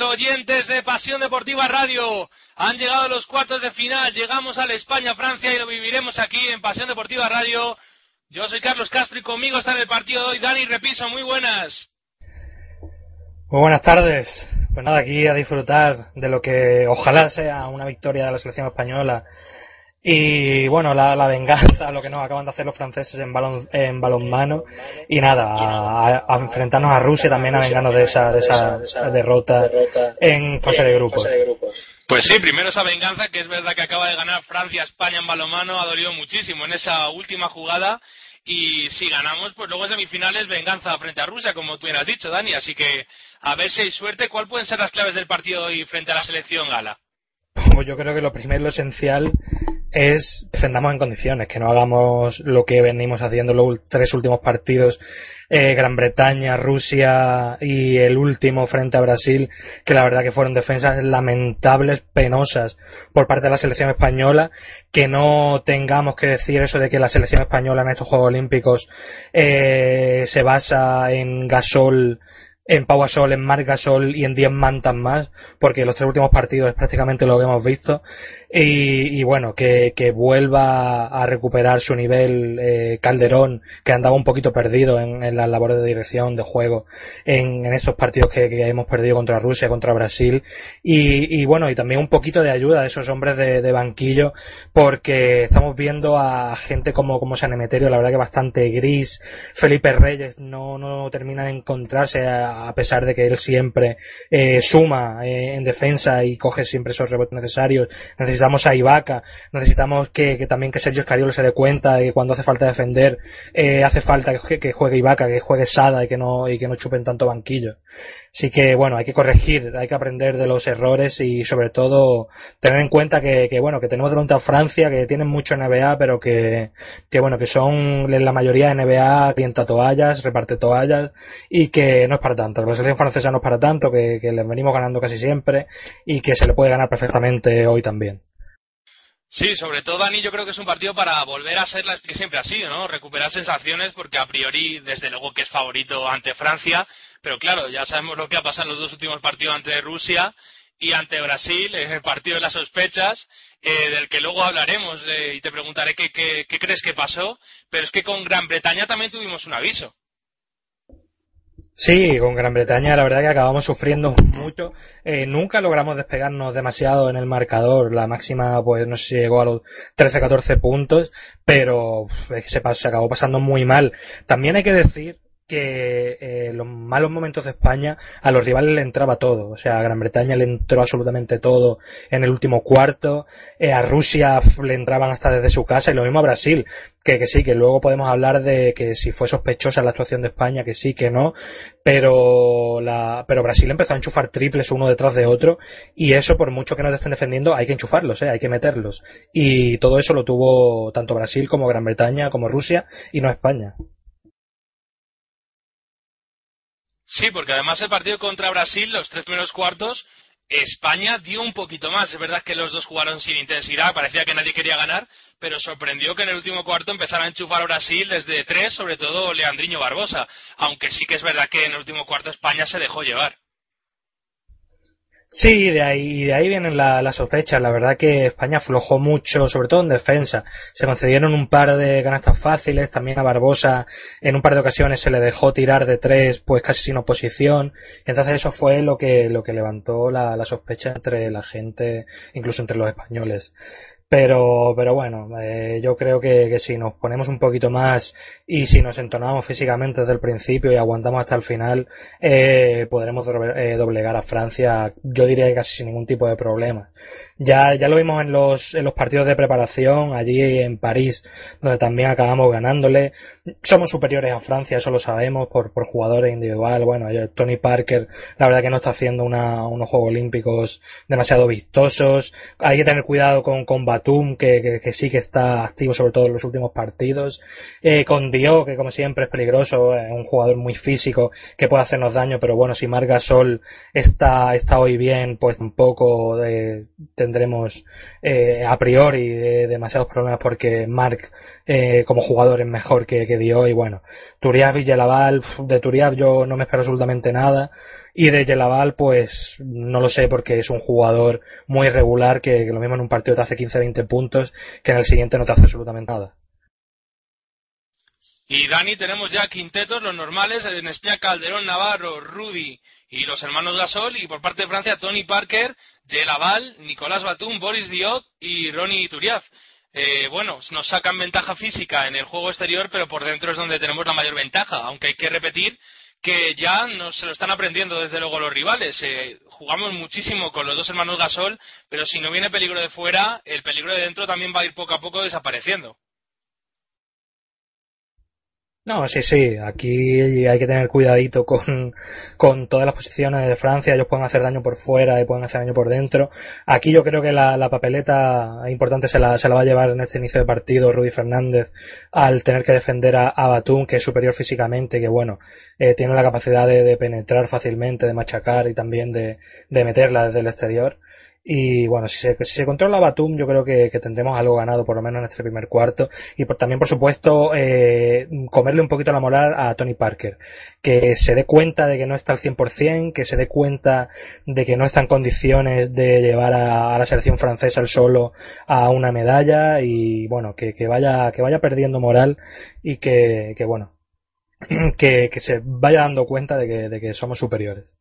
oyentes de Pasión Deportiva Radio. Han llegado los cuartos de final, llegamos al España-Francia y lo viviremos aquí en Pasión Deportiva Radio. Yo soy Carlos Castro y conmigo está en el partido de hoy Dani Repiso. Muy buenas. Muy buenas tardes. Pues nada, aquí a disfrutar de lo que ojalá sea una victoria de la selección española y bueno, la, la, venganza, lo que nos acaban de hacer los franceses en, balón, en balonmano. Y nada, a, enfrentarnos a Rusia también a vengarnos de esa, de esa, derrota en fase de grupos. Pues sí, primero esa venganza, que es verdad que acaba de ganar Francia, España en balonmano, ha dolido muchísimo en esa última jugada. Y si ganamos, pues luego en semifinales venganza frente a Rusia, como tú bien has dicho, Dani. Así que a ver si hay suerte. ¿Cuál pueden ser las claves del partido hoy frente a la selección gala? Pues yo creo que lo primero, lo esencial es defendamos en condiciones, que no hagamos lo que venimos haciendo los tres últimos partidos, eh, Gran Bretaña, Rusia y el último frente a Brasil, que la verdad que fueron defensas lamentables, penosas por parte de la selección española, que no tengamos que decir eso de que la selección española en estos Juegos Olímpicos eh, se basa en Gasol, en Pau Gasol, en Marc Gasol y en 10 mantas más, porque los tres últimos partidos es prácticamente lo que hemos visto. Y, bueno, que, vuelva a recuperar su nivel eh, Calderón, que andaba un poquito perdido en, las labores de dirección, de juego, en, estos partidos que, hemos perdido contra Rusia, contra Brasil. Y, bueno, y también un poquito de ayuda de esos hombres de, banquillo, porque estamos viendo a gente como, como San Emeterio, la verdad que bastante gris. Felipe Reyes no, no termina de encontrarse, a, pesar de que él siempre eh, suma eh, en defensa y coge siempre esos rebotes necesarios necesitamos a Ibaka, necesitamos que, también que Sergio Escariolo se dé cuenta de que cuando hace falta defender, eh, hace falta que, juegue Ibaka, que juegue Sada y que no, y que no chupen tanto banquillo. Así que bueno, hay que corregir, hay que aprender de los errores y sobre todo tener en cuenta que, bueno, que tenemos delante a Francia, que tienen mucho NBA, pero que, que bueno, que son la mayoría de NBA, clienta toallas, reparte toallas y que no es para tanto. La selección francesa no es para tanto, que, que les venimos ganando casi siempre y que se le puede ganar perfectamente hoy también. Sí, sobre todo, Dani, yo creo que es un partido para volver a ser la que siempre ha sido, ¿no? Recuperar sensaciones, porque a priori, desde luego que es favorito ante Francia, pero claro, ya sabemos lo que ha pasado en los dos últimos partidos ante Rusia y ante Brasil, en el partido de las sospechas, eh, del que luego hablaremos eh, y te preguntaré qué, qué crees que pasó, pero es que con Gran Bretaña también tuvimos un aviso. Sí, con Gran Bretaña la verdad que acabamos sufriendo mucho. Eh, nunca logramos despegarnos demasiado en el marcador. La máxima, pues no sé si llegó a los 13-14 puntos, pero se, se acabó pasando muy mal. También hay que decir que eh, los malos momentos de España a los rivales le entraba todo. O sea, a Gran Bretaña le entró absolutamente todo en el último cuarto. Eh, a Rusia le entraban hasta desde su casa y lo mismo a Brasil. Que, que sí, que luego podemos hablar de que si fue sospechosa la actuación de España, que sí, que no. Pero, la, pero Brasil empezó a enchufar triples uno detrás de otro. Y eso, por mucho que nos estén defendiendo, hay que enchufarlos, ¿eh? hay que meterlos. Y todo eso lo tuvo tanto Brasil como Gran Bretaña como Rusia y no España. Sí, porque además el partido contra Brasil, los tres primeros cuartos, España dio un poquito más. Es verdad que los dos jugaron sin intensidad, parecía que nadie quería ganar, pero sorprendió que en el último cuarto empezara a enchufar a Brasil desde tres, sobre todo Leandriño Barbosa. Aunque sí que es verdad que en el último cuarto España se dejó llevar. Sí, de ahí, de ahí vienen las la sospechas. La verdad que España aflojó mucho, sobre todo en defensa. Se concedieron un par de canastas fáciles. También a Barbosa en un par de ocasiones se le dejó tirar de tres, pues casi sin oposición. Entonces eso fue lo que, lo que levantó la, la sospecha entre la gente, incluso entre los españoles. Pero, pero bueno, eh, yo creo que, que, si nos ponemos un poquito más y si nos entonamos físicamente desde el principio y aguantamos hasta el final, eh, podremos eh, doblegar a Francia, yo diría casi sin ningún tipo de problema. Ya, ya lo vimos en los, en los partidos de preparación, allí en París, donde también acabamos ganándole. Somos superiores a Francia, eso lo sabemos, por, por jugadores individual. Bueno, Tony Parker, la verdad que no está haciendo una, unos Juegos Olímpicos demasiado vistosos. Hay que tener cuidado con, con Batum, que, que, sí que está activo, sobre todo en los últimos partidos. Eh, con Dio, que como siempre es peligroso, es un jugador muy físico, que puede hacernos daño, pero bueno, si Marga Sol está, está hoy bien, pues tampoco de tendremos eh, a priori demasiados problemas porque Mark eh, como jugador es mejor que, que Dio y bueno, Turiaf y Yelaval, de Turiaf yo no me espero absolutamente nada y de Yelaval pues no lo sé porque es un jugador muy regular que, lo mismo en un partido te hace 15-20 puntos que en el siguiente no te hace absolutamente nada. Y Dani, tenemos ya quintetos, los normales, en Espía Calderón, Navarro, Rudy y los hermanos Gasol, y por parte de Francia, Tony Parker, Jelaval, Nicolás Batum, Boris Diop y Ronnie Turiaf. Eh, bueno, nos sacan ventaja física en el juego exterior, pero por dentro es donde tenemos la mayor ventaja, aunque hay que repetir que ya no se lo están aprendiendo desde luego los rivales. Eh, jugamos muchísimo con los dos hermanos Gasol, pero si no viene peligro de fuera, el peligro de dentro también va a ir poco a poco desapareciendo. No, sí, sí, aquí hay que tener cuidadito con, con todas las posiciones de Francia, ellos pueden hacer daño por fuera y pueden hacer daño por dentro. Aquí yo creo que la, la papeleta importante se la, se la va a llevar en este inicio de partido Rudy Fernández al tener que defender a, a Batum, que es superior físicamente, que bueno, eh, tiene la capacidad de, de, penetrar fácilmente, de machacar y también de, de meterla desde el exterior. Y bueno, si se, controla Batum, yo creo que, tendremos algo ganado, por lo menos en este primer cuarto. Y por, también, por supuesto, eh, comerle un poquito la moral a Tony Parker. Que se dé cuenta de que no está al 100%, que se dé cuenta de que no está en condiciones de llevar a, la selección francesa el solo a una medalla. Y bueno, que, que, vaya, que vaya perdiendo moral y que, que bueno, que, que se vaya dando cuenta de que, de que somos superiores.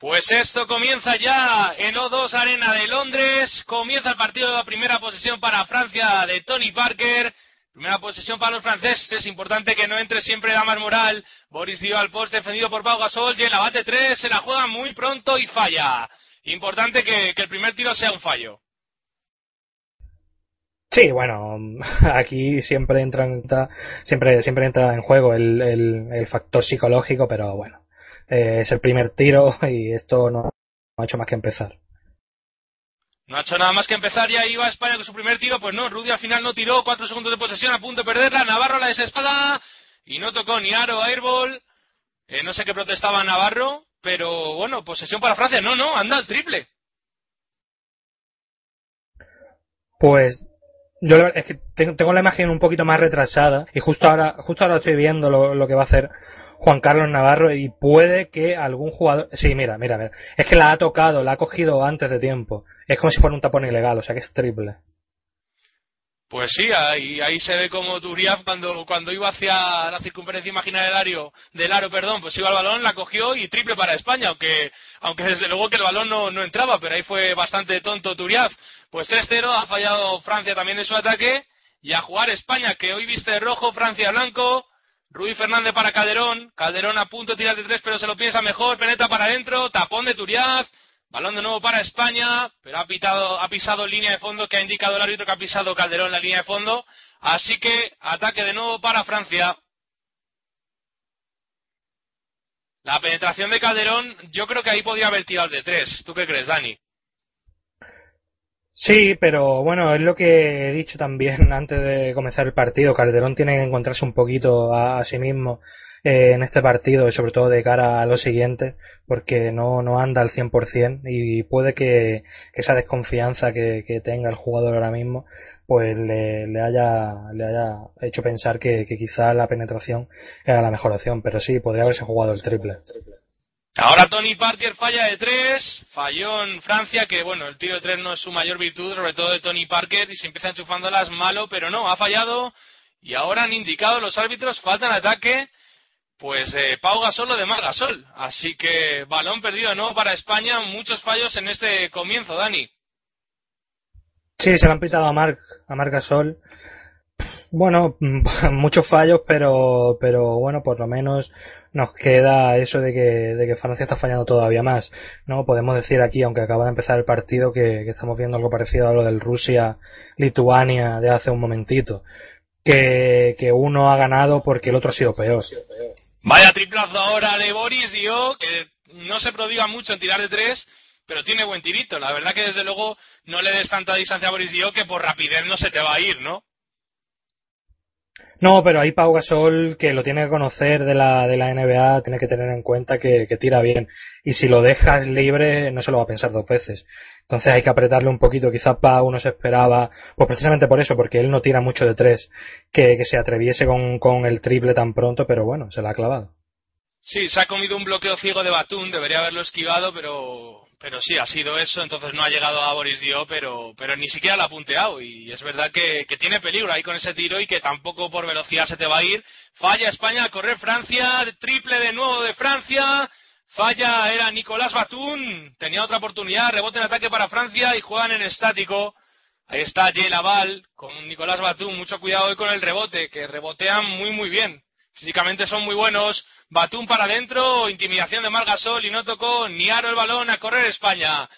Pues esto comienza ya en O2 Arena de Londres. Comienza el partido de la primera posesión para Francia de Tony Parker. Primera posesión para los franceses. Es importante que no entre siempre Damas Moral. Boris dio al post defendido por Pau Gasol. Y la bate 3. Se la juega muy pronto y falla. Importante que, el primer tiro sea un fallo. Sí, bueno, aquí siempre entra, siempre, siempre entra en juego el, el, el factor psicológico, pero bueno, eh, es el primer tiro y esto no, no, ha hecho más que empezar. No ha hecho nada más que empezar, ya iba a España con su primer tiro, pues no, Rudy al final no tiró, cuatro segundos de posesión a punto de perderla, Navarro la desespada. Y no tocó ni aro, airball, eh, no sé qué protestaba Navarro, pero bueno, posesión para Francia, no, no, anda el triple. Pues yo es que tengo la imagen un poquito más retrasada y justo ahora, justo ahora estoy viendo lo, lo que va a hacer Juan Carlos Navarro y puede que algún jugador. Sí, mira, mira, mira. Es que la ha tocado, la ha cogido antes de tiempo. Es como si fuera un tapón ilegal, o sea que es triple. Pues sí, ahí, ahí se ve como Turiaf cuando, cuando iba hacia la circunferencia imaginaria del aro, del aro, perdón, pues iba al balón, la cogió y triple para España, aunque, aunque desde luego que el balón no, no entraba, pero ahí fue bastante tonto Turiaf. Pues 3-0, ha fallado Francia también en su ataque, y a jugar España, que hoy viste rojo, Francia blanco, Rudy Fernández para Calderón. Calderón a punto de tirar de tres, pero se lo piensa mejor. Penetra para adentro. Tapón de Turiaz. Balón de nuevo para España, pero ha pisado línea de fondo que ha indicado el árbitro que ha pisado Calderón la línea de fondo. Así que ataque de nuevo para Francia. La penetración de Calderón, yo creo que ahí podría haber tirado de tres. ¿Tú qué crees, Dani? Sí, pero bueno, es lo que he dicho también antes de comenzar el partido. Calderón tiene que encontrarse un poquito a, sí mismo eh, en este partido y sobre todo de cara a lo siguiente, porque no, no anda al 100% y puede que, que esa desconfianza que, que, tenga el jugador ahora mismo pues le, le, haya, le haya hecho pensar que, que quizá la penetración era la mejor opción, pero sí, podría haberse jugado el triple. Ahora Tony Parker falla de tres, falló en Francia, que bueno, el tiro de tres no es su mayor virtud, sobre todo de Tony Parker, y se empieza enchufándolas malo, pero no, ha fallado, y ahora han indicado los árbitros, falta en ataque, pues eh, Pau Gasol o de Mar Gasol. Así que balón perdido nuevo para España, muchos fallos en este comienzo, Dani. Sí, se lo han pitado a Marc, a Marc Gasol. Bueno, muchos fallos, pero, pero bueno, por lo menos nos queda eso de que, de que Francia está fallando todavía más. No podemos decir aquí, aunque acaba de empezar el partido, que, estamos viendo algo parecido a lo del Rusia-Lituania de hace un momentito. Que, que uno ha ganado porque el otro ha sido peor. Vaya triplazo ahora de Boris Dio, que no se prodiga mucho en tirar de tres, pero tiene buen tirito. La verdad que desde luego no le des tanta distancia a Boris Dio que por rapidez no se te va a ir, ¿no? No, pero ahí Pau Gasol, que lo tiene que conocer de la, de la NBA, tiene que tener en cuenta que, que, tira bien. Y si lo dejas libre, no se lo va a pensar dos veces. Entonces hay que apretarle un poquito. Quizá Pau no se esperaba, pues precisamente por eso, porque él no tira mucho de tres, que, que se atreviese con, con el triple tan pronto, pero bueno, se la ha clavado. Sí, se ha comido un bloqueo ciego de Batum, debería haberlo esquivado, pero pero sí, ha sido eso, entonces no ha llegado a Boris Dio, pero, pero ni siquiera la ha punteado. Y es verdad que, que, tiene peligro ahí con ese tiro y que tampoco por velocidad se te va a ir. Falla España a correr Francia, triple de nuevo de Francia. Falla era Nicolás Batum, tenía otra oportunidad, rebote en ataque para Francia y juegan en estático. Ahí está Jay Laval con Nicolás Batum, mucho cuidado hoy con el rebote, que rebotean muy muy bien. Físicamente son muy buenos. Batum para adentro, intimidación de Margasol y no tocó ni aro el balón a correr España.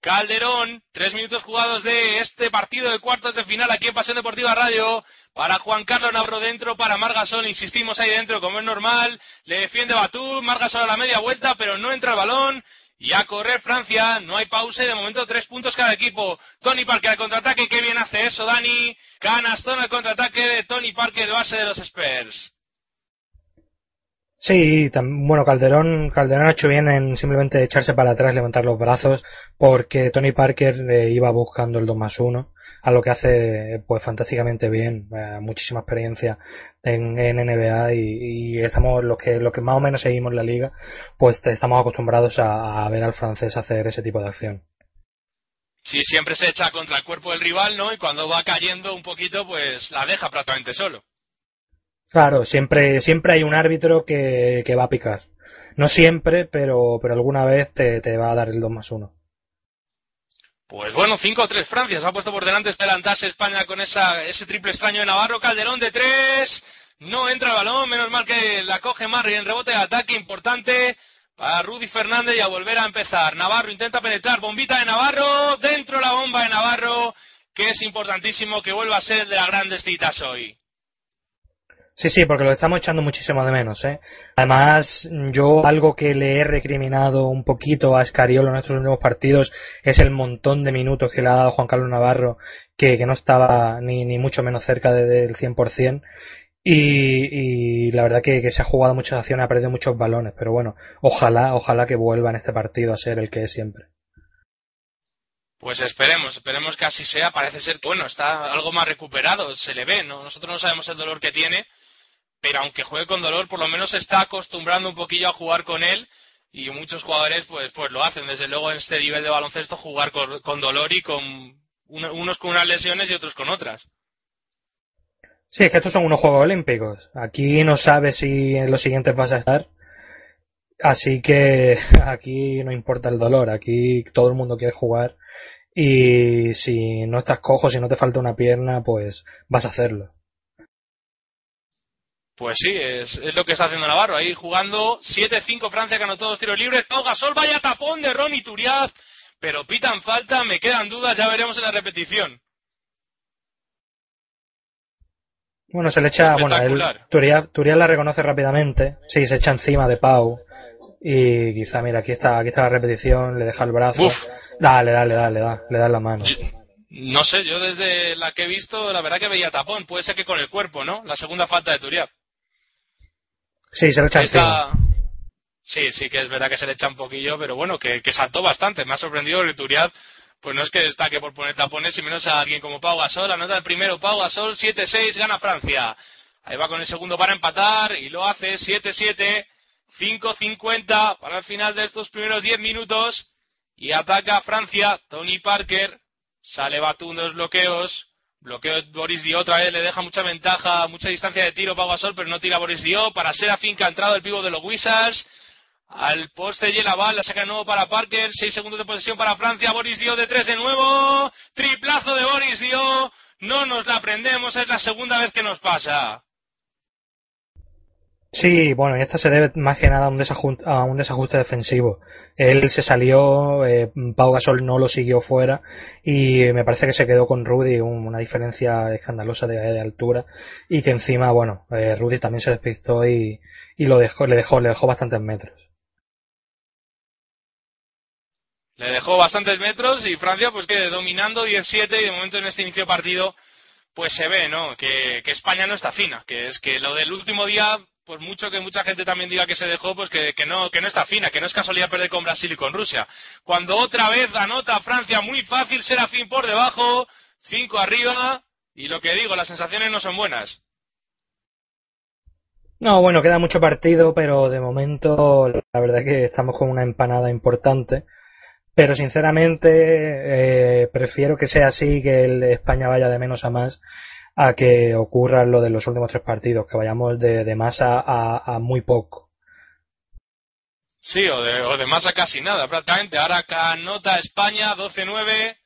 Calderón, tres minutos jugados de este partido de cuartos de final aquí en Pasión Deportiva Radio. Para Juan Carlos Navarro dentro, para Margasol, insistimos ahí dentro como es normal. Le defiende Batum, Margasol a la media vuelta, pero no entra el balón. Y a correr Francia, no hay pausa y de momento tres puntos cada equipo. Tony Parker al contraataque, qué bien hace eso Dani. Canastón al contraataque de Tony Parker base de los Spurs. Sí, bueno, Calderón, Calderón ha hecho bien en simplemente echarse para atrás, levantar los brazos, porque Tony Parker eh, iba buscando el 2 más 1, a lo que hace pues fantásticamente bien, eh, muchísima experiencia en, en NBA y, estamos los que los que más o menos seguimos la liga, pues estamos acostumbrados a, a ver al francés hacer ese tipo de acción. Sí, siempre se echa contra el cuerpo del rival, ¿no? Y cuando va cayendo un poquito, pues la deja prácticamente solo. Claro, siempre, siempre hay un árbitro que, que va a picar. No siempre, pero, pero alguna vez te, te va a dar el 2 más 1. Pues bueno, 5-3 Francia. Se ha puesto por delante España con esa, ese triple extraño de Navarro. Calderón de 3. No entra el balón. Menos mal que la coge Marri en rebote de ataque importante para Rudy Fernández y a volver a empezar. Navarro intenta penetrar. Bombita de Navarro. Dentro la bomba de Navarro. Que es importantísimo que vuelva a ser de las grandes citas hoy. Sí, sí, porque lo estamos echando muchísimo de menos, ¿eh? Además, yo algo que le he recriminado un poquito a Escariolo en nuestros últimos partidos es el montón de minutos que le ha dado Juan Carlos Navarro, que, no estaba ni, mucho menos cerca de, del 100%. Y, y la verdad que, que, se ha jugado muchas acciones, ha perdido muchos balones, pero bueno, ojalá, ojalá que vuelva en este partido a ser el que es siempre. Pues esperemos, esperemos que así sea. Parece ser, bueno, está algo más recuperado, se le ve, ¿no? Nosotros no sabemos el dolor que tiene, pero aunque juegue con dolor, por lo menos está acostumbrando un poquillo a jugar con él y muchos jugadores pues pues lo hacen. Desde luego en este nivel de baloncesto jugar con, con dolor y con unos con unas lesiones y otros con otras. Sí, es que estos son unos Juegos Olímpicos. Aquí no sabes si en los siguientes vas a estar. Así que aquí no importa el dolor, aquí todo el mundo quiere jugar y si no estás cojo, si no te falta una pierna, pues vas a hacerlo. Pues sí, es, es, lo que está haciendo Navarro. Ahí jugando 7-5 Francia que anotó dos tiros libres. Pau Gasol, vaya tapón de Ronnie Turiaz. Pero pitan falta, me quedan dudas, ya veremos en la repetición. Bueno, se le echa, bueno, él, Turiaz, Turiaz la reconoce rápidamente. Sí, se echa encima de Pau. Y quizá, mira, aquí está, aquí está la repetición, le deja el brazo. Uf. Dale, dale, dale, dale, le da la mano. No sé, yo desde la que he visto, la verdad que veía tapón. Puede ser que con el cuerpo, ¿no? La segunda falta de Turiaz. Sí, se le echa Está... Sí, sí, que es verdad que se le echa un poquillo, pero bueno, que, que saltó bastante. Me ha sorprendido que Turiaz, pues no es que destaque por poner tapones, y menos a alguien como Pau Gasol. Anota el primero Pau Gasol, 7-6, gana Francia. Ahí va con el segundo para empatar y lo hace 7-7, 5-50 para el final de estos primeros 10 minutos. Y ataca Francia, Tony Parker, sale Batum de los bloqueos, Bloqueo Boris Dio otra vez, le deja mucha ventaja, mucha distancia de tiro para Gasol, pero no tira Boris Dio. Para ser afín que ha entrado el pivo de los Wizards. Al poste y la la saca de nuevo para Parker. Seis segundos de posesión para Francia. Boris Dio de tres de nuevo. Triplazo de Boris Dio. No nos la aprendemos, es la segunda vez que nos pasa. Sí, bueno, y esto se debe más que nada a un desajuste, a un desajuste defensivo. Él se salió, eh, Pau Gasol no lo siguió fuera y me parece que se quedó con Rudy una diferencia escandalosa de, de altura y que encima, bueno, eh, Rudy también se despistó y, y lo dejó, le dejó, le dejó bastantes metros. Le dejó bastantes metros y Francia pues que dominando 17 y de momento en este inicio de partido pues se ve, ¿no? Que, que España no está fina, que es que lo del último día por mucho que mucha gente también diga que se dejó, pues que, no, que no está fina, que no es casualidad perder con Brasil y con Rusia. Cuando otra vez anota Francia muy fácil, será fin por debajo, cinco arriba, y lo que digo, las sensaciones no son buenas. No, bueno, queda mucho partido, pero de momento la verdad es que estamos con una empanada importante. Pero sinceramente eh, prefiero que sea así, que el España vaya de menos a más, a que ocurra lo de los últimos tres partidos, que vayamos de, de más a, muy poco. Sí, o de, o de más a casi nada, prácticamente. Ahora nota España 12-9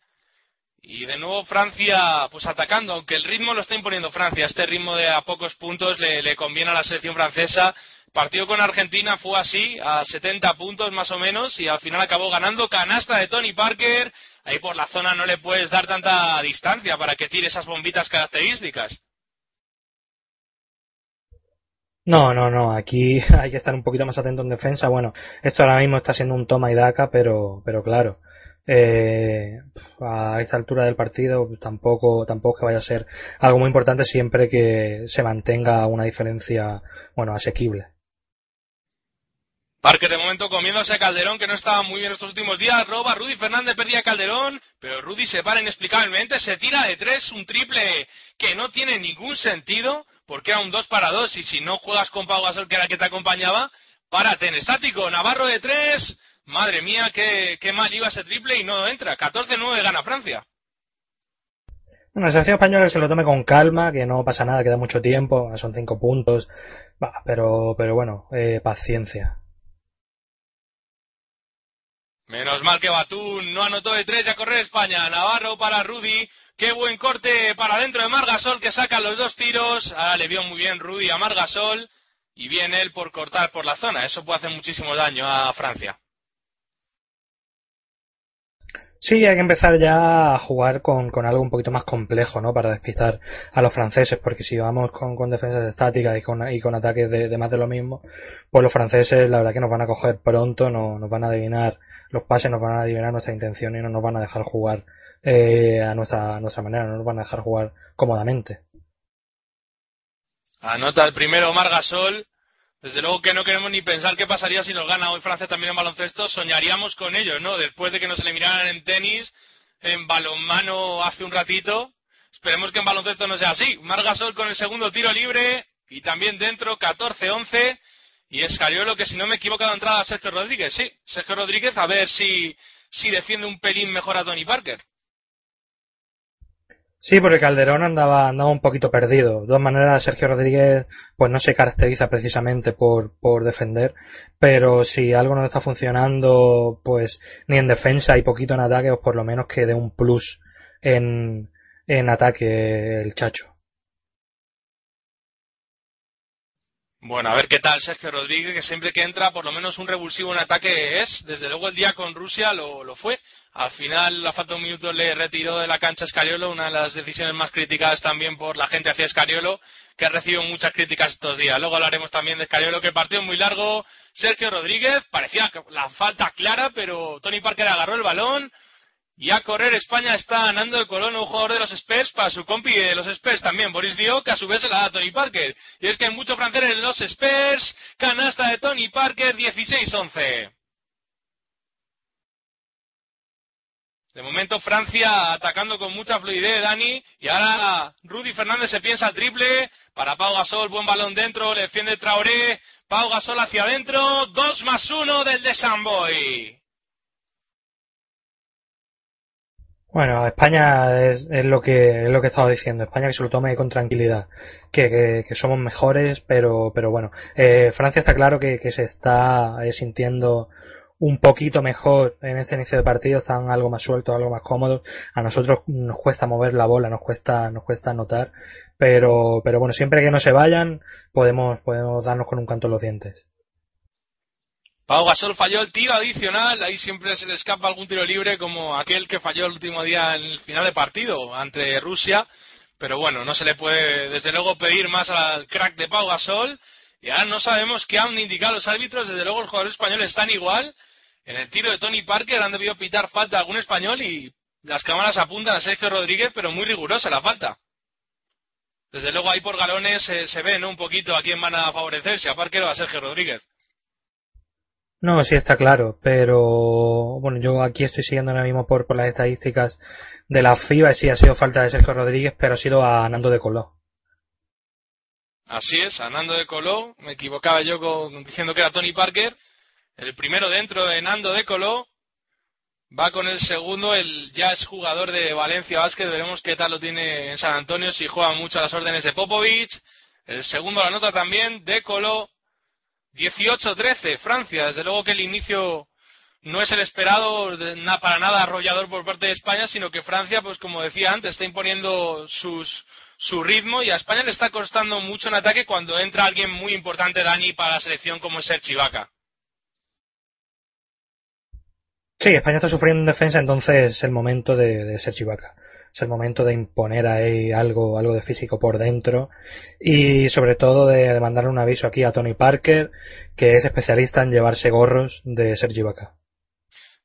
y de nuevo Francia pues atacando, aunque el ritmo lo está imponiendo Francia. Este ritmo de a pocos puntos le, le conviene a la selección francesa partido con Argentina fue así, a 70 puntos más o menos, y al final acabó ganando canasta de Tony Parker. Ahí por la zona no le puedes dar tanta distancia para que tire esas bombitas características. No, no, no. Aquí hay que estar un poquito más atento en defensa. Bueno, esto ahora mismo está siendo un toma y daca, pero, pero claro, eh, a esta altura del partido tampoco, tampoco que vaya a ser algo muy importante siempre que se mantenga una diferencia, bueno, asequible. Parker de momento comiéndose a Calderón que no estaba muy bien estos últimos días. Roba, Rudy Fernández perdía Calderón, pero Rudy se para inexplicablemente, se tira de tres, un triple que no tiene ningún sentido, porque era un 2 para 2 y si no juegas con Pau Gasol que era el que te acompañaba, párate en estático. Navarro de tres, madre mía, qué, mal iba ese triple y no entra. 14-9 gana Francia. Una la selección española se lo tome con calma, que no pasa nada, queda mucho tiempo, son cinco puntos, pero, pero bueno, eh, paciencia. Menos mal que Batún no anotó de tres a correr España. Navarro para Rudy. Qué buen corte para dentro de Margasol que saca los dos tiros. Ah, le vio muy bien Rudy a Margasol. Y viene él por cortar por la zona. Eso puede hacer muchísimo daño a Francia. Sí, hay que empezar ya a jugar con, algo un poquito más complejo, ¿no? Para despistar a los franceses, porque si vamos con, con defensas estáticas y con, y con ataques de, más de lo mismo, pues los franceses la verdad que nos van a coger pronto, no, nos van a adivinar los pases, nos van a adivinar nuestra intención y no nos van a dejar jugar eh, a, nuestra, nuestra manera, no nos van a dejar jugar cómodamente. Anota el primero Margasol desde luego que no queremos ni pensar qué pasaría si nos gana hoy Francia también en baloncesto. Soñaríamos con ello, ¿no? Después de que nos eliminaran en tenis, en balonmano hace un ratito. Esperemos que en baloncesto no sea así. Margasol con el segundo tiro libre y también dentro 14-11. Y Escariolo que si no me he equivocado entrada a Sergio Rodríguez. Sí, Sergio Rodríguez a ver si, si defiende un pelín mejor a Tony Parker. Sí, porque Calderón andaba, andaba un poquito perdido. De todas maneras, Sergio Rodríguez pues no se caracteriza precisamente por, por defender, pero si algo no está funcionando, pues ni en defensa y poquito en ataque, o por lo menos que dé un plus en, en ataque el Chacho. Bueno, a ver qué tal Sergio Rodríguez, que siempre que entra, por lo menos un revulsivo en ataque es. Desde luego el día con Rusia lo, lo fue. Al final, a falta de un minuto, le retiró de la cancha Escariolo, una de las decisiones más criticadas también por la gente hacia Escariolo, que ha recibido muchas críticas estos días. Luego hablaremos también de Escariolo, que partió muy largo. Sergio Rodríguez, parecía la falta clara, pero Tony Parker agarró el balón, y a correr España está ganando el Colón, un jugador de los Spurs, para su compi de los Spurs también, Boris Dio, que a su vez se la da a Tony Parker. Y es que hay mucho francés en los Spurs, canasta de Tony Parker, 16-11. De momento Francia atacando con mucha fluidez, Dani, y ahora Rudy Fernández se piensa triple, para Pau Gasol, buen balón dentro, le defiende Traoré, Pau Gasol hacia adentro, 2 más 1 del de Samboy. Bueno, España es, lo que es lo que estaba diciendo. España que se lo tome con tranquilidad, que, que, somos mejores, pero pero bueno, eh, Francia está claro que, que se está eh, sintiendo un poquito mejor en este inicio de partido, están algo más sueltos, algo más cómodos. A nosotros nos cuesta mover la bola, nos cuesta nos cuesta anotar, pero pero bueno, siempre que no se vayan podemos podemos darnos con un canto en los dientes. Pau Gasol falló el tiro adicional, ahí siempre se le escapa algún tiro libre como aquel que falló el último día en el final de partido ante Rusia, pero bueno, no se le puede desde luego pedir más al crack de Pau Gasol, y ahora no sabemos qué han indicado los árbitros, desde luego los jugadores españoles están igual, en el tiro de Tony Parker han debido pitar falta a algún español y las cámaras apuntan a Sergio Rodríguez, pero muy rigurosa la falta. desde luego ahí por galones eh, se ve ¿no? un poquito a quién van a favorecer, si a Parker o a Sergio Rodríguez. No, sí está claro, pero bueno, yo aquí estoy siguiendo ahora mismo por, las estadísticas de la FIBA y sí ha sido falta de Sergio Rodríguez, pero ha sido a Nando de Coló. Así es, a Nando de Coló, me equivocaba yo con, diciendo que era Tony Parker, el primero dentro de Nando de Coló, va con el segundo, el ya es jugador de Valencia Basket, veremos qué tal lo tiene en San Antonio, si juega mucho a las órdenes de Popovic, el segundo la nota también, de Coló, 18-13, Francia. Desde luego que el inicio no es el esperado para nada arrollador por parte de España, sino que Francia, pues como decía antes, está imponiendo sus, su ritmo y a España le está costando mucho en ataque cuando entra alguien muy importante, Dani, para la selección como es Sergi Vaca. Sí, España está sufriendo en defensa, entonces es el momento de, de Sergi Vaca es el momento de imponer ahí algo, algo de físico por dentro y sobre todo de, mandar un aviso aquí a Tony Parker, que es especialista en llevarse gorros de Sergi Vaca.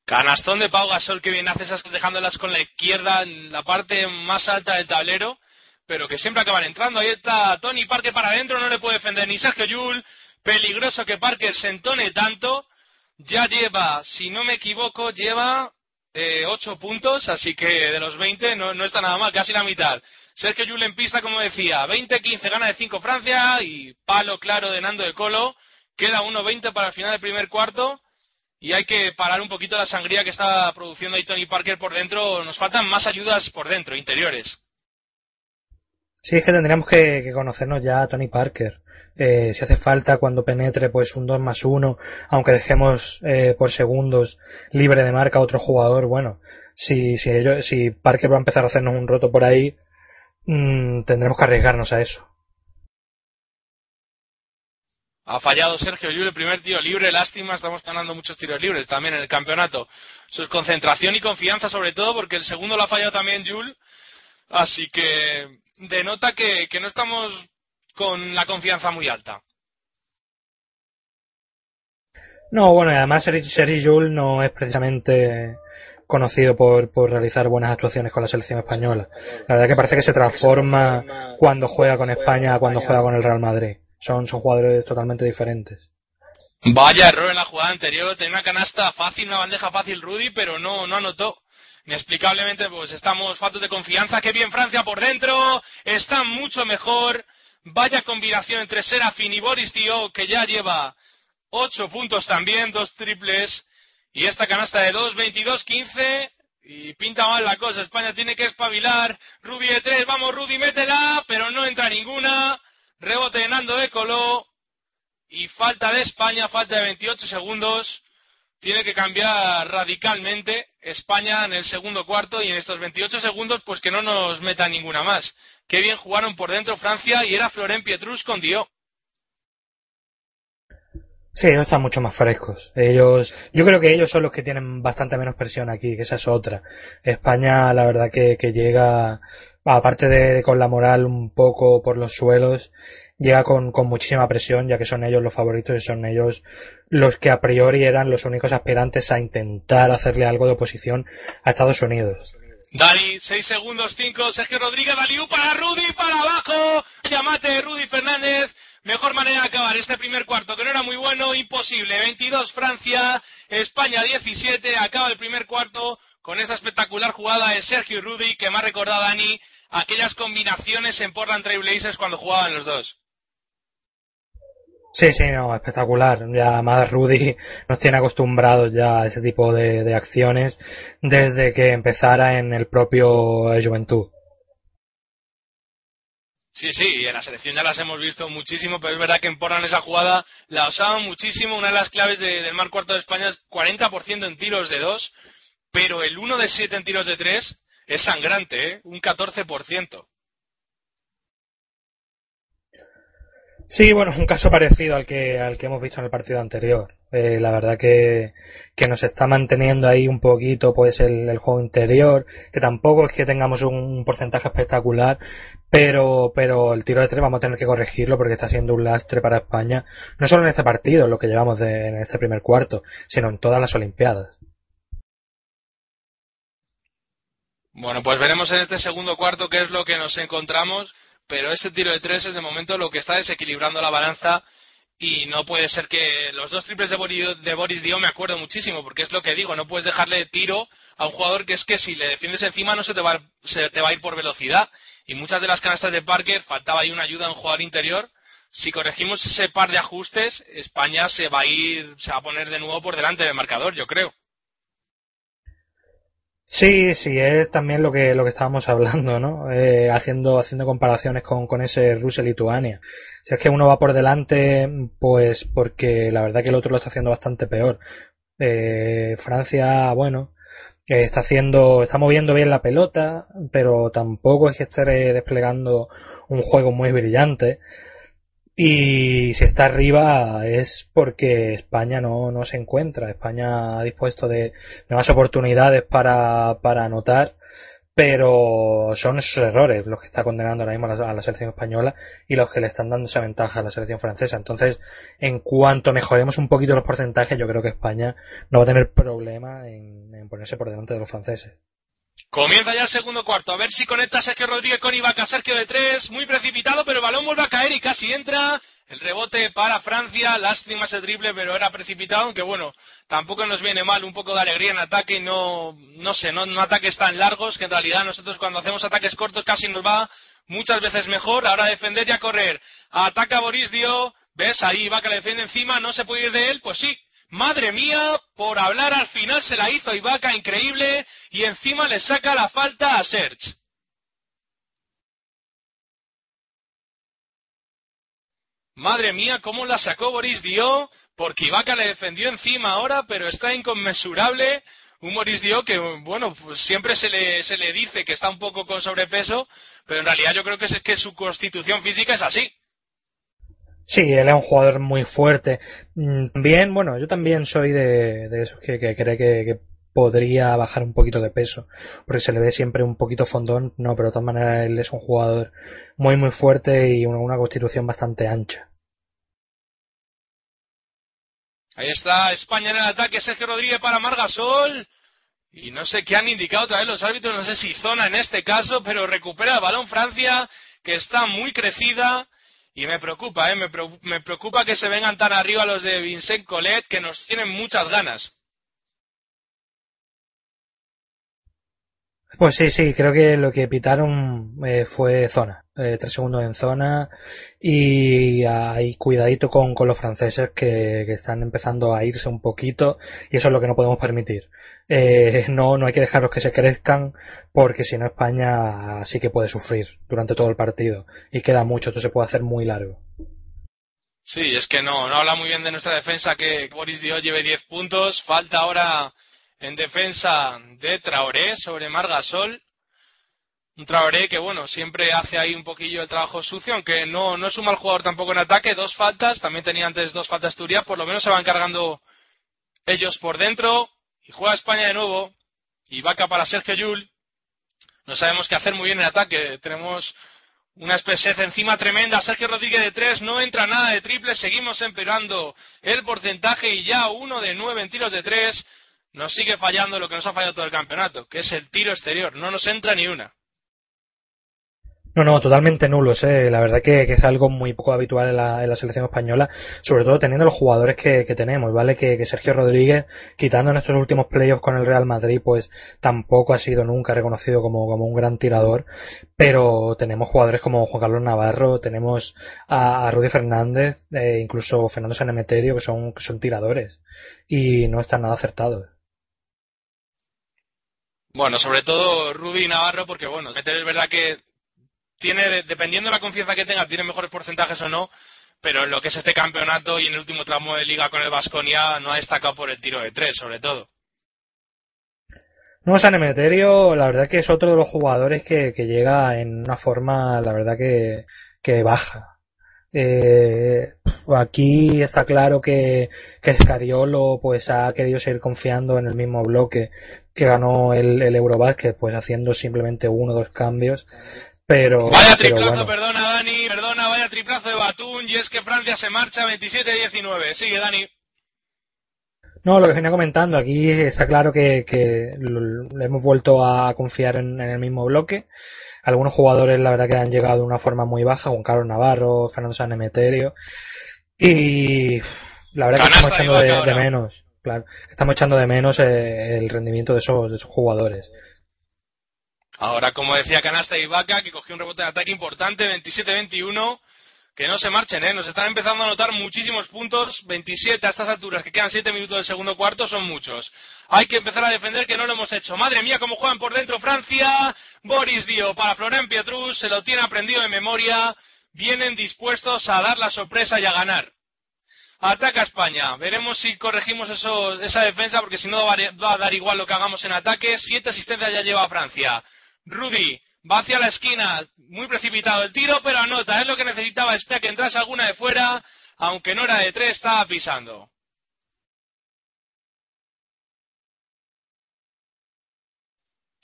Canastón de Pau Gasol que viene hace esas dejándolas con la izquierda en la parte más alta del tablero, pero que siempre acaban entrando. Ahí está Tony Parker para adentro, no le puede defender ni Sergio Yul. Peligroso que Parker se entone tanto. Ya lleva, si no me equivoco, lleva eh, 8 puntos, así que de los 20 no, no está nada mal, casi la mitad. Sergio Yul en pista, como decía, 20-15 gana de 5 Francia y palo claro de Nando de Colo. Queda 1-20 para el final del primer cuarto y hay que parar un poquito la sangría que está produciendo ahí Tony Parker por dentro. Nos faltan más ayudas por dentro, interiores. Sí, es que tendríamos que, conocernos ya a Tony Parker. Eh, si hace falta cuando penetre pues un 2 más 1, aunque dejemos eh, por segundos libre de marca a otro jugador, bueno, si, si, ellos, si Parker va a empezar a hacernos un roto por ahí, mmm, tendremos que arriesgarnos a eso. Ha fallado Sergio Llull el primer tiro libre, lástima, estamos ganando muchos tiros libres también en el campeonato. Su concentración y confianza sobre todo, porque el segundo lo ha fallado también Jules, así que denota que, que no estamos con la confianza muy alta. No, bueno, además Sergi Jules no es precisamente conocido por, por realizar buenas actuaciones con la selección española. La verdad que parece que se transforma cuando juega con España, cuando juega con el Real Madrid. Son, son jugadores totalmente diferentes. Vaya error en la jugada anterior, tenía una canasta fácil, una bandeja fácil Rudy, pero no, no anotó. Inexplicablemente, pues estamos faltos de confianza. Que bien Francia por dentro, está mucho mejor. Vaya combinación entre Serafín y Boris Dio, que ya lleva ocho puntos también, dos triples. Y esta canasta de 2, 22, 15. Y pinta mal la cosa. España tiene que espabilar. Rudy de tres, vamos Rudy, métela. Pero no entra ninguna. Rebote de Nando de Coló. Y falta de España, falta de 28 segundos. Tiene que cambiar radicalmente España en el segundo cuarto y en estos 28 segundos, pues que no nos meta ninguna más. Qué bien jugaron por dentro Francia y era Florent Pietrus con Dio. Sí, ellos están mucho más frescos. Ellos, yo creo que ellos son los que tienen bastante menos presión aquí, que esa es otra. España, la verdad que, que llega, aparte de, con la moral un poco por los suelos, llega con, con muchísima presión, ya que son ellos los favoritos y son ellos los que a priori eran los únicos aspirantes a intentar hacerle algo de oposición a Estados Unidos. Dani, 6 segundos, 5, Sergio Rodríguez, Daliú para Rudy, para abajo, llamate Rudy Fernández, mejor manera de acabar este primer cuarto, que no era muy bueno, imposible, 22 Francia, España 17, acaba el primer cuarto con esa espectacular jugada de Sergio y Rudy, que me ha recordado Dani aquellas combinaciones en Portland Trail Blazers cuando jugaban los dos. Sí, sí, no, espectacular. Ya más Rudy nos tiene acostumbrados ya a ese tipo de, acciones desde que empezara en el propio Juventud. Sí, sí, en la selección ya las hemos visto muchísimo, pero es verdad que en Portland esa jugada la usaban muchísimo. Una de las claves de, del mar cuarto de España es 40% en tiros de dos, pero el 1 de 7 en tiros de tres es sangrante, ¿eh? un 14%. Sí, bueno, es un caso parecido al que, al que hemos visto en el partido anterior. Eh, la verdad que, que nos está manteniendo ahí un poquito pues el, el, juego interior, que tampoco es que tengamos un porcentaje espectacular, pero, pero el tiro de tres vamos a tener que corregirlo porque está siendo un lastre para España, no solo en este partido, lo que llevamos de, en este primer cuarto, sino en todas las Olimpiadas. Bueno, pues veremos en este segundo cuarto qué es lo que nos encontramos pero ese tiro de tres es de momento lo que está desequilibrando la balanza y no puede ser que los dos triples de Boris, de Boris Dio me acuerdo muchísimo, porque es lo que digo, no puedes dejarle tiro a un jugador que es que si le defiendes encima no se te va, se te va a ir por velocidad. Y muchas de las canastas de Parker faltaba ahí una ayuda a un jugador interior. Si corregimos ese par de ajustes, España se va a ir, se va a poner de nuevo por delante del marcador, yo creo. Sí, sí, es también lo que lo que estábamos hablando, ¿no? Eh, haciendo haciendo comparaciones con, con ese Rusia-Lituania. Si es que uno va por delante, pues porque la verdad que el otro lo está haciendo bastante peor. Eh, Francia, bueno, que está haciendo, está moviendo bien la pelota, pero tampoco es que esté desplegando un juego muy brillante. Y si está arriba es porque España no, no se encuentra. España ha dispuesto de, más oportunidades para, para anotar, pero son esos errores los que está condenando ahora mismo a la, selección española y los que le están dando esa ventaja a la selección francesa. Entonces, en cuanto mejoremos un poquito los porcentajes, yo creo que España no va a tener problema en, en ponerse por delante de los franceses. Comienza ya el segundo cuarto. A ver si conecta Sergio Rodríguez con Ibaka. Sergio de tres. Muy precipitado, pero el balón vuelve a caer y casi entra. El rebote para Francia. Lástima ese triple, pero era precipitado. Aunque bueno, tampoco nos viene mal un poco de alegría en ataque y no, no sé, no, ataques tan largos que en realidad nosotros cuando hacemos ataques cortos casi nos va muchas veces mejor. Ahora defender y a correr. Ataca Boris Dio. ¿Ves? Ahí Ibaka le defiende encima. No se puede ir de él. Pues sí, Madre mía, por hablar al final se la hizo Ibaka increíble y encima le saca la falta a Serge. Madre mía, cómo la sacó Boris Dio, porque Ibaka le defendió encima ahora, pero está inconmensurable. Un Boris Dio que, bueno, pues siempre se le, se le dice que está un poco con sobrepeso, pero en realidad yo creo que es que su constitución física es así. Sí, él es un jugador muy fuerte. Mm, bien, bueno, yo también soy de, esos que, que cree que, podría bajar un poquito de peso, porque se le ve siempre un poquito fondón, no, pero de todas maneras él es un jugador muy muy fuerte y una, una constitución bastante ancha. Ahí está España en el ataque, Sergio Rodríguez para Margasol. Y no sé qué han indicado otra vez los árbitros, no sé si zona en este caso, pero recupera el balón Francia, que está muy crecida y me preocupa, ¿eh? me, preocupa que se vengan tan arriba los de Vincent Collet, que nos tienen muchas ganas. Pues sí, sí, creo que lo que pitaron eh, fue zona, eh, tres segundos en zona y hay cuidadito con, los franceses que, están empezando a irse un poquito y eso es lo que no podemos permitir. Eh, no, no hay que dejarlos que se crezcan porque si no España sí que puede sufrir durante todo el partido y queda mucho, esto se puede hacer muy largo. Sí, es que no, no habla muy bien de nuestra defensa que Boris Dio lleve 10 puntos, falta ahora en defensa de Traoré sobre Margasol. Un Traoré que, bueno, siempre hace ahí un poquillo el trabajo sucio, aunque no, no es un mal jugador tampoco en ataque. Dos faltas, también tenía antes dos faltas Turia, por lo menos se van cargando ellos por dentro. Y juega España de nuevo. Y vaca para Sergio Yul. No sabemos qué hacer muy bien en ataque. Tenemos una especie encima tremenda. Sergio Rodríguez de tres. No entra nada de triple. Seguimos empeorando el porcentaje. Y ya uno de nueve en tiros de tres. Nos sigue fallando lo que nos ha fallado todo el campeonato, que es el tiro exterior. No nos entra ni una. No, no, totalmente nulos. Eh. La verdad que, es algo muy poco habitual en la, selección española, sobre todo teniendo los jugadores que, tenemos, ¿vale? Que, Sergio Rodríguez, quitando nuestros últimos playoffs con el Real Madrid, pues tampoco ha sido nunca reconocido como, como un gran tirador, pero tenemos jugadores como Juan Carlos Navarro, tenemos a, Rudy Fernández, eh, incluso Fernando Sanemeterio, que son, son tiradores y no están nada acertados. Bueno, sobre todo Rudy Navarro, porque bueno, es verdad que tiene, dependiendo de la confianza que tenga, tiene mejores porcentajes o no, pero en lo que es este campeonato y en el último tramo de liga con el Vasconia no ha destacado por el tiro de tres, sobre todo. No, San Emeterio, la verdad que es otro de los jugadores que, llega en una forma, la verdad que, baja. Eh, aquí está claro que, que pues ha querido seguir confiando en el mismo bloque que ganó el, el Eurobasket, pues haciendo simplemente uno o dos cambios pero, vaya triplazo, perdona Dani, perdona, vaya triplazo de Batún y es que Francia se marcha 27-19. Sigue Dani. No, lo que venía comentando, aquí está claro que, que le hemos vuelto a confiar en, el mismo bloque. algunos jugadores la verdad que han llegado de una forma muy baja, Juan Carlos Navarro, Fernando San Emeterio, y la verdad que estamos echando de, menos, claro, estamos echando de menos eh, el rendimiento de esos, de esos jugadores. Ahora, como decía Canasta y Vaca, que cogió un rebote de ataque importante, 27-21, que no se marchen, ¿eh? Nos están empezando a anotar muchísimos puntos, 27 a estas alturas, que quedan 7 minutos del segundo cuarto, son muchos. Hay que empezar a defender que no lo hemos hecho. Madre mía, cómo juegan por dentro Francia. Boris Dio para Florent Pietrus, se lo tiene aprendido de memoria. Vienen dispuestos a dar la sorpresa y a ganar. Ataca España. Veremos si corregimos esa defensa, porque si no va a dar igual lo que hagamos en ataque. Siete asistencias ya lleva Francia. Rudy va hacia la esquina, muy precipitado el tiro, pero anota, es lo que necesitaba Espea que entrase alguna de fuera, aunque no era de tres, estaba pisando.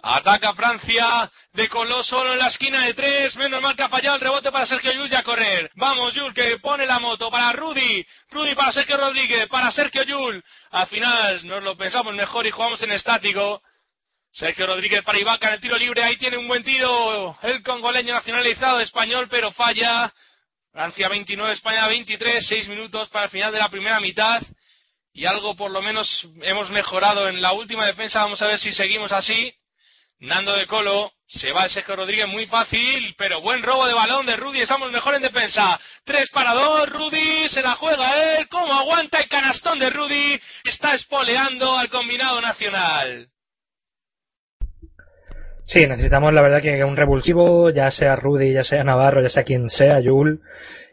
Ataca Francia, de Coló solo en la esquina de tres, menos mal que ha fallado el rebote para Sergio Yul a correr. Vamos Yul que pone la moto para Rudy, Rudy para Sergio Rodríguez, para Sergio Yul. Al final nos lo pensamos mejor y jugamos en estático. Sergio Rodríguez para Ibaka en el tiro libre. Ahí tiene un buen tiro el congoleño nacionalizado español, pero falla. Francia 29, España 23, 6 minutos para el final de la primera mitad. Y algo por lo menos hemos mejorado en la última defensa. Vamos a ver si seguimos así. Nando de Colo, se va el Sergio Rodríguez muy fácil, pero buen robo de balón de Rudy, estamos mejor en defensa. 3 para 2, Rudy se la juega él, cómo aguanta el canastón de Rudy, está espoleando al combinado nacional. Sí, necesitamos la verdad que un revulsivo, ya sea Rudy, ya sea Navarro, ya sea quien sea, Jul.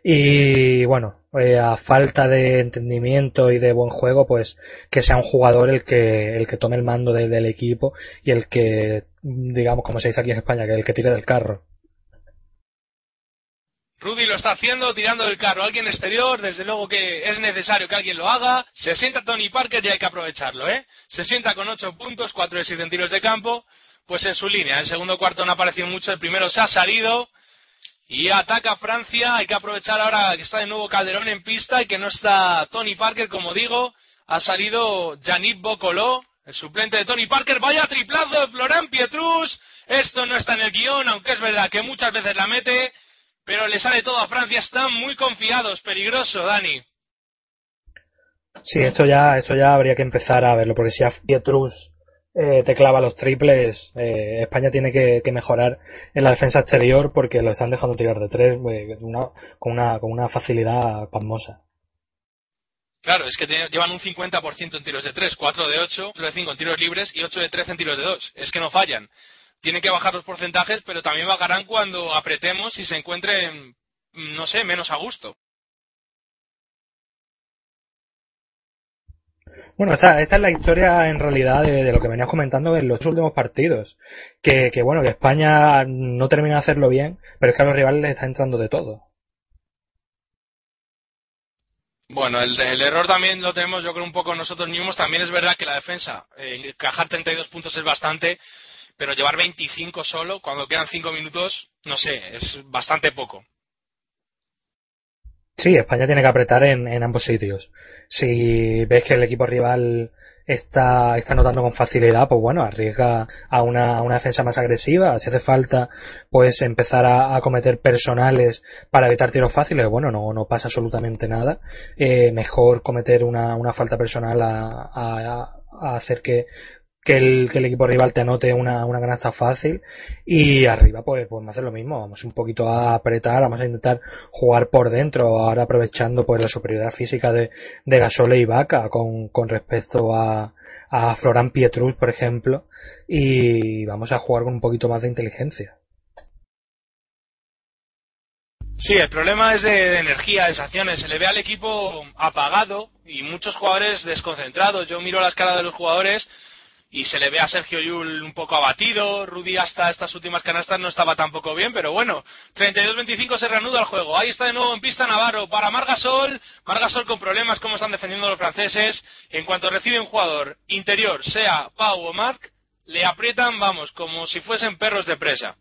Y bueno, eh, a falta de entendimiento y de buen juego, pues que sea un jugador el que, el que tome el mando del equipo y el que, digamos, como se dice aquí en España, que el que tire del carro. Rudy lo está haciendo, tirando del carro. Alguien exterior, desde luego que es necesario que alguien lo haga. Se sienta Tony Parker y hay que aprovecharlo, ¿eh? Se sienta con 8 puntos, 4 de 7 tiros de campo pues en su línea. El segundo cuarto no ha aparecido mucho, el primero se ha salido y ataca Francia. Hay que aprovechar ahora que está de nuevo Calderón en pista y que no está Tony Parker, como digo. Ha salido Yannick Bocoló, el suplente de Tony Parker. Vaya triplazo de Florent Pietrus. Esto no está en el guion, aunque es verdad que muchas veces la mete, pero le sale todo a Francia. Están muy confiados. Peligroso, Dani. Sí, esto ya, esto ya habría que empezar a verlo, porque si a Pietrus eh, te clava los triples, eh, España tiene que, mejorar en la defensa exterior porque lo están dejando tirar de tres pues, con, una, con una facilidad pasmosa. Claro, es que llevan un 50% en tiros de 3, 4 de 8, 4 de 5 en tiros libres y 8 de 13 en tiros de 2. Es que no fallan. Tienen que bajar los porcentajes, pero también bajarán cuando apretemos y se encuentren, no sé, menos a gusto. Bueno, esta, es la historia en realidad de, lo que venías comentando en los últimos partidos. Que, que bueno, que España no termina de hacerlo bien, pero es que a los rivales les está entrando de todo. Bueno, el, error también lo tenemos yo creo un poco nosotros mismos. También es verdad que la defensa, eh, encajar 32 puntos es bastante, pero llevar 25 solo cuando quedan 5 minutos, no sé, es bastante poco. Sí, España tiene que apretar en, en ambos sitios. Si ves que el equipo rival está, está notando con facilidad, pues bueno, arriesga a una, una defensa más agresiva. Si hace falta, pues empezar a, cometer personales para evitar tiros fáciles, bueno, no, no pasa absolutamente nada. Eh, mejor cometer una, una falta personal a, a, a hacer que que el, que el equipo rival te anote una, una fácil y arriba pues podemos hacer lo mismo vamos un poquito a apretar vamos a intentar jugar por dentro ahora aprovechando pues la superioridad física de, de Gasole y Vaca con, con respecto a, a Florán Pietrus por ejemplo y vamos a jugar con un poquito más de inteligencia Sí, el problema es de, energía, de sensaciones. Se le ve al equipo apagado y muchos jugadores desconcentrados. Yo miro la escala de los jugadores y se le ve a Sergio Yul un poco abatido. Rudy hasta estas últimas canastas no estaba tampoco bien, pero bueno, 32-25 se reanuda el juego. Ahí está de nuevo en pista Navarro para Margasol. Margasol con problemas como están defendiendo los franceses. En cuanto recibe un jugador interior, sea Pau o Marc, le aprietan, vamos, como si fuesen perros de presa.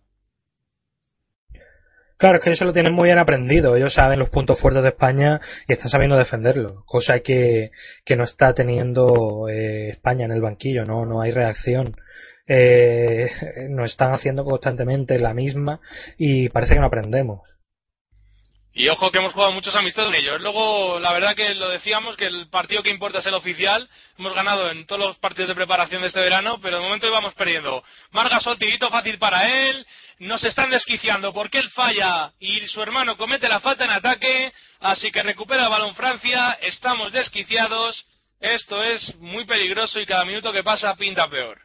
Claro, es que eso lo tienen muy bien aprendido. Ellos saben los puntos fuertes de España y están sabiendo defenderlo. Cosa que, que no está teniendo eh, España en el banquillo. No, no hay reacción. eh, nos están haciendo constantemente la misma y parece que no aprendemos. Y ojo que hemos jugado muchos amistosos en ellos. Luego, la verdad que lo decíamos, que el partido que importa es el oficial. Hemos ganado en todos los partidos de preparación de este verano, pero de momento íbamos perdiendo. Margasol, tirito fácil para él. Nos están desquiciando porque él falla y su hermano comete la falta en ataque. Así que recupera el balón Francia. Estamos desquiciados. Esto es muy peligroso y cada minuto que pasa pinta peor.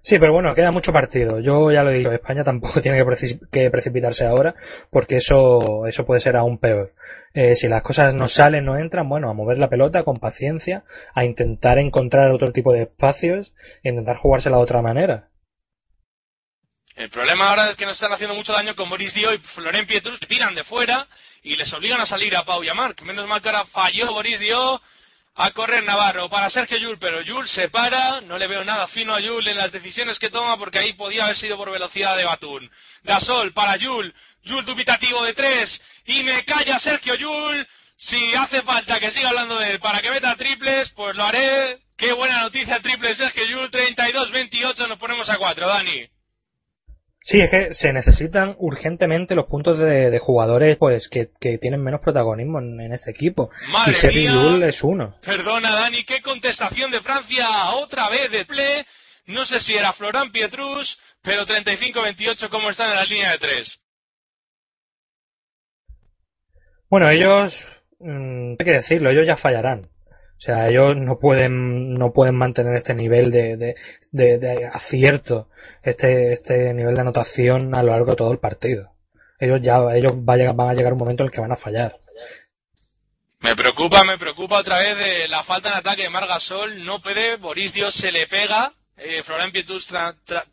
Sí, pero bueno, queda mucho partido. Yo ya lo he dicho, España tampoco tiene que, precipitarse ahora porque eso, eso puede ser aún peor. Eh, si las cosas no salen, no entran, bueno, a mover la pelota con paciencia, a intentar encontrar otro tipo de espacios e intentar jugársela de otra manera. El problema ahora es que nos están haciendo mucho daño con Boris Dio y Florent Pietrus, tiran de fuera y les obligan a salir a Pau y a Marc. Menos mal que ahora falló Boris Dio, a correr Navarro para Sergio Yul, pero Yul se para, no le veo nada fino a Yul en las decisiones que toma porque ahí podía haber sido por velocidad de Batún. Gasol para Yul, Yul dubitativo de tres y me calla Sergio Yul. Si hace falta que siga hablando de él para que meta triples, pues lo haré. Qué buena noticia triple Sergio Yul, 32-28, nos ponemos a cuatro, Dani. Sí, es que se necesitan urgentemente los puntos de, jugadores pues que, tienen menos protagonismo en, este equipo. Madre y Sergio es uno. Perdona, Dani, qué contestación de Francia otra vez de play. No sé si era Florán Pietrus, pero 35-28, ¿cómo están en la línea de tres? Bueno, ellos, mm, hay que decirlo, ellos ya fallarán. O sea, ellos no pueden, no pueden mantener este nivel de, de, acierto, este, este nivel de anotación a lo largo de todo el partido. Ellos ya, ellos van a, van a llegar un momento en el que van a fallar. Me preocupa, me preocupa otra vez de la falta de ataque de Margasol. No puede, Boris Dios se le pega. Eh, Florent Pietrus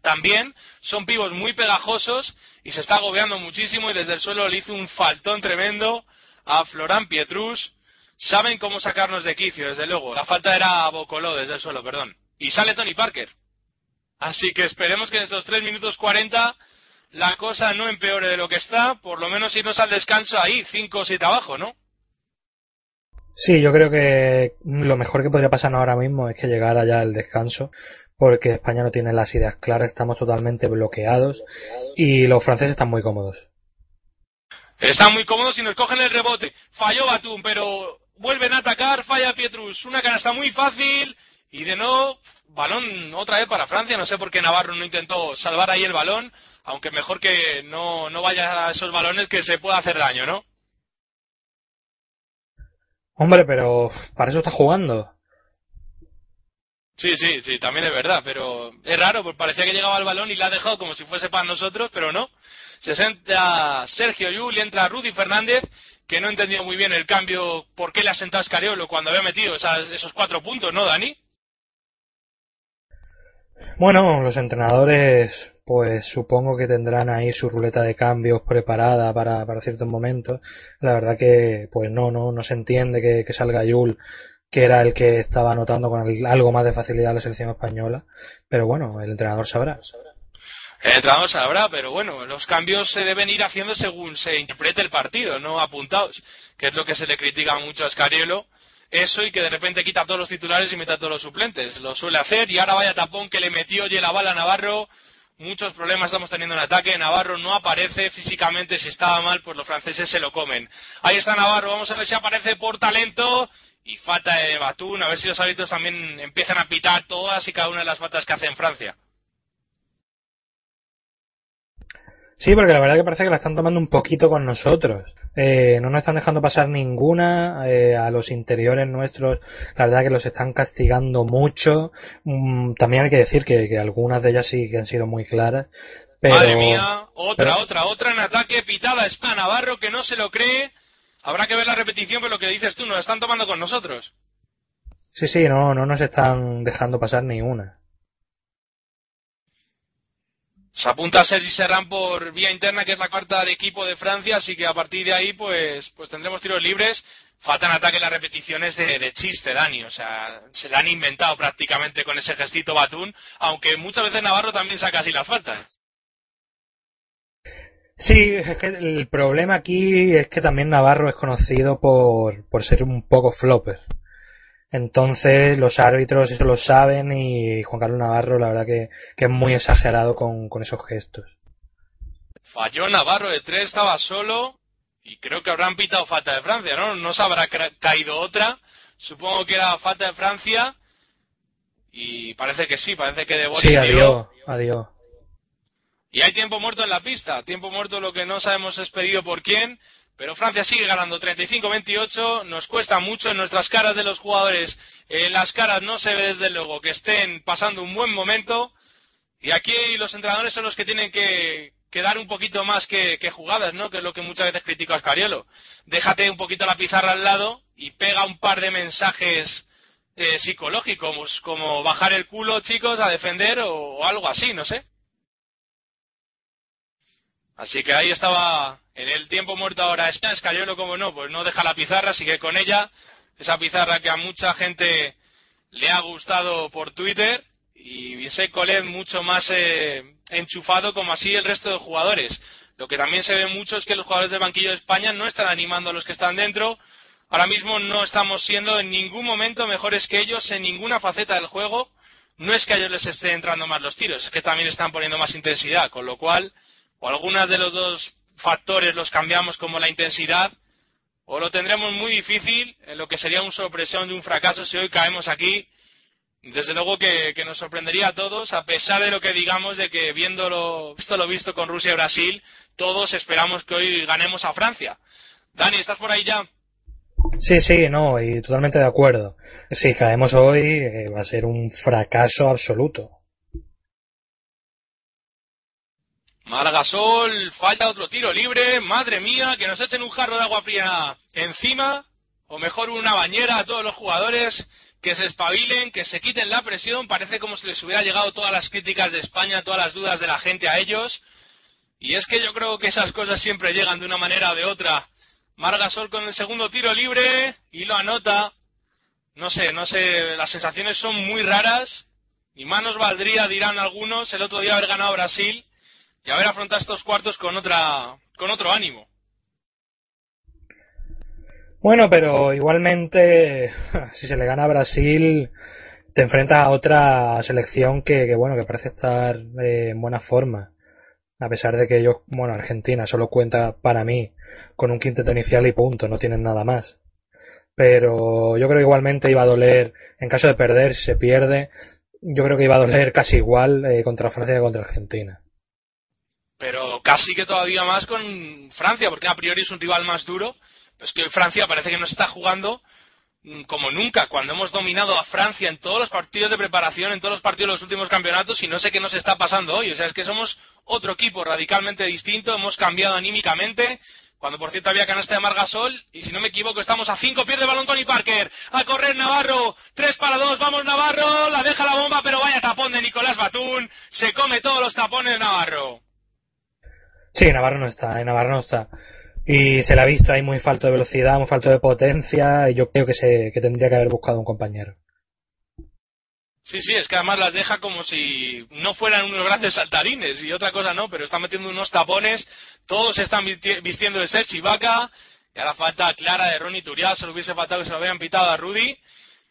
también. Son pivos muy pegajosos y se está agobiando muchísimo y desde el suelo le hizo un faltón tremendo a Florent Pietrus saben cómo sacarnos de quicio, desde luego. La falta era Bocoló desde el suelo, perdón. Y sale Tony Parker. Así que esperemos que en estos 3 minutos 40 la cosa no empeore de lo que está, por lo menos irnos al descanso ahí, 5 o 7 abajo, ¿no? Sí, yo creo que lo mejor que podría pasar ahora mismo es que llegara ya el descanso, porque España no tiene las ideas claras, estamos totalmente bloqueados y los franceses están muy cómodos. Están muy cómodos y nos cogen el rebote. Falló Batum, pero vuelven a atacar, falla Pietrus, una canasta muy fácil y de nuevo balón otra vez para Francia, no sé por qué Navarro no intentó salvar ahí el balón, aunque mejor que no, no vaya a esos balones que se pueda hacer daño, ¿no? Hombre, pero para eso está jugando. Sí, sí, sí, también es verdad, pero es raro, porque parecía que llegaba el balón y la ha dejado como si fuese para nosotros, pero no. Se sienta Sergio Yul entra Rudy Fernández que no entendido muy bien el cambio, por qué le ha sentado Escariolo cuando había metido esos cuatro puntos, ¿no, Dani? Bueno, los entrenadores, pues supongo que tendrán ahí su ruleta de cambios preparada para, ciertos momentos. La verdad que, pues no, no, no se entiende que, salga Yul, que era el que estaba anotando con algo más de facilidad la selección española. Pero bueno, el entrenador sabrá. El entrenador sabrá, pero bueno, los cambios se deben ir haciendo según se interprete el partido, no apuntados, que es lo que se le critica mucho a Escariolo. Eso y que de repente quita todos los titulares y mete a todos los suplentes. Lo suele hacer y ahora vaya tapón que le metió y la bala a Navarro. Muchos problemas estamos teniendo en ataque. Navarro no aparece físicamente. Si estaba mal, pues los franceses se lo comen. Ahí está Navarro. Vamos a ver si aparece por talento. Y falta de Batún. A ver si los hábitos también empiezan a pitar todas y cada una de las faltas que hace en Francia. Sí, porque la verdad que parece que la están tomando un poquito con nosotros. Eh, no nos están dejando pasar ninguna eh, a los interiores nuestros. La verdad que los están castigando mucho. Mm, también hay que decir que, algunas de ellas sí que han sido muy claras. Pero, Madre mía, otra, otra, otra en ataque pitada Spa Navarro que no se lo cree. Habrá que ver la repetición, pero lo que dices tú, nos están tomando con nosotros. Sí, sí, no, no nos están dejando pasar ni una. Se apunta a Sergi Serrán por vía interna, que es la cuarta de equipo de Francia, así que a partir de ahí pues, pues tendremos tiros libres. Faltan ataque las repeticiones de, de, chiste, Dani. O sea, se la han inventado prácticamente con ese gestito Batún, aunque muchas veces Navarro también saca así las faltas. Sí, es que el problema aquí es que también Navarro es conocido por, por ser un poco flopper. Entonces los árbitros eso lo saben y Juan Carlos Navarro la verdad que, es muy exagerado con, con esos gestos. Falló Navarro de tres, estaba solo y creo que habrán pitado falta de Francia, ¿no? No se habrá caído otra. Supongo que era falta de Francia y parece que sí, parece que de Sí, adiós, adiós. Y hay tiempo muerto en la pista, tiempo muerto lo que no sabemos es pedido por quién, pero Francia sigue ganando 35-28, nos cuesta mucho en nuestras caras de los jugadores, en las caras no se ve desde luego que estén pasando un buen momento y aquí los entrenadores son los que tienen que, dar un poquito más que, jugadas, ¿no? Que es lo que muchas veces critico a Escariolo. Déjate un poquito la pizarra al lado y pega un par de mensajes eh, psicológicos, como bajar el culo, chicos, a defender o algo así, no sé. Así que ahí estaba en el tiempo muerto ahora está Escariolo, como no, pues no deja la pizarra, sigue con ella, esa pizarra que a mucha gente le ha gustado por Twitter y ese Colet mucho más eh, enchufado como así el resto de jugadores. Lo que también se ve mucho es que los jugadores del banquillo de España no están animando a los que están dentro. Ahora mismo no estamos siendo en ningún momento mejores que ellos en ninguna faceta del juego. No es que a ellos les estén entrando más los tiros, es que también están poniendo más intensidad, con lo cual o algunas de los dos factores los cambiamos como la intensidad, o lo tendremos muy difícil en lo que sería un sorpresión de un fracaso si hoy caemos aquí. Desde luego que, nos sorprendería a todos, a pesar de lo que digamos de que viéndolo, visto lo visto con Rusia y Brasil, todos esperamos que hoy ganemos a Francia. Dani, ¿estás por ahí ya? Sí, sí, no, y totalmente de acuerdo. Si caemos hoy, eh, va a ser un fracaso absoluto. Margasol falla otro tiro libre. Madre mía, que nos echen un jarro de agua fría encima. O mejor una bañera a todos los jugadores. Que se espabilen, que se quiten la presión. Parece como si les hubiera llegado todas las críticas de España, todas las dudas de la gente a ellos. Y es que yo creo que esas cosas siempre llegan de una manera o de otra. Margasol con el segundo tiro libre y lo anota. No sé, no sé, las sensaciones son muy raras. Y manos valdría, dirán algunos, el otro día haber ganado Brasil y haber afrontado estos cuartos con otra con otro ánimo. Bueno, pero igualmente, si se le gana a Brasil, te enfrentas a otra selección que, bueno, que parece estar en buena forma. A pesar de que ellos, bueno, Argentina solo cuenta para mí con un quinteto inicial y punto, no tienen nada más. Pero yo creo que igualmente iba a doler, en caso de perder, si se pierde, yo creo que iba a doler casi igual eh, contra Francia que contra Argentina pero casi que todavía más con Francia, porque a priori es un rival más duro. Pues que Francia parece que no está jugando mm, como nunca, cuando hemos dominado a Francia en todos los partidos de preparación, en todos los partidos de los últimos campeonatos, y no sé qué nos está pasando hoy. O sea, es que somos otro equipo radicalmente distinto, hemos cambiado anímicamente. Cuando por cierto había canasta de Margasol, y si no me equivoco, estamos a cinco pies de balón Tony Parker. A correr Navarro, tres para dos, vamos Navarro, la deja la bomba, pero vaya tapón de Nicolás Batún, se come todos los tapones Navarro. Sí, Navarro no está, en Navarro no está. Y se le ha visto ahí muy falto de velocidad, muy falto de potencia, y yo creo que, se, que tendría que haber buscado un compañero. Sí, sí, es que además las deja como si no fueran unos grandes saltarines y otra cosa no, pero está metiendo unos tapones, todos están vistiendo de Sergi Vaca, y a la falta clara de Ronnie Turial, se lo hubiese faltado que se lo habían pitado a Rudy.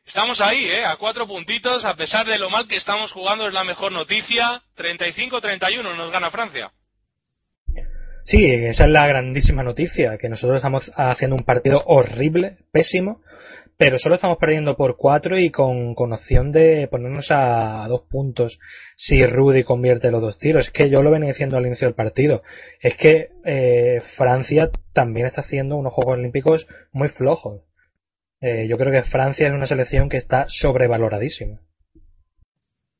Estamos ahí, ¿eh? a cuatro puntitos, a pesar de lo mal que estamos jugando, es la mejor noticia. 35-31 nos gana Francia. Sí, esa es la grandísima noticia, que nosotros estamos haciendo un partido horrible, pésimo, pero solo estamos perdiendo por cuatro y con, con opción de ponernos a, dos puntos si Rudy convierte los dos tiros. Es que yo lo venía diciendo al inicio del partido. Es que eh, Francia también está haciendo unos Juegos Olímpicos muy flojos. Eh, yo creo que Francia es una selección que está sobrevaloradísima.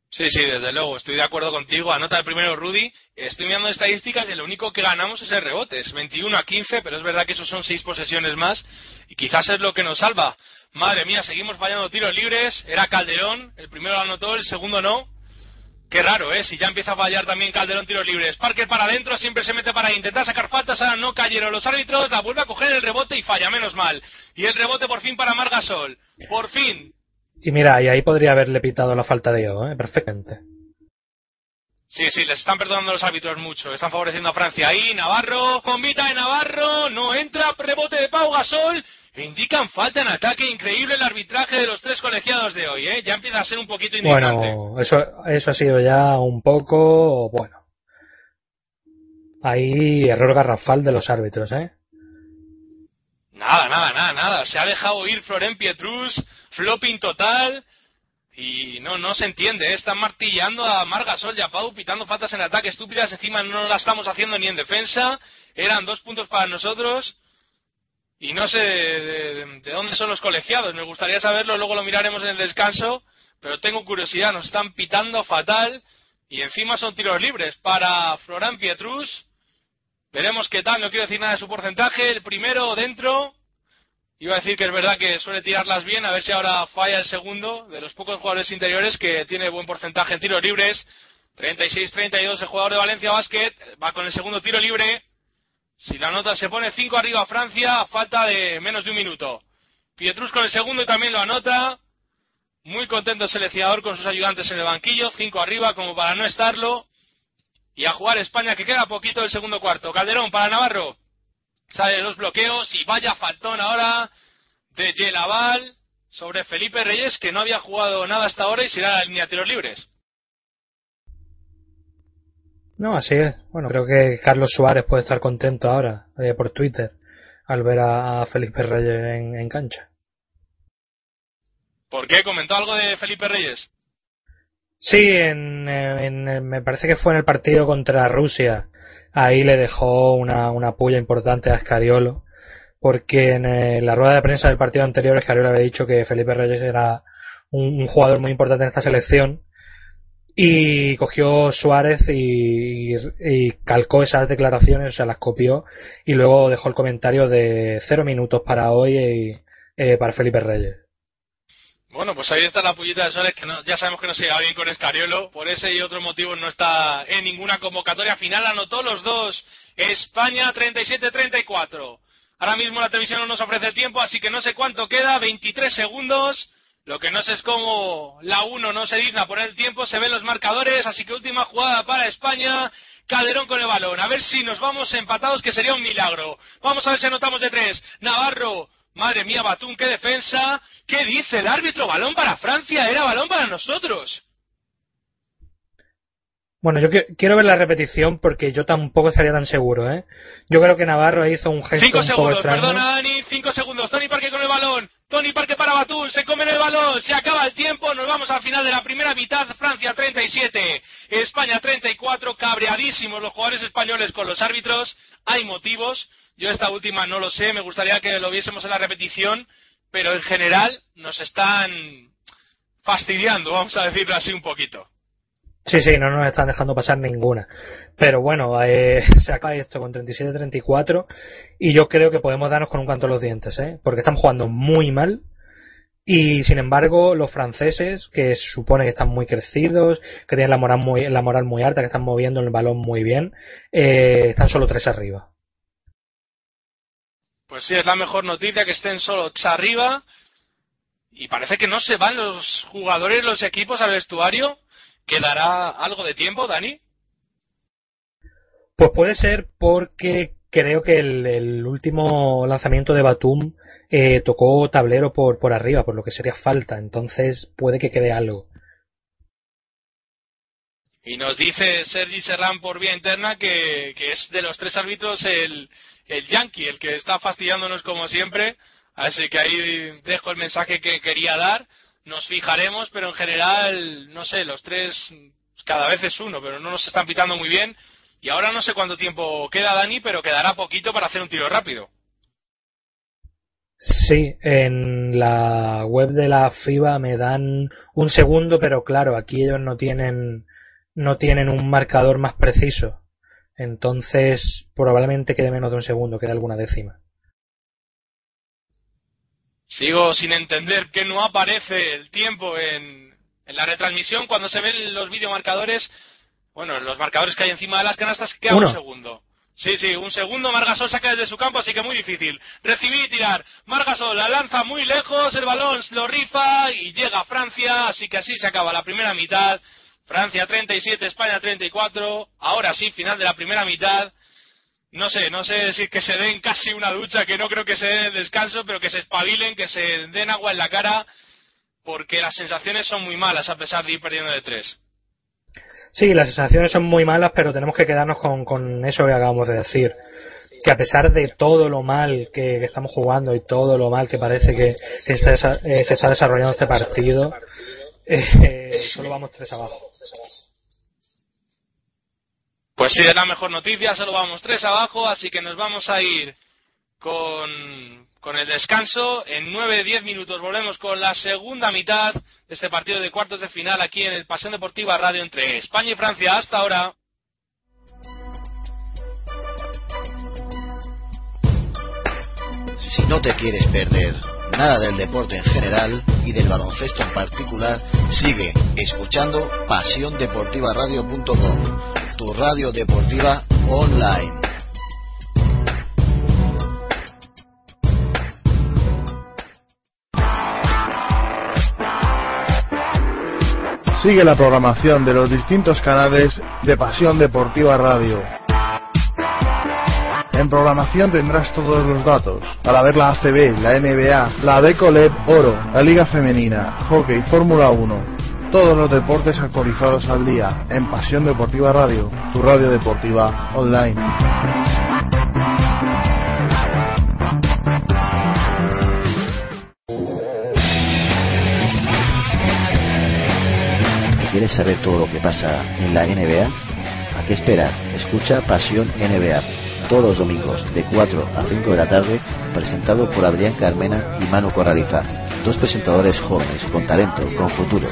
Sí, sí, desde luego, estoy de acuerdo contigo. Anota el primero Rudy. Estoy mirando estadísticas y lo único que ganamos es el rebote. Es 21 a 15, pero es verdad que esos son seis posesiones más y quizás es lo que nos salva. Madre mía, seguimos fallando tiros libres. Era Calderón, el primero lo anotó, el segundo no. Qué raro, ¿eh? Si ya empieza a fallar también Calderón tiros libres. Parker para adentro, siempre se mete para intentar sacar faltas. Ahora no cayeron los árbitros, la vuelve a coger el rebote y falla, menos mal. Y el rebote por fin para Margasol. Por fin, y mira, y ahí podría haberle pitado la falta de yo, ¿eh? perfectamente. Sí, sí, les están perdonando los árbitros mucho. Están favoreciendo a Francia. Ahí, Navarro, bombita de Navarro, no entra, rebote de Pau Gasol. Indican falta en ataque, increíble el arbitraje de los tres colegiados de hoy, ¿eh? Ya empieza a ser un poquito indignante. Bueno, eso, eso ha sido ya un poco, bueno. Hay error garrafal de los árbitros, ¿eh? Nada, nada, nada, nada. Se ha dejado ir Florent Pietrus, flopping total. Y no, no se entiende, ¿eh? están martillando a Margasol y a Pau, pitando faltas en ataque estúpidas, encima no la estamos haciendo ni en defensa, eran dos puntos para nosotros, y no sé de, dónde son los colegiados, me gustaría saberlo, luego lo miraremos en el descanso, pero tengo curiosidad, nos están pitando fatal, y encima son tiros libres para Florán Pietrus, veremos qué tal, no quiero decir nada de su porcentaje, el primero dentro, Iba a decir que es verdad que suele tirarlas bien, a ver si ahora falla el segundo, de los pocos jugadores interiores que tiene buen porcentaje en tiros libres. 36-32 el jugador de Valencia Basket, va con el segundo tiro libre. Si la nota se pone 5 arriba a Francia, a falta de menos de un minuto. Pietrus con el segundo y también lo anota. Muy contento el seleccionador con sus ayudantes en el banquillo, 5 arriba como para no estarlo. Y a jugar España que queda poquito del segundo cuarto. Calderón para Navarro. Salen los bloqueos y vaya faltón ahora de Yelaval sobre Felipe Reyes que no había jugado nada hasta ahora y será la línea de tiros libres. No, así es. Bueno, creo que Carlos Suárez puede estar contento ahora eh, por Twitter al ver a Felipe Reyes en, cancha. ¿Por qué? ¿Comentó algo de Felipe Reyes? Sí, en, me parece que fue en el partido contra Rusia ahí le dejó una, una puya importante a Escariolo, porque en eh, la rueda de prensa del partido anterior Escariolo había dicho que Felipe Reyes era un, jugador muy importante en esta selección y cogió Suárez y, calcó esas declaraciones, o sea, las copió y luego dejó el comentario de cero minutos para hoy y, eh, para Felipe Reyes. Bueno, pues ahí está la pullita de Suárez, que ya sabemos que no se lleva bien con Escariolo, por ese y otros motivos no está en ninguna convocatoria final, anotó los dos, España 37-34. Ahora mismo la televisión no nos ofrece tiempo, así que no sé cuánto queda, 23 segundos. Lo que no sé es cómo la 1 no se digna poner el tiempo, se ven los marcadores, así que última jugada para España. Calderón con el balón, a ver si nos vamos empatados, que sería un milagro. Vamos a ver si anotamos de tres. Navarro Madre mía, Batún, qué defensa. ¿Qué dice el árbitro? Balón para Francia, era balón para nosotros. Bueno, yo quiero ver la repetición porque yo tampoco estaría tan seguro, ¿eh? Yo creo que Navarro hizo un gesto cinco un segundos, poco extraño. Perdona, Dani, cinco segundos. Tony Parque con el balón. Tony Parque para Batún, se come el balón, se acaba el tiempo, nos vamos al final de la primera mitad. Francia 37, España 34, cabreadísimos los jugadores españoles con los árbitros. Hay motivos. Yo esta última no lo sé, me gustaría que lo viésemos en la repetición, pero en general nos están fastidiando, vamos a decirlo así un poquito. Sí, sí, no nos están dejando pasar ninguna. Pero bueno, eh, se acaba esto con 37-34 y yo creo que podemos darnos con un canto en los dientes, ¿eh? porque están jugando muy mal y sin embargo los franceses, que supone que están muy crecidos, que tienen la moral muy, la moral muy alta, que están moviendo el balón muy bien, eh, están solo tres arriba. Pues sí, es la mejor noticia que estén solo arriba. Y parece que no se van los jugadores, los equipos al vestuario. ¿Quedará algo de tiempo, Dani? Pues puede ser porque creo que el, último lanzamiento de Batum eh, tocó tablero por, por arriba, por lo que sería falta. Entonces puede que quede algo. Y nos dice Sergi Serrán por vía interna que, que es de los tres árbitros el, el Yankee, el que está fastidiándonos como siempre. Así que ahí dejo el mensaje que quería dar. Nos fijaremos, pero en general, no sé, los tres, cada vez es uno, pero no nos están pitando muy bien. Y ahora no sé cuánto tiempo queda, Dani, pero quedará poquito para hacer un tiro rápido. Sí, en la web de la FIBA me dan un segundo, pero claro, aquí ellos no tienen no tienen un marcador más preciso. Entonces, probablemente quede menos de un segundo, quede alguna décima. Sigo sin entender que no aparece el tiempo en, en la retransmisión cuando se ven los videomarcadores. Bueno, los marcadores que hay encima de las canastas queda un segundo. Sí, sí, un segundo. Margasol saca desde su campo, así que muy difícil. Recibir y tirar. Margasol la lanza muy lejos, el balón lo rifa y llega a Francia, así que así se acaba la primera mitad. Francia 37, España 34. Ahora sí, final de la primera mitad. No sé, no sé si que se den casi una ducha, que no creo que se den descanso, pero que se espabilen, que se den agua en la cara, porque las sensaciones son muy malas a pesar de ir perdiendo de tres. Sí, las sensaciones son muy malas, pero tenemos que quedarnos con, con eso que acabamos de decir. Que a pesar de todo lo mal que, estamos jugando y todo lo mal que parece que, eh, se está desarrollando este partido, eh, solo vamos tres abajo. Pues sí, es la mejor noticia, solo vamos tres abajo, así que nos vamos a ir con, con el descanso. En nueve, diez minutos volvemos con la segunda mitad de este partido de cuartos de final aquí en el Pasión Deportiva Radio entre España y Francia. Hasta ahora. Si no te quieres perder nada del deporte en general y del baloncesto en particular, sigue escuchando pasiondeportivaradio.com tu radio deportiva online. Sigue la programación de los distintos canales de Pasión Deportiva Radio. En programación tendrás todos los datos para ver la ACB, la NBA, la Decoleb Oro, la Liga Femenina, Hockey, Fórmula 1, todos los deportes actualizados al día en Pasión Deportiva Radio, tu radio deportiva online. ¿Quieres saber todo lo que pasa en la NBA? ¿A qué esperas? Escucha Pasión NBA todos los domingos de 4 a 5 de la tarde, presentado por Adrián Carmena y Manu Corraliza dos presentadores jóvenes, con talento, con futuro.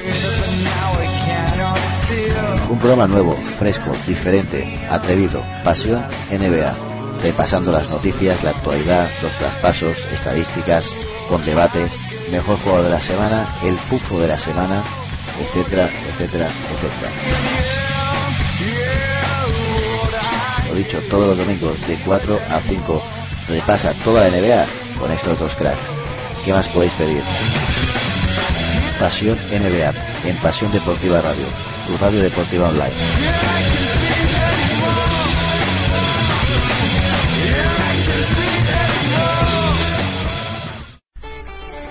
Un programa nuevo, fresco, diferente, atrevido, pasión NBA, repasando las noticias, la actualidad, los traspasos, estadísticas, con debates, mejor jugador de la semana, el pufo de la semana, etcétera, etcétera, etcétera. Lo dicho, todos los domingos de 4 a 5 repasa toda la NBA con estos dos cracks. ¿Qué más podéis pedir? Pasión NBA, en Pasión Deportiva Radio, tu radio deportiva online.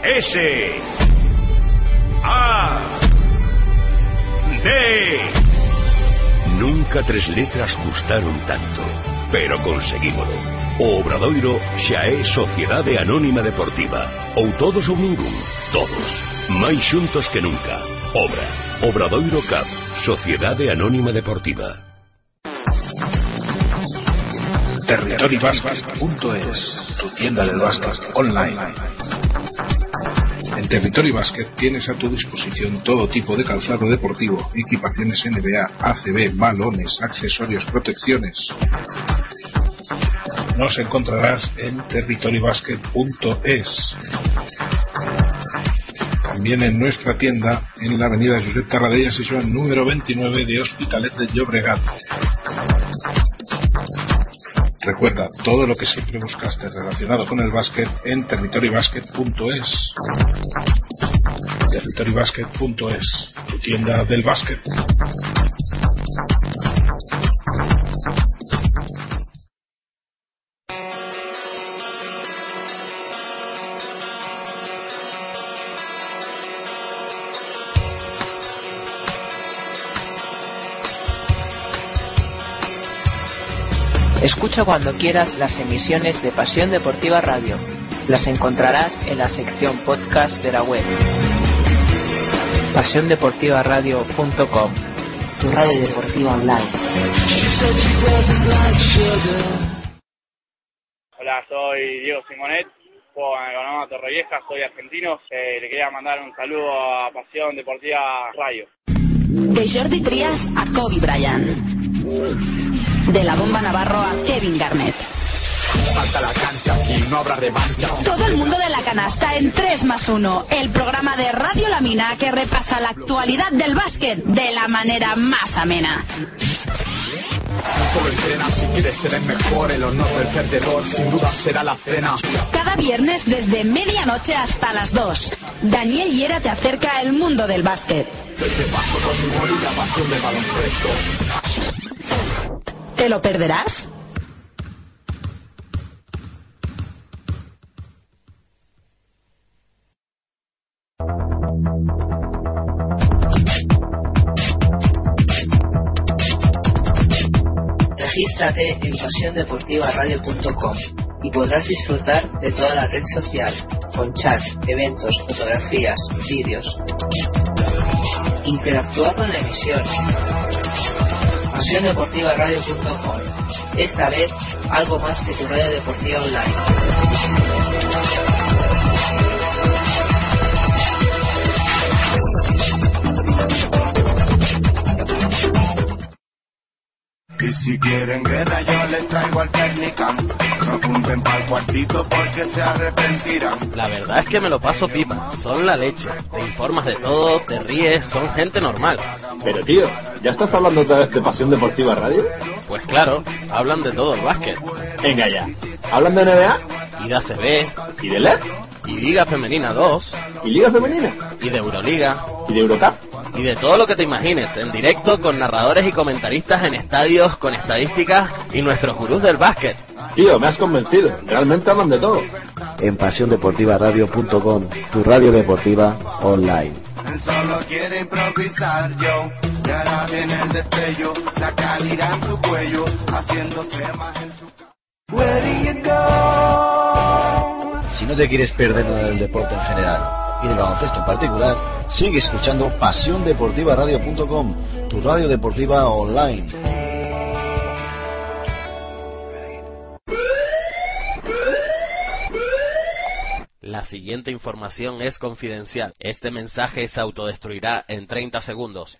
S A D Nunca tres letras gustaron tanto, pero conseguímoslo. O Obradoiro xa é Sociedade Anónima Deportiva. Ou todos ou ningún. Todos. Máis xuntos que nunca. Obra. Obradoiro Cup. Sociedade Anónima Deportiva. Territorybasket.es Tu tienda del básquet online. En Territory Basket tienes a tu disposición todo tipo de calzado deportivo, equipaciones NBA, ACB, balones, accesorios, protecciones nos encontrarás en territorybasket.es. También en nuestra tienda en la avenida Josep Tarradella, sesión número 29 de Hospitalet de Llobregat. Recuerda todo lo que siempre buscaste relacionado con el básquet en territorybasket.es. Territorybasket.es, tu tienda del básquet. Escucha cuando quieras las emisiones de Pasión Deportiva Radio. Las encontrarás en la sección podcast de la web. PasiónDeportivaRadio.com Tu radio deportiva online. Hola, soy Diego Simonet, juego en el Económico Torrevieja, soy argentino. Eh, le quería mandar un saludo a Pasión Deportiva Radio. De Jordi Trias a Kobe Bryant de la bomba Navarro a Kevin Garnett. Todo el mundo de la canasta en 3 más 1, el programa de Radio La Mina que repasa la actualidad del básquet de la manera más amena. Cada viernes desde medianoche hasta las 2. Daniel Hiera te acerca al mundo del básquet. ¿Te lo perderás? Regístrate en pasiondeportivaradio.com y podrás disfrutar de toda la red social, con chats, eventos, fotografías, vídeos. Interactúa con la emisión pasiondeportivaradio.com Esta vez, algo más que tu radio deportiva online. Y si quieren guerra yo les traigo al técnica. No apunten el cuartito porque se arrepentirán. La verdad es que me lo paso pipa, son la leche. Te informas de todo, te ríes, son gente normal. Pero tío, ¿ya estás hablando otra vez de Pasión Deportiva Radio? Pues claro, hablan de todo el básquet. Venga ya. ¿Hablan de NBA? Y de ACB. ¿Y de LED? Y Liga Femenina 2. ¿Y Liga Femenina? Y de Euroliga. ¿Y de Eurocup? Y de todo lo que te imagines, en directo con narradores y comentaristas en estadios, con estadísticas y nuestros gurús del básquet. Tío, me has convencido. Realmente hablan de todo. En pasiondeportivaradio.com, tu radio deportiva online. Solo quiere improvisar yo. Y ahora viene el destello. La calidad en su cuello. Haciendo temas en su. Where do you go? Si no te quieres perder nada del deporte en general y del baloncesto en particular, sigue escuchando pasiondeportivaradio.com, tu radio deportiva online. La siguiente información es confidencial. Este mensaje se autodestruirá en 30 segundos.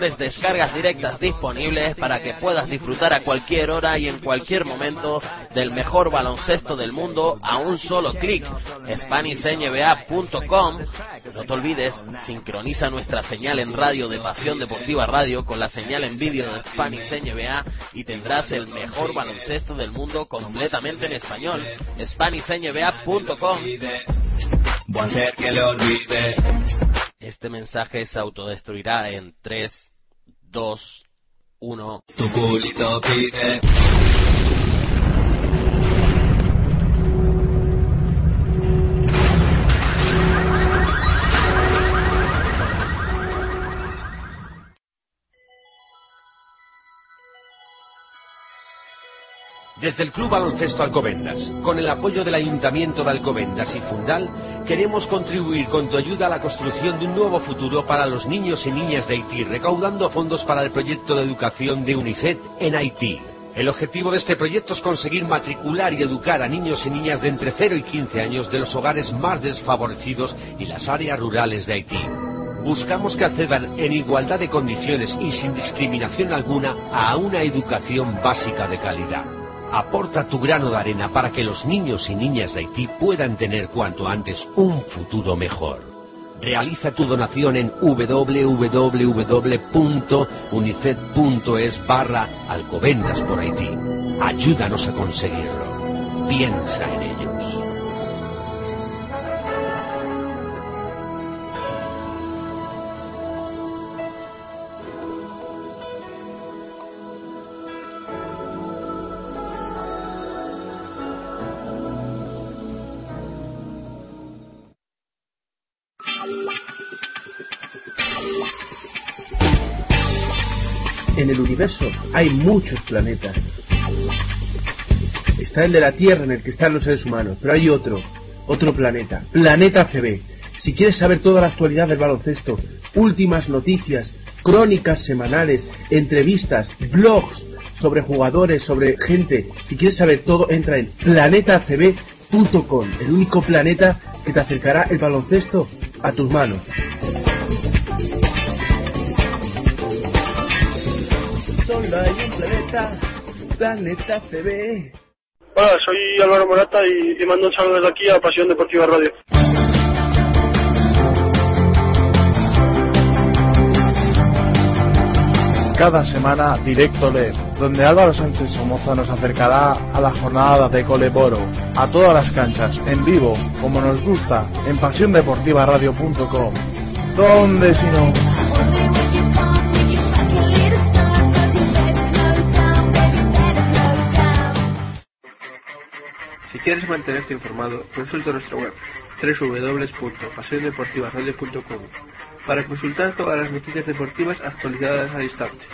descargas directas disponibles para que puedas disfrutar a cualquier hora y en cualquier momento del mejor baloncesto del mundo a un solo clic. SpanishNBA.com No te olvides, sincroniza nuestra señal en radio de Pasión Deportiva Radio con la señal en vídeo de Spanish NBA y tendrás el mejor baloncesto del mundo completamente en español. SpanishNBA.com. Este mensaje se autodestruirá en 3, 2, 1. Tu culito pide. Desde el Club Baloncesto Alcobendas, con el apoyo del Ayuntamiento de Alcobendas y Fundal, queremos contribuir con tu ayuda a la construcción de un nuevo futuro para los niños y niñas de Haití, recaudando fondos para el proyecto de educación de UNICEF en Haití. El objetivo de este proyecto es conseguir matricular y educar a niños y niñas de entre 0 y 15 años de los hogares más desfavorecidos y las áreas rurales de Haití. Buscamos que accedan en igualdad de condiciones y sin discriminación alguna a una educación básica de calidad. Aporta tu grano de arena para que los niños y niñas de Haití puedan tener cuanto antes un futuro mejor. Realiza tu donación en www.unicef.es barra Alcobendas por Haití. Ayúdanos a conseguirlo. Piensa en ellos. Hay muchos planetas. Está el de la Tierra en el que están los seres humanos, pero hay otro, otro planeta, Planeta CB. Si quieres saber toda la actualidad del baloncesto, últimas noticias, crónicas semanales, entrevistas, blogs sobre jugadores, sobre gente, si quieres saber todo, entra en planetacb.com, el único planeta que te acercará el baloncesto a tus manos. Solo hay un planeta, Planeta CB. Hola, soy Álvaro Morata y mando un saludo desde aquí a Pasión Deportiva Radio. cada semana Directo LED, donde Álvaro Sánchez Somoza nos acercará a la jornada de Coleboro, a todas las canchas, en vivo, como nos gusta, en pasiondeportivaradio.com. ¿Dónde si no? Si quieres mantenerte informado, consulta nuestra web www.pasiondeportivaradio.com para consultar todas las noticias deportivas actualizadas al instante.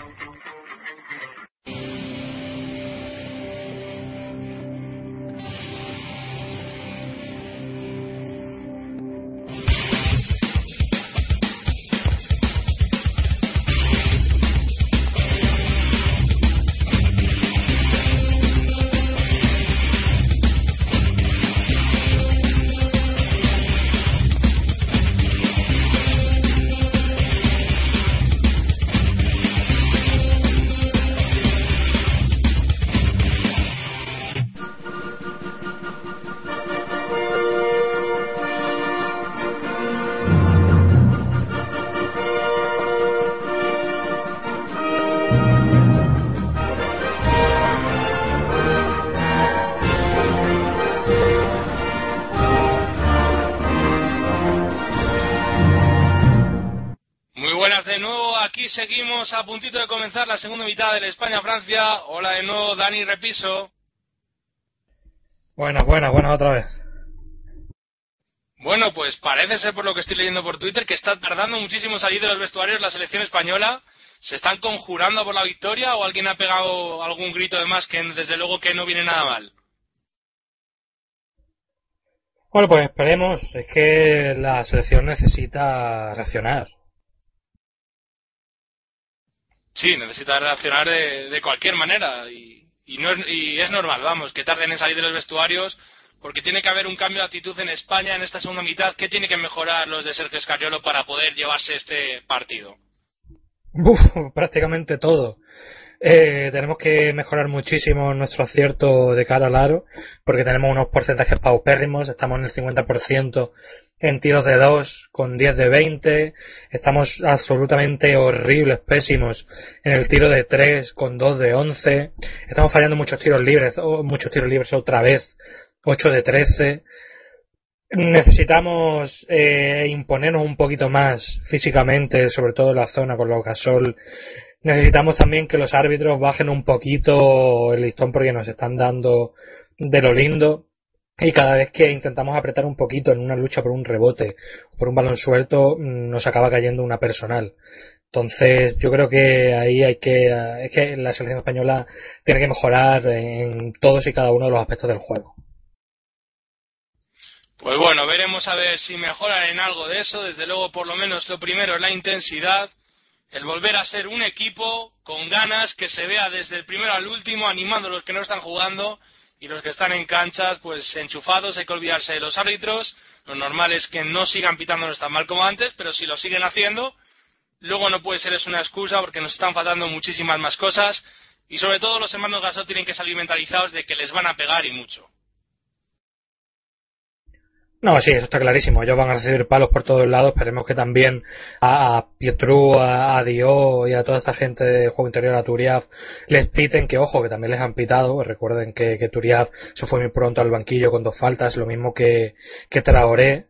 Seguimos a puntito de comenzar la segunda mitad del España-Francia. Hola de nuevo, Dani Repiso. Buenas, buenas, buenas otra vez. Bueno, pues parece ser por lo que estoy leyendo por Twitter que está tardando muchísimo salir de los vestuarios la selección española. ¿Se están conjurando por la victoria o alguien ha pegado algún grito de más que desde luego que no viene nada mal? Bueno, pues esperemos. Es que la selección necesita reaccionar. Sí, necesita reaccionar de, de cualquier manera y, y, no es, y es normal, vamos, que tarden en salir de los vestuarios porque tiene que haber un cambio de actitud en España en esta segunda mitad. ¿Qué tiene que mejorar los de Sergio Escariolo para poder llevarse este partido? Uf, prácticamente todo. Eh, tenemos que mejorar muchísimo nuestro acierto de cara al aro, porque tenemos unos porcentajes paupérrimos, estamos en el 50% en tiros de 2 con 10 de 20, estamos absolutamente horribles, pésimos en el tiro de 3 con 2 de 11, estamos fallando muchos tiros libres, o muchos tiros libres otra vez, 8 de 13. Necesitamos eh, imponernos un poquito más físicamente, sobre todo en la zona con los gasol. Necesitamos también que los árbitros bajen un poquito el listón porque nos están dando de lo lindo. Y cada vez que intentamos apretar un poquito en una lucha por un rebote por un balón suelto, mm, nos acaba cayendo una personal. Entonces, yo creo que ahí hay que, es que la selección española tiene que mejorar en todos y cada uno de los aspectos del juego. Pues bueno, veremos a ver si mejoran en algo de eso. Desde luego, por lo menos lo primero es la intensidad, el volver a ser un equipo con ganas, que se vea desde el primero al último, animando a los que no están jugando y los que están en canchas, pues enchufados. Hay que olvidarse de los árbitros. Lo normal es que no sigan pitándonos tan mal como antes, pero si lo siguen haciendo, luego no puede ser eso una excusa porque nos están faltando muchísimas más cosas. Y sobre todo los hermanos Gasol tienen que salir mentalizados de que les van a pegar y mucho. No, sí, eso está clarísimo. Ellos van a recibir palos por todos lados. Esperemos que también a, Pietru, a, a Dio y a toda esta gente de juego interior, a Turiaf, les piten que, ojo, que también les han pitado. Recuerden que, que Turiaf se fue muy pronto al banquillo con dos faltas, lo mismo que, que Traoré.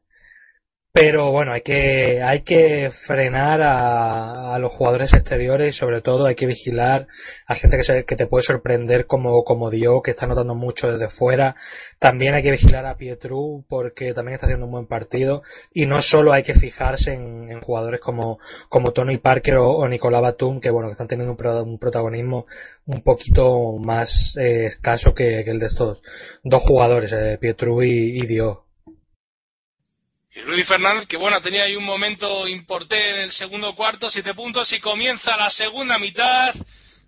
Pero bueno, hay que, hay que frenar a, a, los jugadores exteriores y sobre todo hay que vigilar a gente que, se, que te puede sorprender como, como Dio, que está notando mucho desde fuera. También hay que vigilar a Pietru porque también está haciendo un buen partido. Y no solo hay que fijarse en, en jugadores como, como Tony Parker o, o Nicolás Batum, que bueno, que están teniendo un, pro, un protagonismo un poquito más eh, escaso que, que, el de estos dos jugadores, eh, Pietru y, y Dio. Rudy Fernández, que bueno, tenía ahí un momento importante en el segundo cuarto, siete puntos, y comienza la segunda mitad.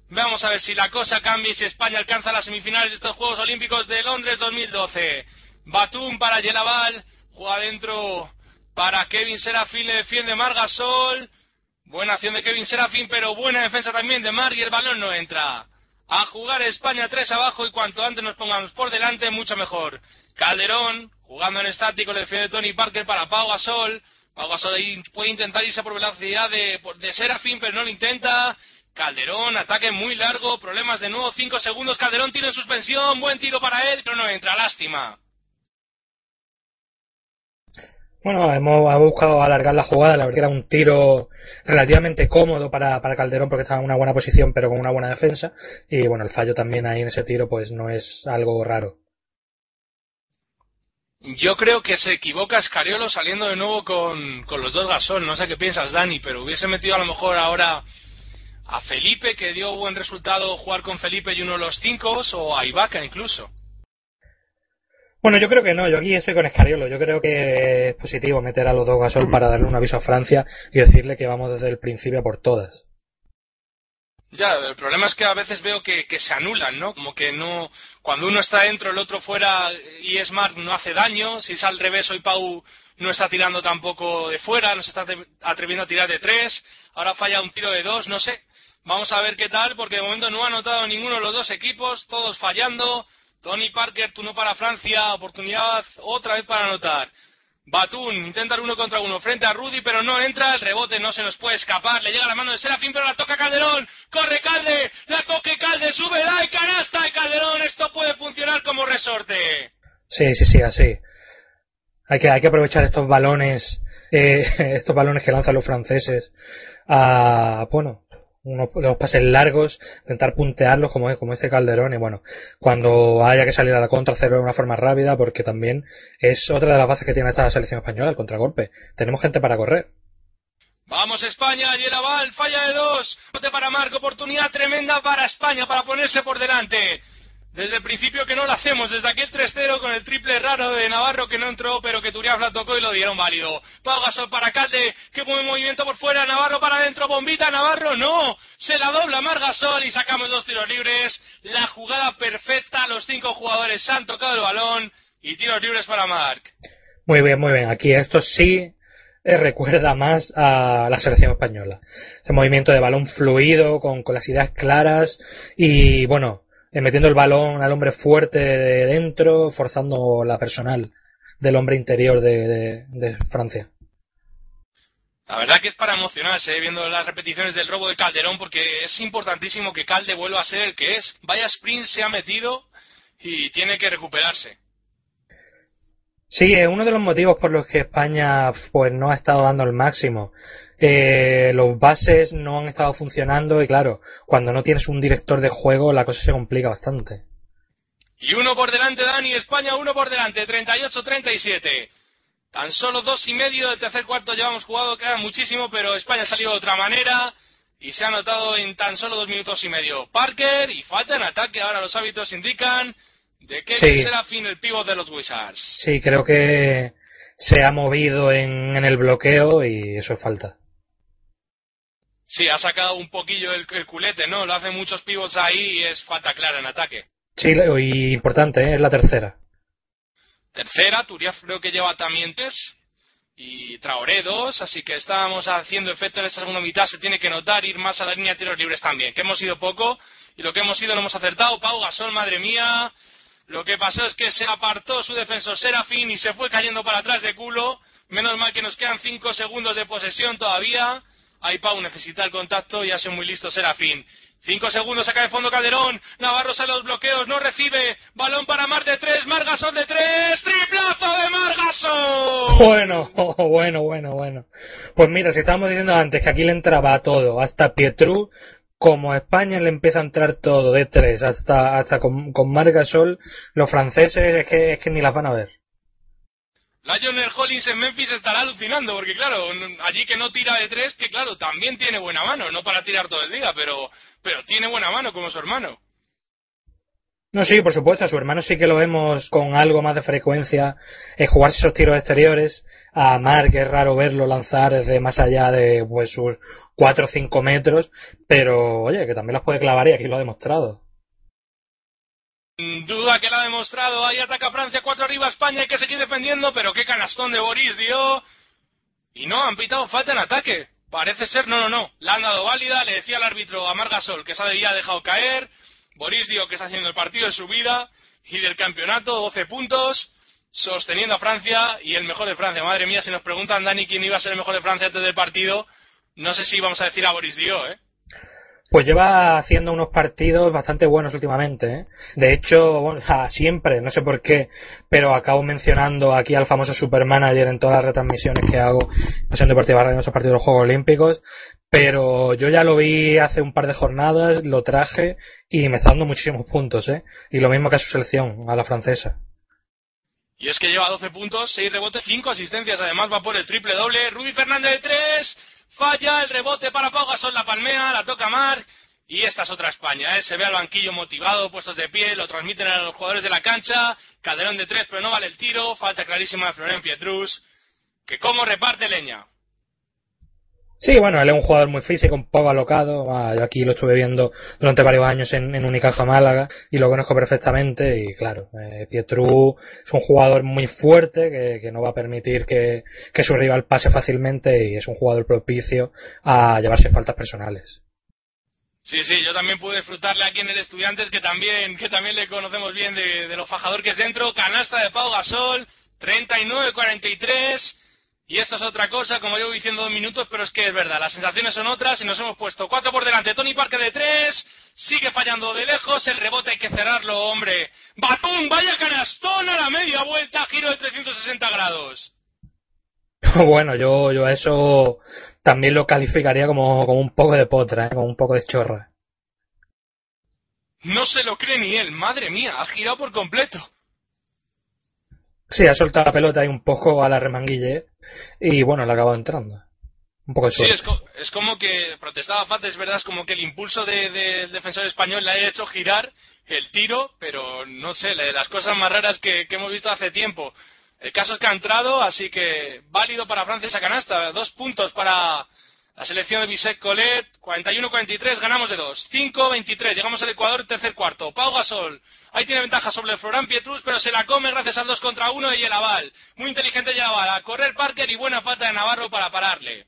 Vamos a ver si la cosa cambia y si España alcanza las semifinales de estos Juegos Olímpicos de Londres 2012. Batum para Yelaval, juega dentro para Kevin Serafín, le defiende Margasol. Buena acción de Kevin Serafín, pero buena defensa también de Mar y el balón no entra. A jugar España tres abajo y cuanto antes nos pongamos por delante, mucho mejor. Calderón, jugando en estático, le defiende Tony Parker para Pau Gasol. Pau Gasol puede intentar irse por velocidad de, de Serafín, pero no lo intenta. Calderón, ataque muy largo, problemas de nuevo, 5 segundos, Calderón tiro en suspensión, buen tiro para él, pero no entra, lástima. Bueno, hemos, hemos buscado alargar la jugada, la verdad que era un tiro relativamente cómodo para, para Calderón porque estaba en una buena posición pero con una buena defensa y bueno, el fallo también ahí en ese tiro pues no es algo raro. Yo creo que se equivoca Escariolo saliendo de nuevo con, con los dos Gasol. No sé qué piensas, Dani, pero hubiese metido a lo mejor ahora a Felipe, que dio buen resultado jugar con Felipe y uno de los cinco, o a Ibaka incluso. Bueno, yo creo que no, yo aquí estoy con Escariolo. Yo creo que es positivo meter a los dos Gasol para darle un aviso a Francia y decirle que vamos desde el principio a por todas. Ya, el problema es que a veces veo que, se anulan, ¿no? Como que no. Cuando uno está dentro, el otro fuera y Smart no hace daño. Si es al revés, hoy Pau no está tirando tampoco de fuera, no se está atreviendo a tirar de tres. Ahora falla un tiro de dos, no sé. Vamos a ver qué tal, porque de momento no ha anotado ninguno de los dos equipos, todos fallando. Tony Parker, tú no para Francia, oportunidad otra vez para anotar. Batún intenta uno contra uno frente a Rudy, pero no entra. El rebote no se nos puede escapar. Le llega la mano de Serafín, pero la toca Calderón. Corre Calde, la coge Calde, sube, da y canasta de Calderón. Esto puede funcionar como resorte. Sí, sí, sí, así. Hay que, hay que aprovechar estos balones, eh, estos balones que lanzan los franceses a, bueno, unos, unos pases largos, intentar puntearlos como, como este Calderón y bueno, cuando haya que salir a la contra hacerlo de una forma rápida porque también es otra de las bases que tiene esta selección española, el contragolpe. Tenemos gente para correr. Vamos España, Yeraval, falla de dos, bote para Marco, oportunidad tremenda para España para ponerse por delante. Desde el principio que no lo hacemos, desde aquel 3-0 con el triple raro de Navarro que no entró, pero que Turiaf la tocó y lo dieron válido. Pau Gasol para Calde, que buen movimiento por fuera, Navarro para adentro, bombita, Navarro, no, se la dobla Mar Gasol y sacamos dos tiros libres. La jugada perfecta, los cinco jugadores han tocado el balón y tiros libres para Marc. Muy bien, muy bien. Aquí esto sí eh, recuerda más a la selección española. Ese movimiento de balón fluido, con, con las ideas claras y bueno, metiendo el balón al hombre fuerte de dentro, forzando la personal del hombre interior de, de, de Francia. La verdad que es para emocionarse ¿eh? viendo las repeticiones del robo de Calderón porque es importantísimo que Calde vuelva a ser el que es. Vaya sprint se ha metido y tiene que recuperarse. Sí, es uno de los motivos por los que España pues no ha estado dando el máximo. Eh, los bases no han estado funcionando y claro, cuando no tienes un director de juego la cosa se complica bastante. Y uno por delante, Dani, España uno por delante, 38-37. Tan solo dos y medio del tercer cuarto llevamos jugado, queda muchísimo, pero España ha salido de otra manera y se ha anotado en tan solo dos minutos y medio. Parker y falta en ataque, ahora los hábitos indican de que Sí. será fin el pívot de los Wizards. Sí, creo que se ha movido en, en el bloqueo y eso es falta. Sí, ha sacado un poquillo el, el culete, ¿no? Lo hacen muchos pivots ahí y es falta clara en ataque. Sí, y importante, ¿eh? es la tercera. Tercera, Turiaf creo que lleva también tres. Y Traoré dos, así que estábamos haciendo efecto en esta segunda mitad. Se tiene que notar ir más a la línea de tiros libres también, que hemos ido poco y lo que hemos ido no hemos acertado. Pau Gasol, madre mía. Lo que pasó es que se apartó su defensor Serafín y se fue cayendo para atrás de culo. Menos mal que nos quedan cinco segundos de posesión todavía. Ahí Pau necesita el contacto y hace muy listo Serafín. Cinco segundos, saca de fondo Calderón. Navarro sale los bloqueos, no recibe. Balón para Mar de tres, Margasol de tres. ¡Triplazo de Margasol! Bueno, bueno, bueno, bueno. Pues mira, si estábamos diciendo antes que aquí le entraba todo, hasta Pietru, como a España le empieza a entrar todo de tres, hasta, hasta con, con Margasol, los franceses es que, es que ni las van a ver. Lionel Hollins en Memphis estará alucinando, porque claro, allí que no tira de tres, que claro, también tiene buena mano, no para tirar todo el día, pero, pero tiene buena mano como su hermano. No, sí, por supuesto, a su hermano sí que lo vemos con algo más de frecuencia eh, jugarse esos tiros exteriores. A Mark es raro verlo lanzar desde más allá de pues, sus 4 o 5 metros, pero oye, que también las puede clavar y aquí lo ha demostrado. Duda que lo ha demostrado, ahí ataca Francia, cuatro arriba España, hay que seguir defendiendo, pero qué canastón de Boris dio. Y no, han pitado falta en ataque. Parece ser, no, no, no, la han dado válida, le decía al árbitro a Margasol que se había dejado caer. Boris dio que está haciendo el partido de su vida y del campeonato, 12 puntos, sosteniendo a Francia y el mejor de Francia. Madre mía, si nos preguntan, Dani, quién iba a ser el mejor de Francia antes del partido, no sé si vamos a decir a Boris Dio, ¿eh? Pues lleva haciendo unos partidos bastante buenos últimamente. ¿eh? De hecho, bueno, siempre, no sé por qué, pero acabo mencionando aquí al famoso Supermanager en todas las retransmisiones que hago Pasión Deportiva Radio en esos partidos de los Juegos Olímpicos. Pero yo ya lo vi hace un par de jornadas, lo traje y me está dando muchísimos puntos. ¿eh? Y lo mismo que a su selección, a la francesa. Y es que lleva 12 puntos, 6 rebotes, 5 asistencias. Además va por el triple doble. Rudy Fernández de 3 falla el rebote para Pau Gasol, la palmea, la toca Mar. Y esta es otra España, ¿eh? se ve al banquillo motivado, puestos de pie, lo transmiten a los jugadores de la cancha. Calderón de tres, pero no vale el tiro. Falta clarísima de Florent Pietrus. Que cómo reparte leña. Sí, bueno, él es un jugador muy físico, un poco alocado. Ah, yo aquí lo estuve viendo durante varios años en, en Unicaja Málaga y lo conozco perfectamente. Y claro, eh, Pietru es un jugador muy fuerte que, que no va a permitir que, que, su rival pase fácilmente y es un jugador propicio a llevarse faltas personales. Sí, sí, yo también pude disfrutarle aquí en el Estudiantes, que también, que también le conocemos bien de, de lo fajador que es dentro. Canasta de Pau Gasol, 39-43 y esto es otra cosa, como llevo diciendo dos minutos, pero es que es verdad, las sensaciones son otras y nos hemos puesto cuatro por delante. Tony Parker de tres, sigue fallando de lejos, el rebote hay que cerrarlo, hombre. Batún, vaya canastón a la media vuelta, giro de 360 grados. Bueno, yo, yo a eso también lo calificaría como, como un poco de potra, ¿eh? como un poco de chorra. No se lo cree ni él, madre mía, ha girado por completo. Sí, ha soltado la pelota ahí un poco a la remanguille y bueno, le ha acabado entrando. Un poco de sí, es, co es, como que protestaba falta, es verdad, es como que el impulso del de, de defensor español le ha hecho girar el tiro, pero no sé, las cosas más raras que, que, hemos visto hace tiempo. El caso es que ha entrado, así que válido para Francia esa canasta. Dos puntos para la selección de Bisek Colet. 41-43, ganamos de dos. 5-23, llegamos al Ecuador, tercer cuarto. Pau Gasol, ahí tiene ventaja sobre Florán Pietrus, pero se la come gracias al 2 contra 1 de Yelaval. Muy inteligente Yelaval, a correr Parker y buena falta de Navarro para pararle.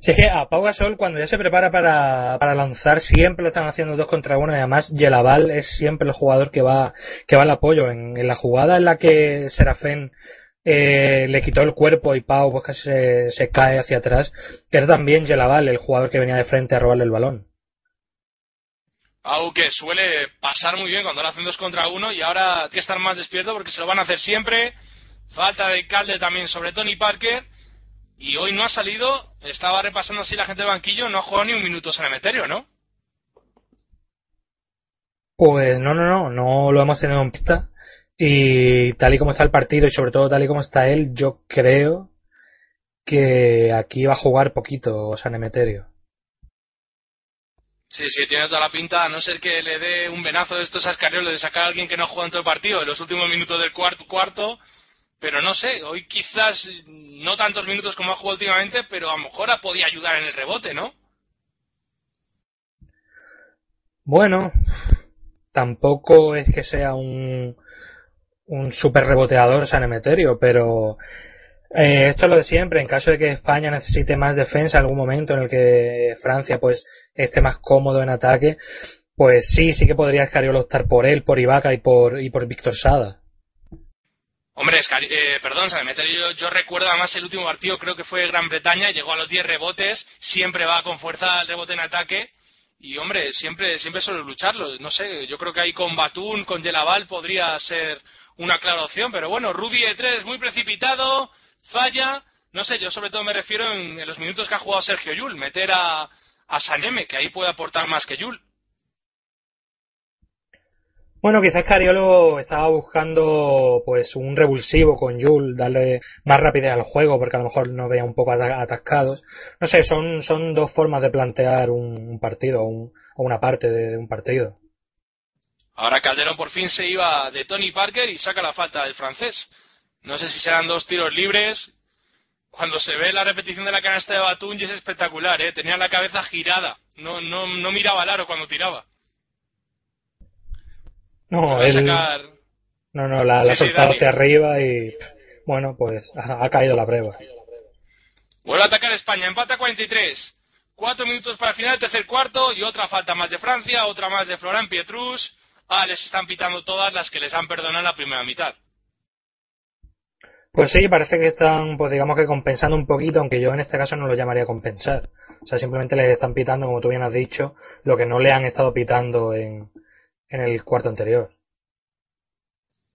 Es que a Pau Gasol cuando ya se prepara para, para lanzar siempre lo están haciendo dos contra uno y además Yelaval es siempre el jugador que va que va al apoyo en, en la jugada en la que Serafén eh, le quitó el cuerpo y Pau pues casi se, se cae hacia atrás que era también Yelaval el jugador que venía de frente a robarle el balón Pau que suele pasar muy bien cuando lo hacen dos contra uno y ahora hay que estar más despierto porque se lo van a hacer siempre falta de Calde también sobre Tony Parker y hoy no ha salido, estaba repasando así la gente del banquillo, no ha jugado ni un minuto San Emeterio, ¿no? Pues no, no, no, no lo hemos tenido en pista. Y tal y como está el partido y sobre todo tal y como está él, yo creo que aquí va a jugar poquito San Emeterio. Sí, sí, tiene toda la pinta, a no ser que le dé un venazo de estos a Escariolo de sacar a alguien que no ha jugado en todo el partido en los últimos minutos del cuarto, cuarto pero no sé, hoy quizás no tantos minutos como ha jugado últimamente, pero a lo mejor ha podido ayudar en el rebote, ¿no? Bueno, tampoco es que sea un, un super reboteador San Emeterio, pero eh, esto es lo de siempre. En caso de que España necesite más defensa en algún momento en el que Francia pues esté más cómodo en ataque, pues sí, sí que podría Escariolo optar por él, por Ibaka y por, y por Víctor Sada. Hombre, eh, perdón, yo, yo recuerdo además el último partido, creo que fue Gran Bretaña, llegó a los 10 rebotes, siempre va con fuerza al rebote en ataque y hombre, siempre siempre suele lucharlo. No sé, yo creo que ahí con Batún, con Yelaval podría ser una clara opción, pero bueno, Rudy de 3 muy precipitado, falla, no sé, yo sobre todo me refiero en, los minutos que ha jugado Sergio Yul, meter a, a Saneme, que ahí puede aportar más que Yul. Bueno, quizás Cariolo estaba buscando pues un revulsivo con Yul, darle más rapidez al juego porque a lo mejor nos veía un poco atascados. No sé, son, son dos formas de plantear un, partido o, un, una parte de, un partido. Ahora Calderón por fin se iba de Tony Parker y saca la falta del francés. No sé si serán dos tiros libres. Cuando se ve la repetición de la canasta de Batún es espectacular, ¿eh? tenía la cabeza girada, no, no, no miraba al aro cuando tiraba. No, él... sacar... no, no, la, sí, la ha soltado sí, hacia arriba y bueno, pues ha, ha, caído la prueba. Vuelve a atacar España, empata 43. Cuatro minutos para el final, tercer cuarto y otra falta más de Francia, otra más de Florent Pietrus. Ah, les están pitando todas las que les han perdonado en la primera mitad. Pues sí, parece que están, pues digamos que compensando un poquito, aunque yo en este caso no lo llamaría compensar. O sea, simplemente les están pitando, como tú bien has dicho, lo que no le han estado pitando en, en el cuarto anterior.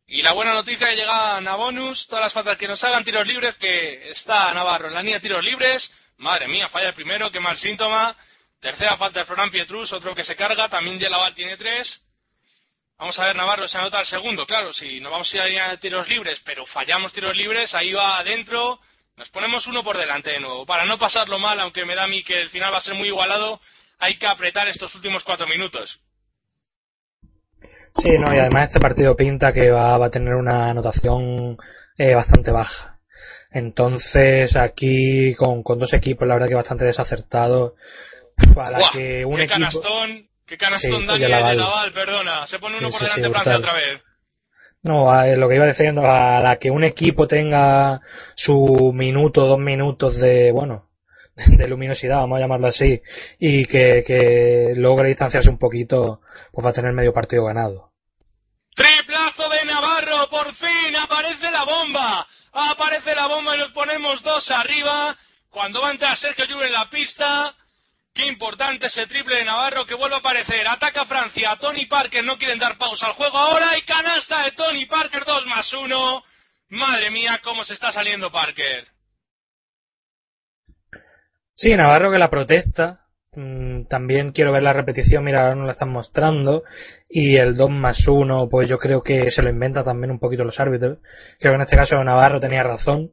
Y la buena noticia que llegan a bonus, todas las faltas que nos hagan tiros libres, que está Navarro en la línea de tiros libres. Madre mía, falla el primero, qué mal síntoma. Tercera falta de Florán Pietrus, otro que se carga, también Yelaval tiene tres. Vamos a ver, Navarro se anota el segundo, claro, si nos vamos a ir a tiros libres, pero fallamos tiros libres, ahí va adentro, nos ponemos uno por delante de nuevo. Para no pasarlo mal, aunque me da a mí que el final va a ser muy igualado, hay que apretar estos últimos cuatro minutos. Sí, no, y además este partido pinta que va, va a tener una anotación eh, bastante baja. Entonces, aquí con, con dos equipos, la verdad que bastante desacertados. Para que un qué equipo. canastón, qué canastón Sí, Dani de de Laval. Perdona. Se pone uno Sí, por delante sí, Francia otra vez. No, a lo que iba diciendo, a la que un equipo tenga su minuto, dos minutos de, bueno, de luminosidad, vamos a llamarlo así, y que, que logre distanciarse un poquito, pues va a tener medio partido ganado. Triplazo de Navarro, por fin aparece la bomba. Aparece la bomba y nos ponemos dos arriba. Cuando va a entrar Sergio Llull en la pista. Qué importante ese triple de Navarro que vuelve a aparecer. Ataca Francia. Tony Parker no quieren dar pausa al juego ahora. Y canasta de Tony Parker 2 más 1. Madre mía, cómo se está saliendo Parker. Sí, Navarro que la protesta. mm, También quiero ver la repetición, mira, ahora nos la están mostrando. Y el 2 más 1, pues yo creo que se lo inventa también un poquito los árbitros. Creo que en este caso Navarro tenía razón,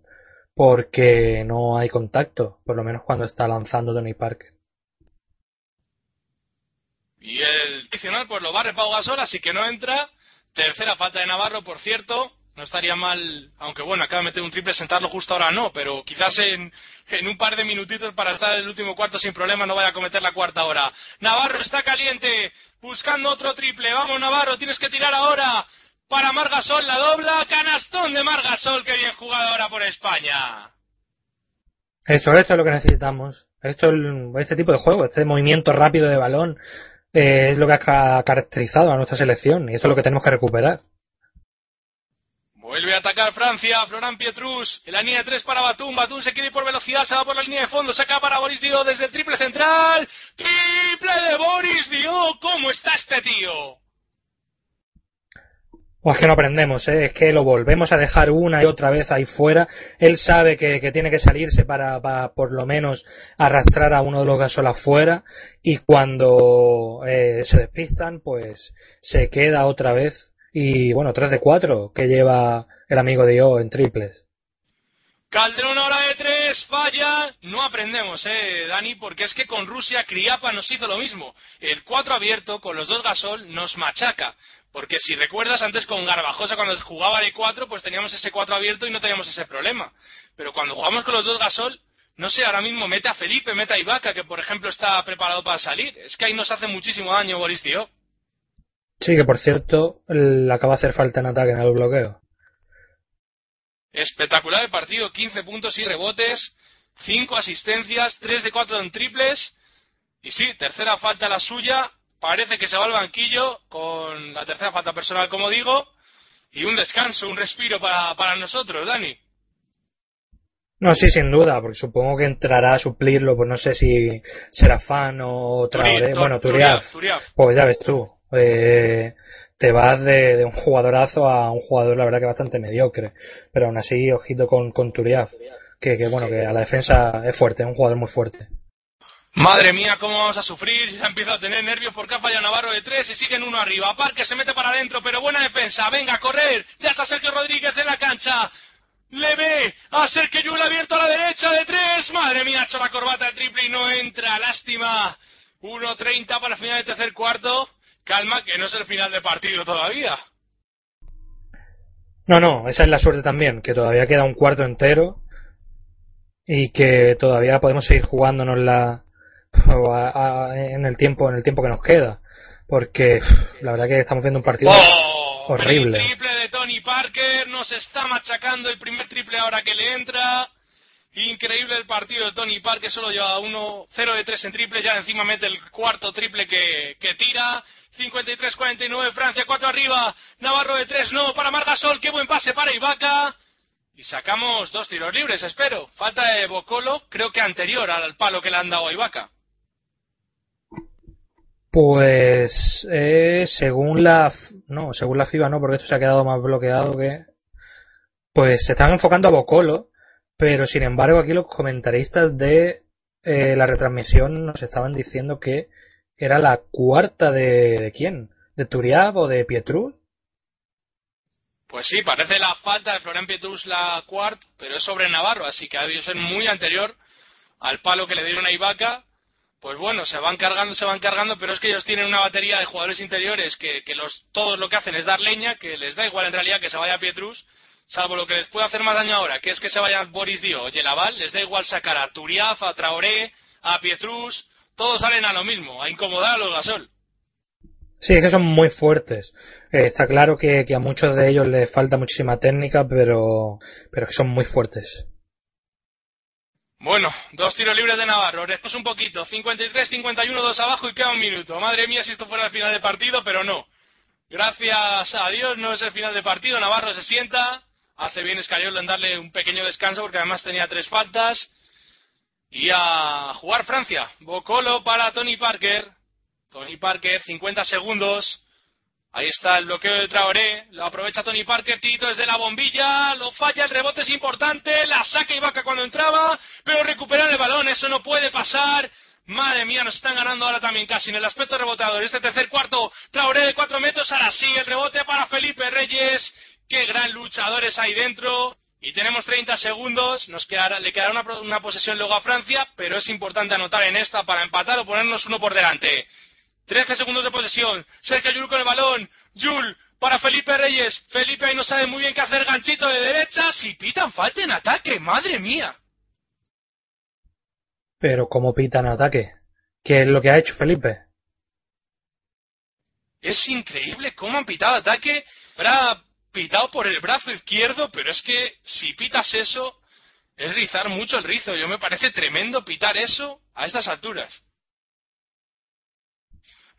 porque no hay contacto, por lo menos cuando está lanzando Tony Parker. Y el adicional pues lo barre Pau Gasol, así que no entra. Tercera falta de Navarro, por cierto. No estaría mal, aunque bueno, acaba de meter un triple, sentarlo justo ahora no, pero quizás en, en un par de minutitos para estar en el último cuarto sin problema no vaya a cometer la cuarta hora. Navarro está caliente, buscando otro triple. Vamos Navarro, tienes que tirar ahora. Para Margasol la dobla, canastón de Margasol, que bien jugado ahora por España. Esto, esto es lo que necesitamos. Esto, este tipo de juego, este movimiento rápido de balón, eh, es lo que ha ca- caracterizado a nuestra selección y esto es lo que tenemos que recuperar. Vuelve a atacar Francia, Florán Pietrus, en la línea de tres para Batum, Batum se quiere por velocidad, se va por la línea de fondo, saca para Boris Dio desde el triple central, triple de Boris Dio, ¿cómo está este tío? O es que no aprendemos, ¿eh? es que lo volvemos a dejar una y otra vez ahí fuera. Él sabe que, tiene que salirse para, por lo menos arrastrar a uno de los gasol afuera y cuando eh, se despistan pues se queda otra vez y bueno, 3 de 4 que lleva el amigo de O en triples. Calderón ahora de tres, falla. No aprendemos, eh, Dani, porque es que con Rusia Criapa nos hizo lo mismo. El 4 abierto con los dos Gasol nos machaca. Porque si recuerdas antes con Garbajosa cuando jugaba de 4, pues teníamos ese 4 abierto y no teníamos ese problema. Pero cuando jugamos con los dos Gasol, no sé, ahora mismo mete a Felipe, mete a Ibaka, que por ejemplo está preparado para salir. Es que ahí nos hace muchísimo daño Boris Dio. Sí, que por cierto, le acaba de hacer falta en ataque en el bloqueo. Espectacular el partido, 15 puntos y rebotes, 5 asistencias, 3 de 4 en triples. Y sí, tercera falta la suya, parece que se va al banquillo con la tercera falta personal, como digo, y un descanso, un respiro para, para nosotros, Dani. No, sí, sin duda, porque supongo que entrará a suplirlo, pues no sé si será fan o Traoré. Bueno, Turiaf. Pues ya ves tú. eh, te vas de, de un jugadorazo a un jugador, la verdad, que bastante mediocre. Pero aún así, ojito con, con Turiaf. Que, que bueno, que a la defensa es fuerte, es un jugador muy fuerte. Madre mía, cómo vamos a sufrir. Ya empiezo a tener nervios porque ha fallado Navarro de tres y siguen uno arriba. Parque se mete para adentro, pero buena defensa. Venga, a correr. Ya está Sergio Rodríguez en la cancha. Le ve a Sergio Yul abierto a la derecha de tres. Madre mía, ha hecho la corbata el triple y no entra. Lástima. 1.30 para el final del tercer cuarto. Calma, que no es el final de partido todavía. No, no, esa es la suerte también, que todavía queda un cuarto entero y que todavía podemos seguir jugándonos la o a- a- en el tiempo en el tiempo que nos queda, porque la verdad que estamos viendo un partido ¡Oh! horrible. Triple de Tony Parker. Nos está machacando el primer triple ahora que le entra. Increíble el partido de Tony Parker. Solo lleva uno 0 de 3 en triple. Ya encima mete el cuarto triple que, que tira. 53-49. Francia 4 arriba. Navarro de 3 no. Para Margasol. Qué buen pase para Ibaka. Y sacamos dos tiros libres, espero. Falta de Bocolo, creo que anterior al palo que le han dado a Ibaka. Pues eh, según la no, según la FIBA no, porque esto se ha quedado más bloqueado que pues se están enfocando a Bocolo, pero sin embargo aquí los comentaristas de eh, la retransmisión nos estaban diciendo que era la cuarta de, de quién, de Turiab o de Pietrus. Pues sí, parece la falta de Florian Pietrus la cuarta, pero es sobre Navarro, así que ha debido ser muy anterior al palo que le dieron a Ibaka pues bueno, se van cargando, se van cargando, pero es que ellos tienen una batería de jugadores interiores que, que los, todos lo que hacen es dar leña, que les da igual en realidad que se vaya Pietrus, salvo lo que les puede hacer más daño ahora, que es que se vaya Boris Dio o Yelaval, les da igual sacar a Turiaf, a Traoré, a Pietrus, todos salen a lo mismo, a incomodar a los gasol. Sí, es que son muy fuertes. Eh, está claro que, que, a muchos de ellos les falta muchísima técnica, pero, pero que son muy fuertes. Bueno, dos tiros libres de Navarro. Después un poquito. 53-51, dos abajo y queda un minuto. Madre mía, si esto fuera el final de partido, pero no. Gracias a Dios no es el final de partido. Navarro se sienta. Hace bien Escariolo en darle un pequeño descanso porque además tenía tres faltas. Y a jugar Francia. Bocolo para Tony Parker. Tony Parker, 50 segundos. Ahí está el bloqueo de Traoré, lo aprovecha Tony Parker, Tito desde la bombilla, lo falla, el rebote es importante, la saca Ibaka cuando entraba, pero recuperar el balón, eso no puede pasar. Madre mía, nos están ganando ahora también casi en el aspecto reboteador. Este tercer cuarto, Traoré de cuatro metros, ahora sí, el rebote para Felipe Reyes. Qué gran luchadores hay dentro. Y tenemos 30 segundos, nos le quedará una, una posesión luego a Francia, pero es importante anotar en esta para empatar o ponernos uno por delante. 13 segundos de posesión. Sergio Yul con el balón. Yul para Felipe Reyes. Felipe ahí no sabe muy bien qué hacer. Ganchito de derecha. Si pitan falta en ataque. Madre mía. Pero ¿cómo pitan ataque? ¿Qué es lo que ha hecho Felipe? Es increíble cómo han pitado ataque. Habrá pitado por el brazo izquierdo, pero es que si pitas eso, es rizar mucho el rizo. Yo me parece tremendo pitar eso a estas alturas.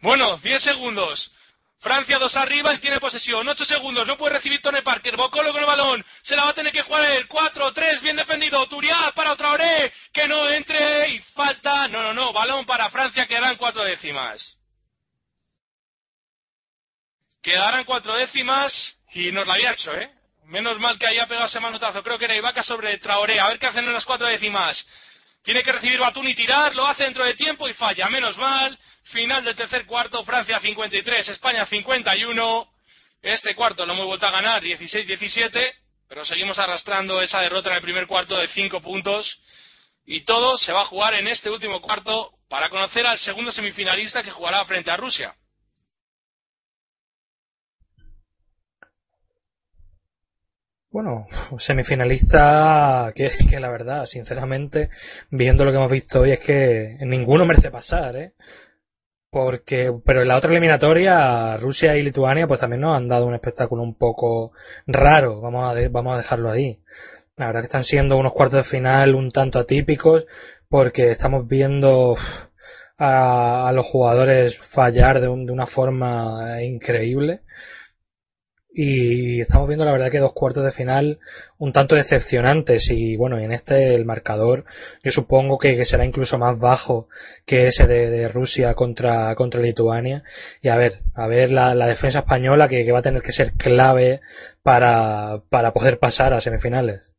Bueno, 10 segundos. Francia dos arriba y tiene posesión. 8 segundos. No puede recibir Tony Parker. Bocolo con el balón. Se la va a tener que jugar él. 4, 3. Bien defendido. Turiá para Traoré. Que no entre. Y falta. No, no, no. Balón para Francia. Quedarán cuatro décimas. Quedarán cuatro décimas. Y nos la había hecho, ¿eh? Menos mal que haya pegado ese manotazo. Creo que era Ibaka sobre Traoré. A ver qué hacen en las cuatro décimas. Tiene que recibir Batún y tirar, lo hace dentro de tiempo y falla. Menos mal. Final del tercer cuarto, Francia 53, España 51. Este cuarto lo hemos vuelto a ganar, 16-17, pero seguimos arrastrando esa derrota en el primer cuarto de 5 puntos. Y todo se va a jugar en este último cuarto para conocer al segundo semifinalista que jugará frente a Rusia. Bueno, semifinalista que, la verdad, sinceramente, viendo lo que hemos visto hoy es que ninguno merece pasar, ¿eh? Porque, pero en la otra eliminatoria, Rusia y Lituania, pues también nos han dado un espectáculo un poco raro, vamos a, de, vamos a dejarlo ahí. La verdad que están siendo unos cuartos de final un tanto atípicos, porque estamos viendo a, a los jugadores fallar de, un, de una forma increíble y estamos viendo la verdad que dos cuartos de final un tanto decepcionantes y bueno en este el marcador yo supongo que, que será incluso más bajo que ese de, Rusia contra contra Lituania. Y a ver a ver la, la defensa española que, que, va a tener que ser clave para para poder pasar a semifinales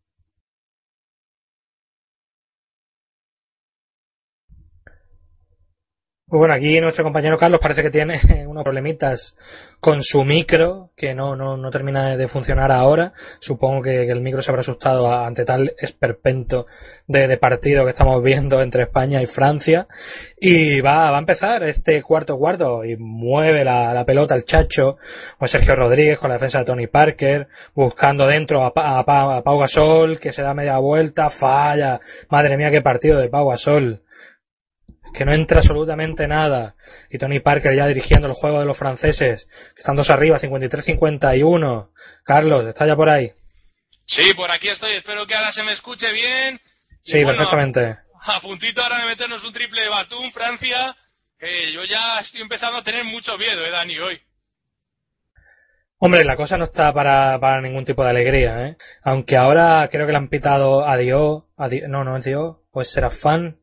Pues bueno, aquí nuestro compañero Carlos parece que tiene unos problemitas con su micro, que no, no, no termina de funcionar ahora. Supongo que, el micro se habrá asustado ante tal esperpento de, de, partido que estamos viendo entre España y Francia. Y va, va a empezar este cuarto cuarto y mueve la, la pelota el chacho, con Sergio Rodríguez, con la defensa de Tony Parker, buscando dentro a, a, a Pau Gasol, que se da media vuelta, falla. Madre mía, qué partido de Pau Gasol que no entra absolutamente nada. Y Tony Parker ya dirigiendo el juego de los franceses, que están dos arriba, 53-51. Carlos, ¿está ya por ahí? Sí, por aquí estoy. Espero que ahora se me escuche bien. Sí, bueno, perfectamente. A, a, puntito ahora de meternos un triple de Batum, Francia. Eh, yo ya estoy empezando a tener mucho miedo, eh, Dani, hoy. Hombre, la cosa no está para, para ningún tipo de alegría, ¿eh? Aunque ahora creo que le han pitado a Dios, no, no es Dios, pues será fan.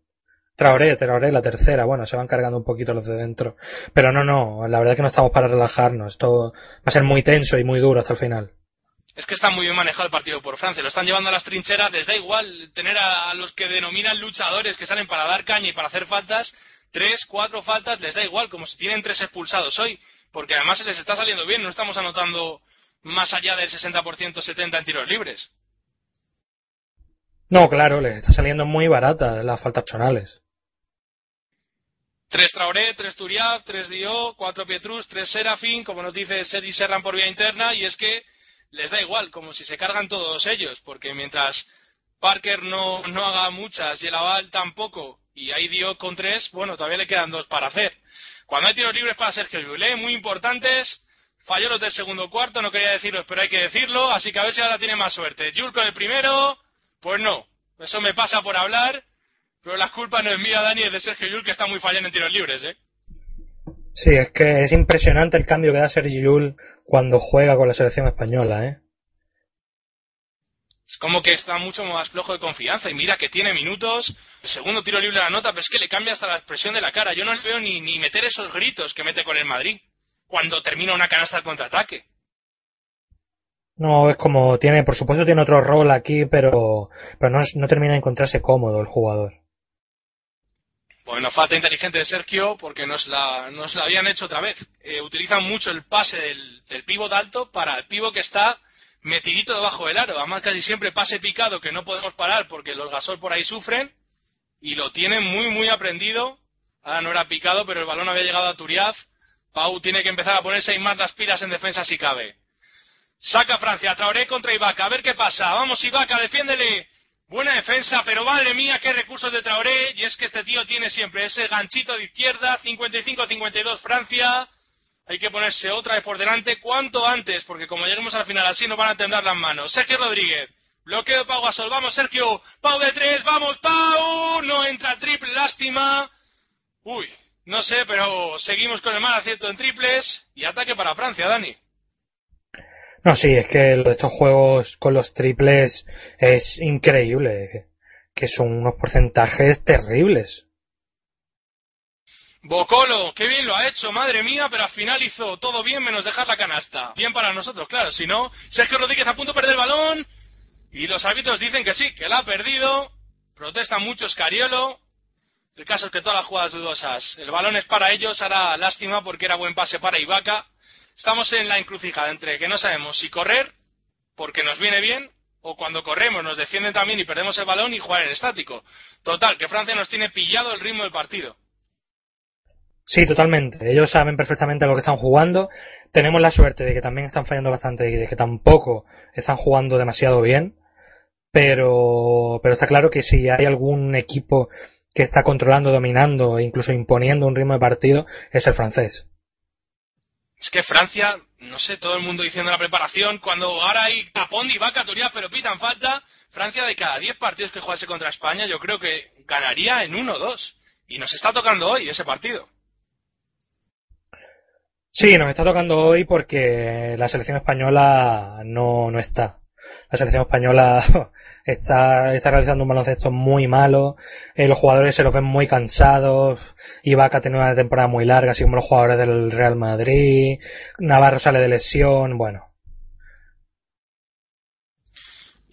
Traoré, Traoré, la tercera, bueno, se van cargando un poquito los de dentro. Pero no, no, la verdad es que no estamos para relajarnos. Esto va a ser muy tenso y muy duro hasta el final. Es que está muy bien manejado el partido por Francia. Lo están llevando a las trincheras. Les da igual tener a, a los que denominan luchadores que salen para dar caña y para hacer faltas. Tres, cuatro faltas, les da igual, como si tienen tres expulsados hoy. Porque además se les está saliendo bien. No estamos anotando más allá del 60%, 70% en tiros libres. No, claro, les está saliendo muy barata las faltas chonales. Tres Traoré, tres Turiaf, tres Dio, cuatro Pietrus, tres Serafín, como nos dice Sergi Serran por vía interna, y es que les da igual, como si se cargan todos ellos, porque mientras Parker no, no haga muchas y el Aval tampoco, y ahí Dio con tres, bueno, todavía le quedan dos para hacer. Cuando hay tiros libres para Sergio Llull, muy importantes, falló los del segundo cuarto, no quería decirlo, pero hay que decirlo, así que a ver si ahora tiene más suerte. Jules con el primero, pues no, eso me pasa por hablar, pero la culpa no es mía, Dani, es de Sergio Llull, que está muy fallando en tiros libres, ¿eh? Sí, es que es impresionante el cambio que da Sergio Llull cuando juega con la selección española, ¿eh? Es como que está mucho más flojo de confianza y mira que tiene minutos, el segundo tiro libre de la nota, pero es que le cambia hasta la expresión de la cara. Yo no le veo ni, ni meter esos gritos que mete con el Madrid cuando termina una canasta al contraataque. No, es como tiene, por supuesto tiene otro rol aquí, pero, pero no, no termina de encontrarse cómodo el jugador. Bueno, falta inteligente de Sergio porque nos la, nos la habían hecho otra vez. Eh, utilizan mucho el pase del, del pívot alto para el pivo que está metidito debajo del aro. Además, casi siempre pase picado que no podemos parar porque los gasol por ahí sufren y lo tienen muy, muy aprendido. Ahora no era picado, pero el balón había llegado a Turiaf. Pau tiene que empezar a ponerse ahí más las pilas en defensa si cabe. Saca Francia, Traoré contra Ibaka, a ver qué pasa. Vamos Ibaka, defiéndele. Buena defensa, pero madre mía, qué recursos de Traoré. Y es que este tío tiene siempre ese ganchito de izquierda, 55-52 Francia. Hay que ponerse otra vez por delante cuanto antes, porque como lleguemos al final así nos van a temblar las manos. Sergio Rodríguez, bloqueo de Pau Gasol. Vamos Sergio, Pau de tres, vamos Pau. No entra el triple, lástima. Uy, no sé, pero seguimos con el mal acierto en triples y ataque para Francia, Dani. No, sí, es que estos juegos con los triples es increíble, que, son unos porcentajes terribles. Bocolo, qué bien lo ha hecho, madre mía, pero al final hizo todo bien menos dejar la canasta. Bien para nosotros, claro, si no, Sergio Rodríguez a punto de perder el balón y los árbitros dicen que sí, que la ha perdido. Protesta mucho Scariolo. El caso es que todas las jugadas dudosas, el balón es para ellos, hará lástima porque era buen pase para Ibaka. Estamos en la encrucijada entre que no sabemos si correr porque nos viene bien o cuando corremos nos defienden también y perdemos el balón y jugar en estático. Total, que Francia nos tiene pillado el ritmo del partido. Sí, totalmente. Ellos saben perfectamente lo que están jugando. Tenemos la suerte de que también están fallando bastante y de que tampoco están jugando demasiado bien. Pero, pero está claro que si hay algún equipo que está controlando, dominando e incluso imponiendo un ritmo de partido, es el francés. Es que Francia, no sé, todo el mundo diciendo la preparación, cuando ahora hay y Vaca, Turia, pero pitan falta, Francia de cada 10 partidos que jugase contra España, yo creo que ganaría en uno o dos. Y nos está tocando hoy ese partido. Sí, nos está tocando hoy porque la selección española no, no está. La selección española está, está realizando un baloncesto muy malo, eh, los jugadores se los ven muy cansados, Ibaka tiene una temporada muy larga, así como los jugadores del Real Madrid, Navarro sale de lesión, bueno.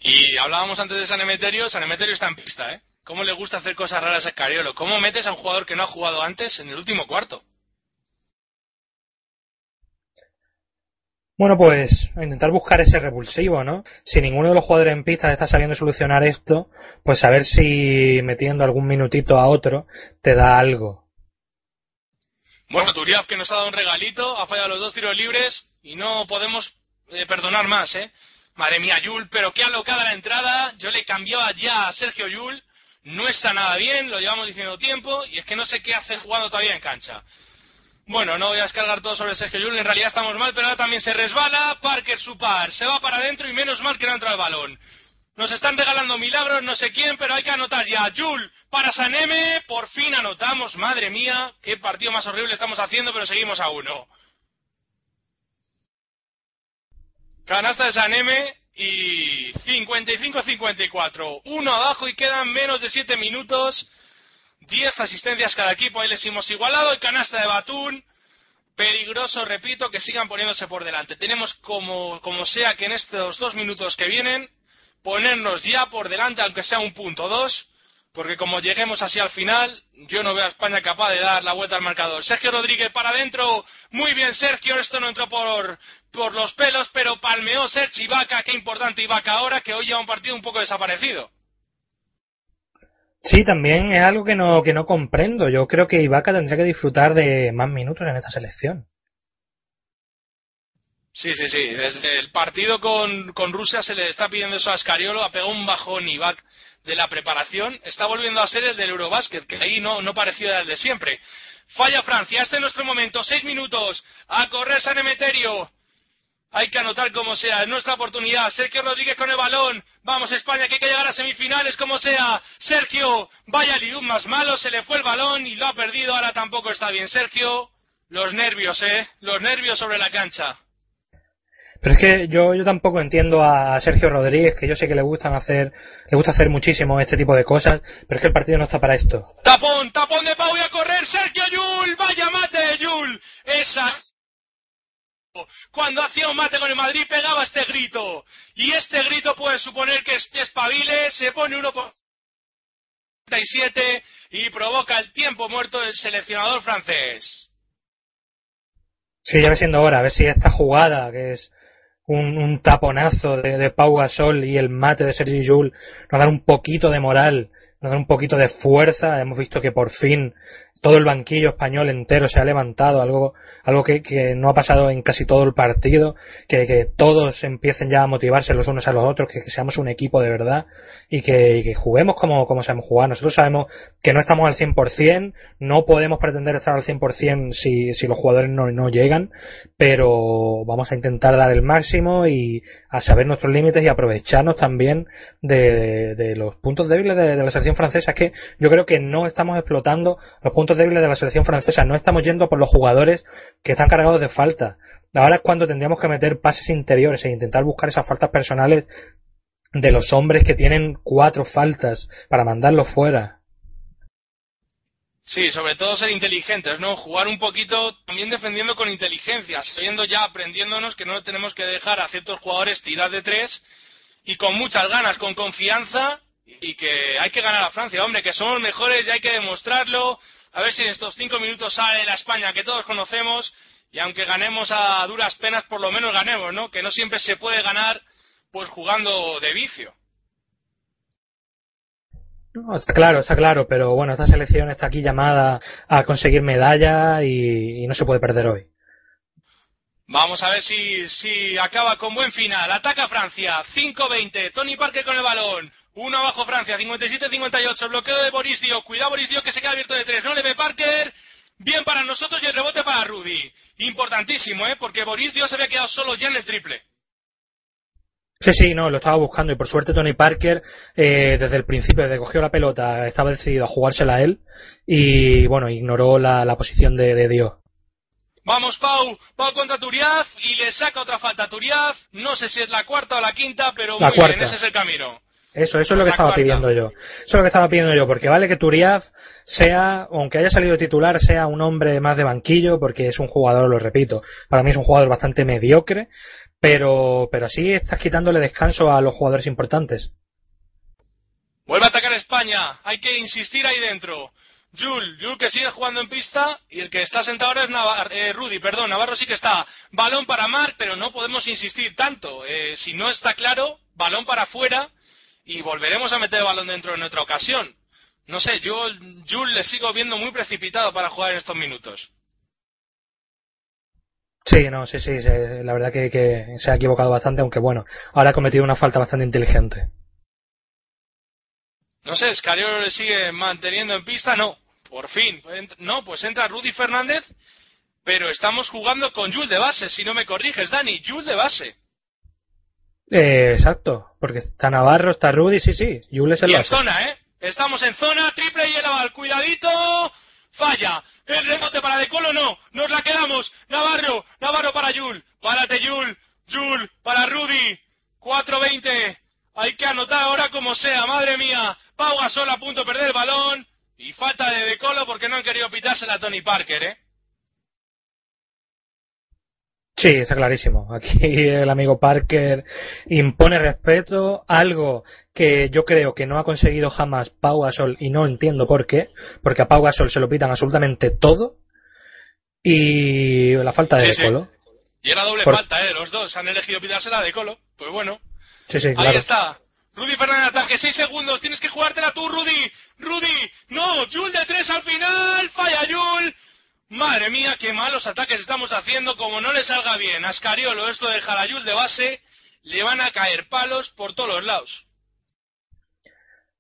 Y hablábamos antes de San Emeterio, San Emeterio está en pista, ¿eh? ¿Cómo le gusta hacer cosas raras a Cariolo? ¿Cómo metes a un jugador que no ha jugado antes en el último cuarto? Bueno, pues intentar buscar ese revulsivo, ¿no? Si ninguno de los jugadores en pista está sabiendo solucionar esto, pues a ver si metiendo algún minutito a otro te da algo. Bueno, Turiaf que nos ha dado un regalito, ha fallado los dos tiros libres y no podemos eh, perdonar más, ¿eh? Madre mía, Yul, pero qué alocada la entrada. Yo le cambiaba ya a Sergio Yul. No está nada bien, lo llevamos diciendo tiempo y es que no sé qué hace jugando todavía en cancha. Bueno, no voy a descargar todo sobre Sergio Llull, en realidad estamos mal, pero ahora también se resbala, Parker su par, se va para adentro y menos mal que no entra el balón. Nos están regalando milagros, no sé quién, pero hay que anotar ya. Jul para Saneme, por fin anotamos, madre mía, qué partido más horrible estamos haciendo, pero seguimos a uno. Canasta de Saneme y 55-54. Uno abajo y quedan menos de 7 minutos. 10 asistencias cada equipo. Ahí les hemos igualado. Y canasta de Batún. Peligroso, repito, que sigan poniéndose por delante. Tenemos como, como sea que en estos dos minutos que vienen ponernos ya por delante, aunque sea un punto dos, porque como lleguemos así al final, yo no veo a España capaz de dar la vuelta al marcador. Sergio Rodríguez para adentro, muy bien Sergio, esto no entró por, por los pelos, pero palmeó Sergio Ibaka, qué importante Ibaka ahora, que hoy lleva un partido un poco desaparecido. Sí, también es algo que no, que no comprendo. Yo creo que Ibaka tendría que disfrutar de más minutos en esta selección. Sí, sí, sí. Desde el partido con, con Rusia se le está pidiendo eso a Scariolo, ha pegado un bajón Ibaka de la preparación. Está volviendo a ser el del Eurobásquet, que ahí no, no parecía el de siempre. Falla Francia, este es nuestro momento, seis minutos, a correr San Emeterio. Hay que anotar como sea, es nuestra oportunidad. Sergio Rodríguez con el balón. Vamos España, que hay que llegar a semifinales como sea. Sergio, vaya lium más malo, se le fue el balón y lo ha perdido, ahora tampoco está bien. Sergio, los nervios, ¿eh? Los nervios sobre la cancha. Pero es que yo, yo tampoco entiendo a Sergio Rodríguez, que yo sé que le gustan hacer, le gusta hacer muchísimo este tipo de cosas, pero es que el partido no está para esto. Tapón, tapón de Pau y a correr, Sergio Yul, vaya mate Yul, esa cuando hacía un mate con el Madrid pegaba este grito. Y este grito puede suponer que espabile, se pone uno por 37 y provoca el tiempo muerto del seleccionador francés. Sí, ya va siendo hora, a ver si esta jugada, que es un, taponazo de, de, Pau Gasol y el mate de Sergi Joule, nos da un poquito de moral, nos da un poquito de fuerza. Hemos visto que por fin todo el banquillo español entero se ha levantado, algo, algo que, que no ha pasado en casi todo el partido, que, que, todos empiecen ya a motivarse los unos a los otros, que, seamos un equipo de verdad y que, y juguemos como, como sabemos jugar. Nosotros sabemos que no estamos al 100%, no podemos pretender estar al 100% si, si los jugadores no, no llegan, pero vamos a intentar dar el máximo y a saber nuestros límites y aprovecharnos también de, los puntos débiles de, de la selección francesa. Es que yo creo que no estamos explotando los puntos débiles de la selección francesa. No estamos yendo por los jugadores que están cargados de falta. Ahora es cuando tendríamos que meter pases interiores e intentar buscar esas faltas personales de los hombres que tienen cuatro faltas para mandarlos fuera. Sí, sobre todo ser inteligentes, ¿no? Jugar un poquito también defendiendo con inteligencia, ya, aprendiéndonos que no tenemos que dejar a ciertos jugadores tirar de tres y con muchas ganas, con confianza y que hay que ganar a Francia, hombre, que somos mejores y hay que demostrarlo. A ver si en estos cinco minutos sale la España que todos conocemos y aunque ganemos a duras penas, por lo menos ganemos, ¿no? Que no siempre se puede ganar pues jugando de vicio. No, está claro, está claro, pero bueno, esta selección está aquí llamada a conseguir medalla y, no se puede perder hoy. Vamos a ver si, si acaba con buen final. Ataca Francia, 5-20. Tony Parker con el balón. Uno abajo Francia, 57-58. Bloqueo de Boris Dio. Cuidado Boris Dio que se queda abierto de tres. No le ve Parker. Bien para nosotros y el rebote para Rudy. Importantísimo, ¿eh? Porque Boris Dio se había quedado solo ya en el triple. Sí, sí, no, lo estaba buscando y por suerte Tony Parker eh, desde el principio, desde que cogió la pelota, estaba decidido a jugársela a él y bueno, ignoró la, la posición de, de Dio. Vamos, Pau. Pau contra Turiaf y le saca otra falta a Turiaf. No sé si es la cuarta o la quinta, pero la muy cuarta. bien, ese es el camino. Eso, eso es lo que estaba cuarta. pidiendo yo. Eso es lo que estaba pidiendo yo, porque vale que Turiaf sea, aunque haya salido titular, sea un hombre más de banquillo, porque es un jugador, lo repito, para mí es un jugador bastante mediocre, pero, pero sí estás quitándole descanso a los jugadores importantes. Vuelve a atacar España, hay que insistir ahí dentro. Jul, Jul que sigue jugando en pista y el que está sentado ahora es Navar eh, Rudy, perdón, Navarro sí que está. Balón para Marc, pero no podemos insistir tanto. Eh, si no está claro, balón para afuera y volveremos a meter el balón dentro en otra ocasión. No sé, yo Jul le sigo viendo muy precipitado para jugar en estos minutos. Sí, no, sí, sí, sí la verdad que, que, se ha equivocado bastante, aunque bueno, ahora ha cometido una falta bastante inteligente. No sé, Scariolo le sigue manteniendo en pista, no, por fin, no, pues entra Rudy Fernández, pero estamos jugando con Jules de base, si no me corriges, Dani, Jules de base. Eh, exacto, porque está Navarro, está Rudy, sí, sí, Jules es el y base. en zona, ¿eh? Estamos en zona, triple y el aval, cuidadito, falla, el rebote para De Colo, no, nos la quedamos, Navarro, Navarro para Yul, párate Yul, Jul para Rudy. 4-20. Hay que anotar ahora como sea, madre mía. Pau Gasol a punto de perder el balón. Y falta de Decolo porque no han querido pitársela a Tony Parker, ¿eh? Sí, está clarísimo. Aquí el amigo Parker impone respeto, algo que yo creo que no ha conseguido jamás Pau Gasol y no entiendo por qué, porque a Pau Gasol se lo pitan absolutamente todo y la falta de Sí, sí. Decolo. Y era doble Por- falta, ¿eh? Los dos han elegido pitársela a Decolo. Pues bueno. Sí, sí, Ahí claro. está. Rudy Fernández ataque, 6 segundos, tienes que jugártela tú, Rudy. Rudy, no, Jul de 3 al final, falla Jul. Madre mía, qué malos ataques estamos haciendo, como no le salga bien a Ascariolo esto de dejar a Jul de base, le van a caer palos por todos los lados.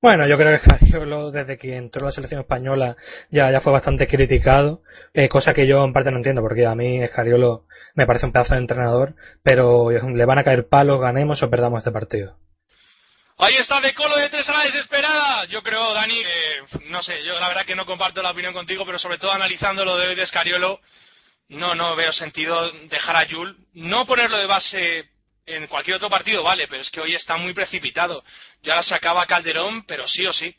Bueno, yo creo que Scariolo, desde que entró la selección española, ya, ya fue bastante criticado, eh, cosa que yo en parte no entiendo, porque a mí Scariolo me parece un pedazo de entrenador, pero le van a caer palos, ganemos o perdamos este partido. Ahí está De Colo de tres a la desesperada. Yo creo, Dani, no sé, yo la verdad que no comparto la opinión contigo, pero sobre todo analizando lo de hoy de Escariolo, no, no veo sentido dejar a Jul. No ponerlo de base en cualquier otro partido, vale, pero es que hoy está muy precipitado. Yo ahora sacaba Calderón, pero sí o sí.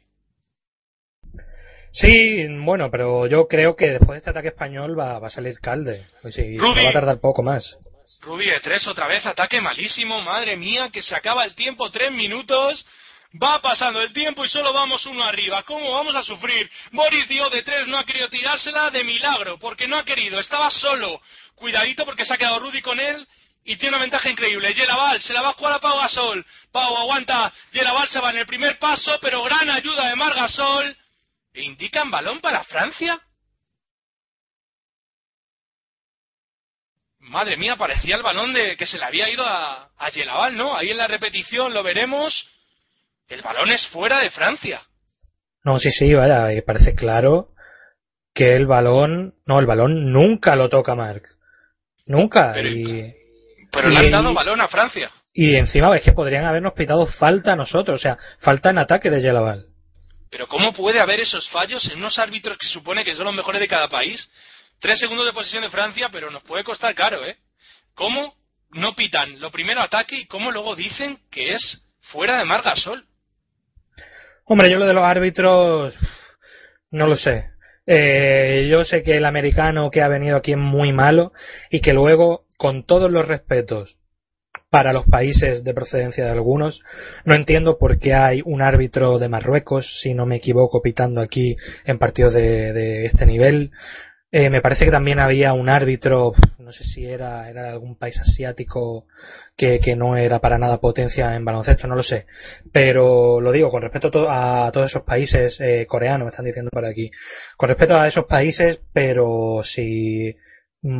Sí, bueno, pero yo creo que después de este ataque español va, va a salir Calde. Sí, va a tardar poco más. Ruby de tres otra vez, ataque malísimo, madre mía, que se acaba el tiempo, tres minutos. Va pasando el tiempo y solo vamos uno arriba. ¿Cómo vamos a sufrir? Boris Dio de tres no ha querido tirársela de milagro, porque no ha querido, estaba solo. Cuidadito porque se ha quedado Rudy con él y tiene una ventaja increíble. Yelaval se la va a jugar a Pau Gasol. Pau aguanta, Yelaval se va en el primer paso, pero gran ayuda de Mar Gasol. ¿E indican balón para Francia? Madre mía, parecía el balón de que se le había ido a, a Yelaval, ¿no? Ahí en la repetición lo veremos. El balón es fuera de Francia. No, sí, sí, vaya, y parece claro que el balón, no, el balón nunca lo toca Marc. Nunca. Pero- y, Pero le han dado balón a Francia. y encima es que podrían habernos pitado falta a nosotros, o sea, falta en ataque de Yelaval. Pero ¿cómo puede haber esos fallos en unos árbitros que supone que son los mejores de cada país? Tres segundos de posesión de Francia, pero nos puede costar caro, ¿eh? ¿Cómo no pitan lo primero ataque y cómo luego dicen que es fuera de Mar Gasol? Hombre, yo lo de los árbitros no lo sé. Eh, yo sé que el americano que ha venido aquí es muy malo y que luego, con todos los respetos para los países de procedencia de algunos, no entiendo por qué hay un árbitro de Marruecos, si no me equivoco, pitando aquí en partidos de, de este nivel. Eh, me parece que también había un árbitro, no sé si era, era algún país asiático que, no era para nada potencia en baloncesto, no lo sé. Pero lo digo con respeto a, a todos esos países eh, coreanos, me están diciendo por aquí. Con respeto a esos países, pero si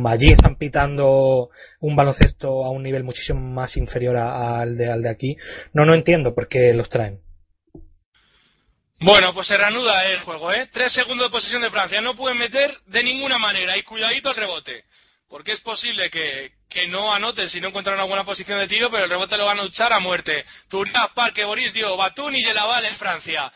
allí están pitando un baloncesto a un nivel muchísimo más inferior al de, al de aquí, no, no entiendo por qué los traen. Bueno, pues se reanuda el juego, ¿eh? Tres segundos de posesión de Francia. No pueden meter de ninguna manera. Y cuidadito el rebote. Porque es posible que, que no anoten si no encuentran una buena posición de tiro, pero el rebote lo van a luchar a muerte. Turina, Parque, Boris Dio, Batún y Yelaval en Francia.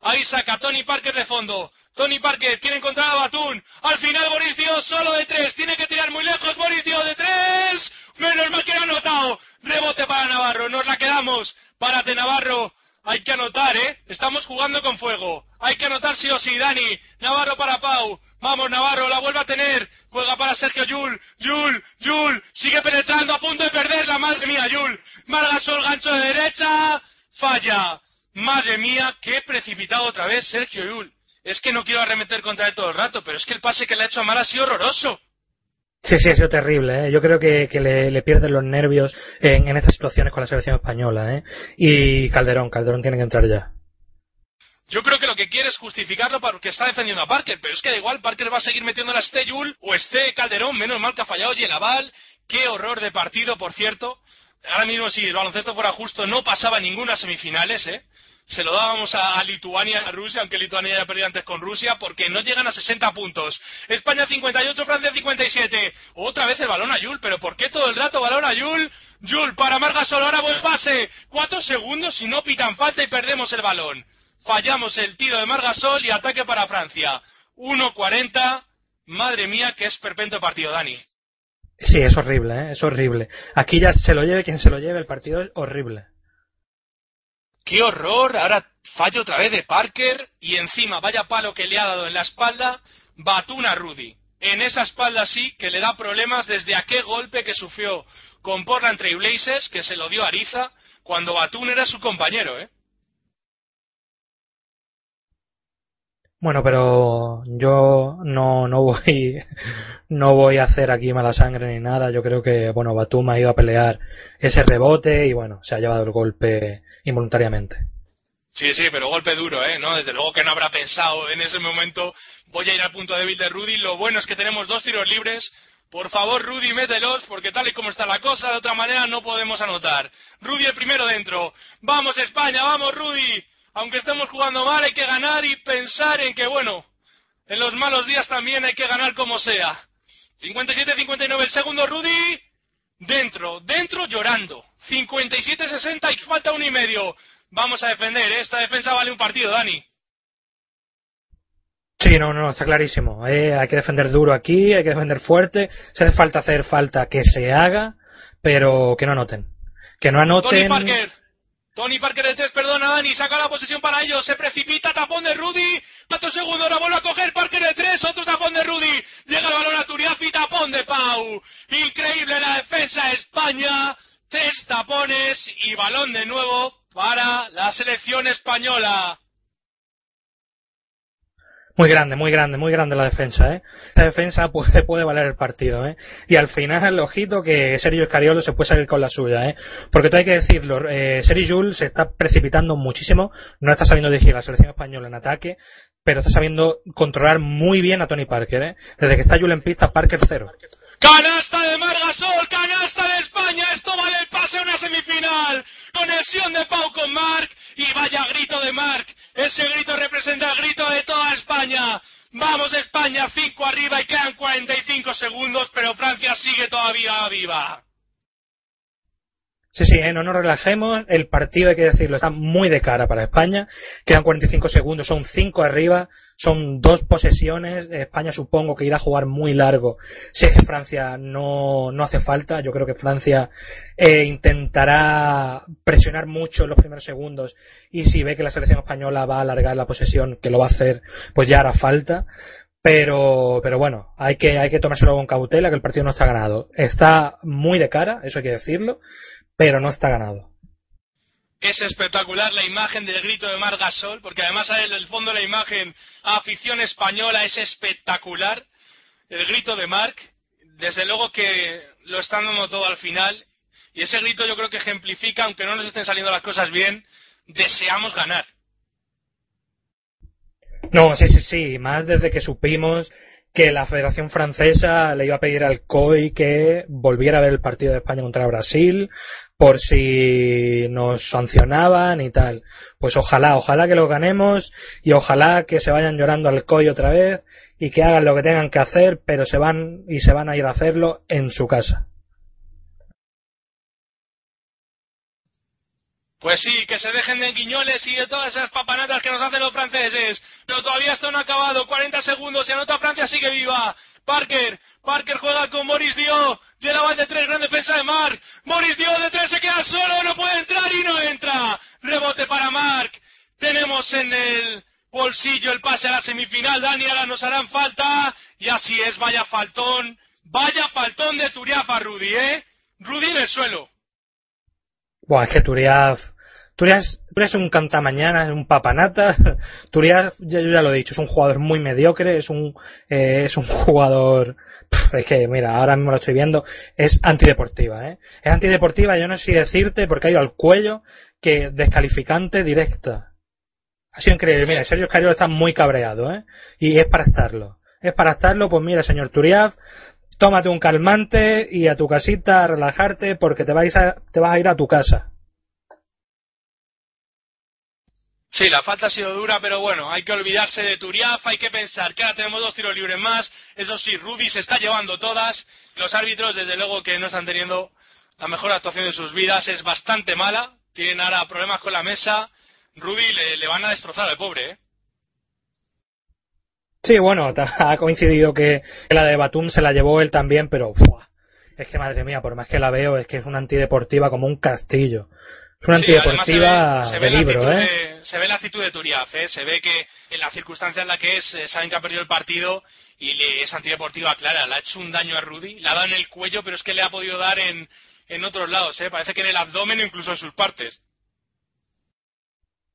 Ahí saca Tony Parker de fondo. Tony Parker quiere encontrar a Batún. Al final Boris Dio solo de tres. Tiene que tirar muy lejos. Boris Dio de tres. Menos mal que ha anotado. Rebote para Navarro. Nos la quedamos. Párate Navarro. Hay que anotar, ¿eh? Estamos jugando con fuego. Hay que anotar sí o sí, Dani. Navarro para Pau. Vamos, Navarro, la vuelve a tener. Juega para Sergio Yul. Yul, Yul. Sigue penetrando, a punto de perderla. Madre mía, Yul. Margasol, gancho de derecha. Falla. Madre mía, qué precipitado otra vez Sergio Yul. Es que no quiero arremeter contra él todo el rato, pero es que el pase que le ha hecho a Mar ha sido horroroso. Sí, sí, ha sido terrible. ¿eh? Yo creo que, que le, le pierden los nervios en, en estas situaciones con la selección española. ¿eh? Y Calderón, Calderón tiene que entrar ya. Yo creo que lo que quiere es justificarlo porque está defendiendo a Parker, pero es que da igual, Parker va a seguir metiendo la este Yul o este Calderón, menos mal que ha fallado Yelaval, qué horror de partido, por cierto. Ahora mismo si el baloncesto fuera justo no pasaba ninguna semifinales, ¿eh? Se lo dábamos a, a Lituania a Rusia, aunque Lituania ya perdido antes con Rusia, porque no llegan a 60 puntos. España 58, Francia 57. Otra vez el balón a Yul, pero ¿por qué todo el rato balón a Yul? Yul para Margasol, ahora buen pase. Cuatro segundos y no pitan falta y perdemos el balón. Fallamos el tiro de Margasol y ataque para Francia. 1.40. Madre mía, que es perpento partido, Dani. Sí, es horrible, ¿eh? es horrible. Aquí ya se lo lleve quien se lo lleve, el partido es horrible. ¡Qué horror! Ahora fallo otra vez de Parker y encima vaya palo que le ha dado en la espalda Batuna Rudy. En esa espalda sí que le da problemas desde aquel golpe que sufrió con Portland Trail Blazers, que se lo dio Ariza, cuando Batun era su compañero, ¿eh? Bueno, pero yo no, no voy no voy a hacer aquí mala sangre ni nada. Yo creo que bueno Batum ha ido a pelear ese rebote y bueno se ha llevado el golpe involuntariamente. Sí, sí, pero golpe duro, ¿eh? ¿No? Desde luego que no habrá pensado en ese momento voy a ir al punto débil de Rudy. Lo bueno es que tenemos dos tiros libres. Por favor, Rudy, mételos, porque tal y como está la cosa, de otra manera no podemos anotar. Rudy el primero dentro. Vamos España, vamos Rudy aunque estemos jugando mal, hay que ganar y pensar en que, bueno, en los malos días también hay que ganar como sea. 57-59 el segundo, Rudy. Dentro, dentro llorando. 57-60 y falta un y medio. Vamos a defender, ¿eh? esta defensa vale un partido, Dani. Sí, no, no, está clarísimo. Eh, hay que defender duro aquí, hay que defender fuerte. Si hace falta hacer falta que se haga, pero que no anoten. Que no anoten. Tony Parker de tres, perdona Dani, saca la posición para ellos, se precipita, tapón de Rudy, cuatro segundos, ahora vuelve a coger Parker de tres, otro tapón de Rudy, llega el balón a Turiafi, tapón de Pau, increíble la defensa de España, tres tapones y balón de nuevo para la selección española. Muy grande, muy grande, muy grande la defensa, ¿eh? Esta defensa puede, puede valer el partido, ¿eh? Y al final, ojito que Sergio Escariolo se puede salir con la suya, ¿eh? Porque todo hay que decirlo, eh, Sergio Jules se está precipitando muchísimo, no está sabiendo dirigir la selección española en ataque, pero está sabiendo controlar muy bien a Tony Parker, ¿eh? Desde que está Jules en pista, Parker cero canasta de España, esto vale el pase a una semifinal. Conexión de Pau con Marc y vaya grito de Marc. Ese grito representa el grito de toda España. Vamos España, 5 arriba y quedan 45 segundos, pero Francia sigue todavía viva. Sí, sí, eh, no nos relajemos. El partido, hay que decirlo, está muy de cara para España. Quedan 45 segundos, son 5 arriba, son dos posesiones. España supongo que irá a jugar muy largo. Si es que Francia no, no hace falta, yo creo que Francia eh, intentará presionar mucho en los primeros segundos. Y si ve que la selección española va a alargar la posesión, que lo va a hacer, pues ya hará falta. Pero, pero bueno, hay que, hay que tomárselo con cautela, que el partido no está ganado. Está muy de cara, eso hay que decirlo pero no está ganado. Es espectacular la imagen del grito de Margasol, porque además en el fondo de la imagen afición española es espectacular. El grito de Marc, desde luego que lo están dando todo al final, y ese grito yo creo que ejemplifica, aunque no nos estén saliendo las cosas bien, deseamos ganar. No, sí, sí, sí, más desde que supimos que la Federación Francesa le iba a pedir al COI que volviera a ver el partido de España contra Brasil por si nos sancionaban y tal. Pues ojalá, ojalá que lo ganemos y ojalá que se vayan llorando al COI otra vez y que hagan lo que tengan que hacer, pero se van y se van a ir a hacerlo en su casa. Pues sí, que se dejen de guiñoles y de todas esas papanatas que nos hacen los franceses. Pero todavía esto no ha acabado. 40 segundos. y anota Francia, sigue viva. Parker. Parker juega con Boris Dio. Llega de tres, gran defensa de Marc. Boris Dio de tres se queda solo. No puede entrar y no entra. Rebote para Marc. Tenemos en el bolsillo el pase a la semifinal. Daniela nos harán falta. Y así es, vaya faltón. Vaya faltón de Turiafa, Rudy, ¿eh? Rudy en el suelo. Buah, es que Turiaf, Turiaf, es un cantamañana, es un papanata. Turiaf, yo, ya lo he dicho, es un jugador muy mediocre, es un, eh, es un jugador, es que, mira, ahora mismo lo estoy viendo, es antideportiva, ¿eh? Es antideportiva, yo no sé si decirte, porque ha ido al cuello, que descalificante directa. Ha sido increíble, mira, Sergio Escariolo está muy cabreado, ¿eh? Y es para estarlo. Es para estarlo, pues mira, señor Turiaf, tómate un calmante y a tu casita a relajarte porque te, vais a, te vas a ir a tu casa. Sí, la falta ha sido dura, pero bueno, hay que olvidarse de Turiaf, hay que pensar que ahora tenemos dos tiros libres más. Eso sí, Rudy se está llevando todas. Los árbitros, desde luego, que no están teniendo la mejor actuación de sus vidas, es bastante mala. Tienen ahora problemas con la mesa. Rudy le, le van a destrozar al pobre, ¿eh? Sí, bueno, ha coincidido que la de Batum se la llevó él también, pero es que madre mía, por más que la veo, es que es una antideportiva como un castillo. Es una Sí, antideportiva se ve, se ve de la libro, actitud ¿eh? de- se ve la actitud de Turiaf, ¿eh? se ve que en la circunstancia en la que es, eh, saben que ha perdido el partido y le, es antideportiva clara. Le ha hecho un daño a Rudy, le ha dado en el cuello, pero es que le ha podido dar en, en otros lados. ¿eh? Parece que en el abdomen o incluso en sus partes.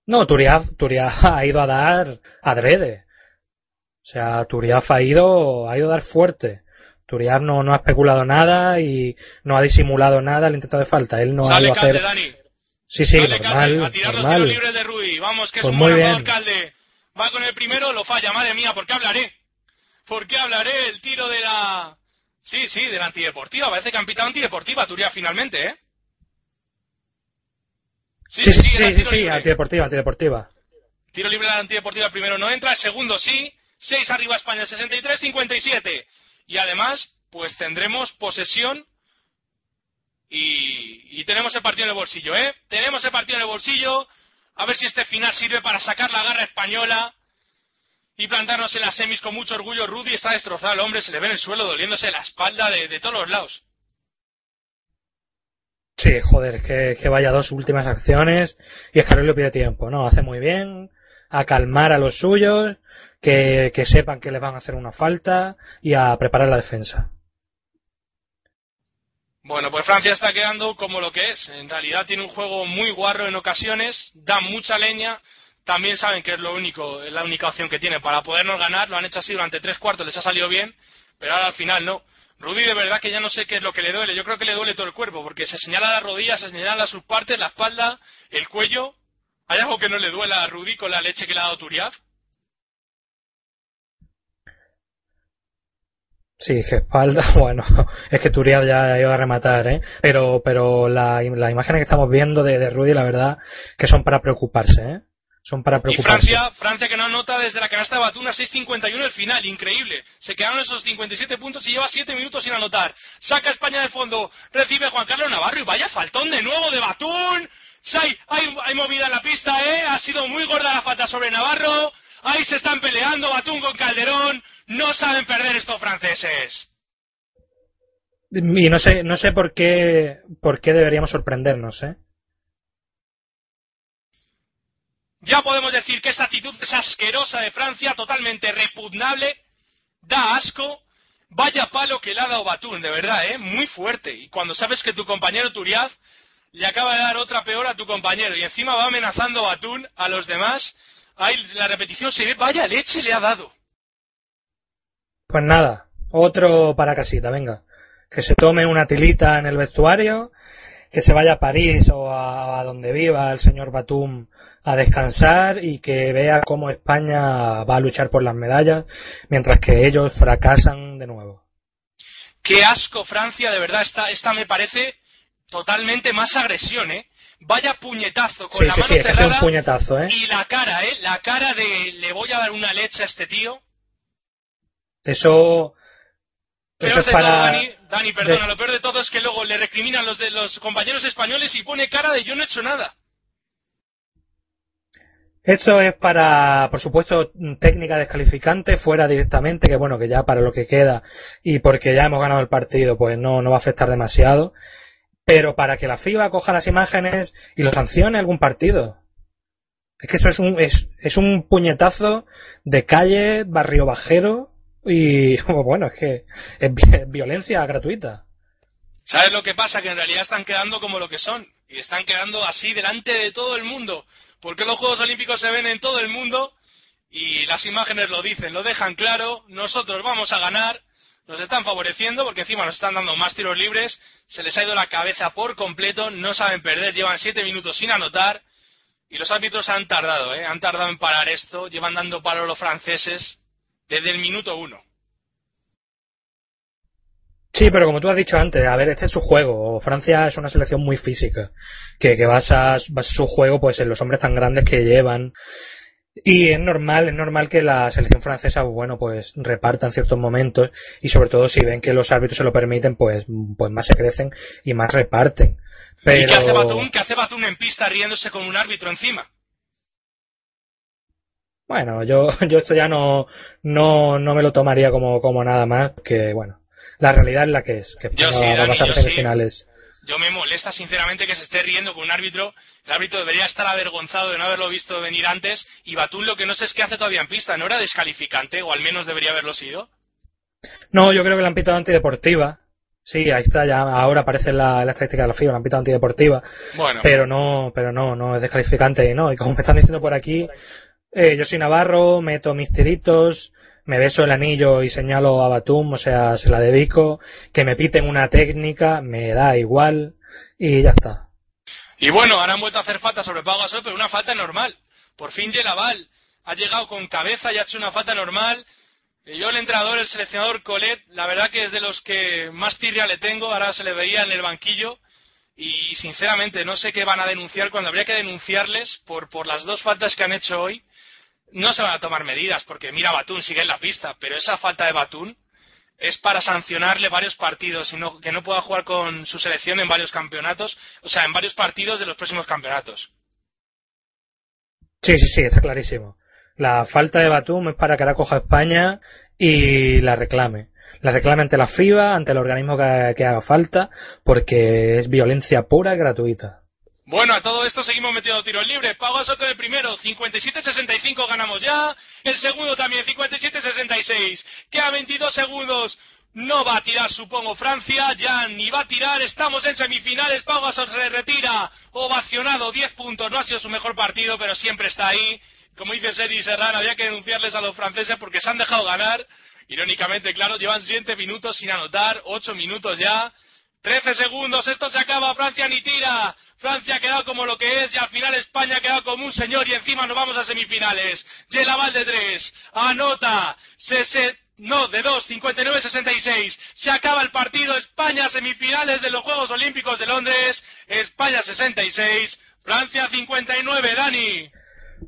No, Turiaf, Turiaf ha ido a dar adrede. O sea, Turiaf ha ido, ha ido a dar fuerte. Turiaf no, no ha especulado nada y no ha disimulado nada al intento de falta. Él no ha Sale ido a Calde, hacer. Dani. Sí, sí, Sale normal, Calde, a tirar los normal. tiros libres de Rudy. Vamos, que es Pues un muy buen jugador, bien. Calde. Va con el primero, lo falla. Madre mía, ¿por qué hablaré? ¿Por qué hablaré el tiro de la... Sí, sí, de la antideportiva. Parece que han pitado antideportiva Turiaf finalmente, ¿eh? Sí, sí, sí, sí, sí, libre. antideportiva, antideportiva. Tiro libre de la antideportiva, primero no entra, el segundo sí. 6 arriba España, 63-57. Y además, pues tendremos posesión y, tenemos el partido en el bolsillo, ¿eh? Tenemos el partido en el bolsillo. A ver si este final sirve para sacar la garra española y plantarnos en las semis con mucho orgullo. Rudy está destrozado, el hombre se le ve en el suelo doliéndose la espalda de, todos los lados. Sí, joder, es que, que vaya dos últimas acciones y Escarolio pide tiempo, ¿no? Hace muy bien a calmar a los suyos, que, que sepan que les van a hacer una falta y a preparar la defensa. Bueno, pues Francia está quedando como lo que es. En realidad tiene un juego muy guarro en ocasiones, da mucha leña. También saben que es lo único, es la única opción que tienen para podernos ganar. Lo han hecho así durante tres cuartos, les ha salido bien, pero ahora al final no. Rudy de verdad que ya no sé qué es lo que le duele. Yo creo que le duele todo el cuerpo, porque se señala las rodillas, se señala sus partes, la espalda, el cuello. ¿Hay algo que no le duela a Rudy con la leche que le ha dado Turiaf? Sí, que espalda, bueno, es que Turiaf ya iba a rematar, ¿eh? Pero, pero la, las imágenes que estamos viendo de, de Rudy, la verdad, que son para preocuparse, ¿eh? Son para Y preocuparse. Francia, Francia que no anota desde la canasta de Batún a 6.51 el final, increíble. Se quedaron esos 57 puntos y lleva 7 minutos sin anotar. Saca España del fondo, recibe Juan Carlos Navarro y vaya faltón de nuevo de Batún. Sí, Hay, hay, hay movida en la pista, ¿eh? Ha sido muy gorda la falta sobre Navarro. Ahí se están peleando Batún con Calderón. No saben perder estos franceses. Y no sé, no sé por qué, por qué deberíamos sorprendernos, ¿eh? Ya podemos decir que esta actitud es asquerosa de Francia, totalmente repugnable, da asco. Vaya palo que le ha dado Batún, de verdad, ¿eh? Muy fuerte. Y cuando sabes que tu compañero Turiaz le acaba de dar otra peor a tu compañero y encima va amenazando Batún a los demás, ahí la repetición se ve, vaya leche le ha dado. Pues nada, otro para casita, venga. Que se tome una tilita en el vestuario, que se vaya a París o a, a donde viva el señor Batum a descansar y que vea cómo España va a luchar por las medallas, mientras que ellos fracasan de nuevo. Qué asco Francia, de verdad, esta, esta me parece totalmente más agresión, ¿eh? Vaya puñetazo con Sí, la sí, mano sí, es que ha sido un cerrada puñetazo, ¿eh? y la cara, ¿eh? La cara de le voy a dar una leche a este tío. Eso, Peor eso es de para... todo, Dani, Dani, perdona, de- lo peor de todo es que luego le recriminan los de los compañeros españoles y pone cara de yo no he hecho nada. Esto es para, por supuesto, técnica descalificante, fuera directamente, que bueno, que ya para lo que queda y porque ya hemos ganado el partido, pues no, no va a afectar demasiado. Pero para que la FIBA coja las imágenes y lo sancione algún partido. Es que eso es un, es, es un puñetazo de calle, barrio bajero y bueno, es que es vi- violencia gratuita. ¿Sabes lo que pasa? Que en realidad están quedando como lo que son. Y están quedando así delante de todo el mundo. Porque los Juegos Olímpicos se ven en todo el mundo y las imágenes lo dicen, lo dejan claro. Nosotros vamos a ganar. Nos están favoreciendo porque encima nos están dando más tiros libres. Se les ha ido la cabeza por completo. No saben perder. Llevan siete minutos sin anotar. Y los árbitros han tardado, ¿eh? Han tardado en parar esto. Llevan dando palo los franceses desde el minuto uno. Sí, pero como tú has dicho antes, a ver, este es su juego. Francia es una selección muy física, que, que basa, basa su juego pues en los hombres tan grandes que llevan. Y es normal, es normal que la selección francesa, bueno, pues reparta en ciertos momentos y sobre todo si ven que los árbitros se lo permiten, pues, pues más se crecen y más reparten. Pero... ¿Y qué hace Batum? ¿Qué hace Batum en pista riéndose con un árbitro encima? Bueno, yo, yo esto ya no, no, no me lo tomaría como, como nada más, que bueno, la realidad es la que es, que Yo España sí, a Dani, yo a sí. Yo me molesta sinceramente que se esté riendo con un árbitro. El árbitro debería estar avergonzado de no haberlo visto venir antes. Y Batún lo que no sé es qué hace todavía en pista. ¿No era descalificante? O al menos debería haberlo sido. No, yo creo que la han pitado antideportiva. Sí, ahí está, ya ahora aparece la, la estadística de la FIBA, la han pitado antideportiva. Bueno. Pero no, pero no, no es descalificante y no. Y como me están diciendo por aquí, eh, yo soy Navarro, meto mis tiritos, me beso el anillo y señalo a Batum, o sea, se la dedico, que me piten una técnica, me da igual y ya está. Y bueno, ahora han vuelto a hacer falta sobre Pau Gasol, pero una falta normal. Por fin Yelaval ha llegado con cabeza y ha hecho una falta normal. Y yo, el entrenador, el seleccionador Colet, la verdad que es de los que más tirria le tengo. Ahora se le veía en el banquillo. Y sinceramente, no sé qué van a denunciar cuando habría que denunciarles por, por las dos faltas que han hecho hoy. No se van a tomar medidas, porque mira, Batún sigue en la pista, pero esa falta de Batún es para sancionarle varios partidos y no, que no pueda jugar con su selección en varios campeonatos, o sea, en varios partidos de los próximos campeonatos. Sí, sí, sí, está clarísimo. La falta de Batum es para que la coja España y la reclame. La reclame ante la FIBA, ante el organismo que, que haga falta, porque es violencia pura y gratuita. Bueno, a todo esto seguimos metiendo tiros libres. Pau Gasol con el primero, 57-65 ganamos ya. El segundo también, 57-66. Queda 22 segundos. No va a tirar, supongo, Francia. Ya ni va a tirar. Estamos en semifinales. Pau Gasol se retira. Ovacionado, 10 puntos. No ha sido su mejor partido, pero siempre está ahí. Como dice Seri Serrano, había que denunciarles a los franceses porque se han dejado ganar. Irónicamente, claro, llevan 7 minutos sin anotar. 8 minutos ya. 13 segundos, esto se acaba, Francia ni tira, Francia ha quedado como lo que es y al final España ha quedado como un señor y encima nos vamos a semifinales. Yelaval de 3, anota, se, no, de 2, 59-66, se acaba el partido, España semifinales de los Juegos Olímpicos de Londres, España 66, Francia 59, Dani.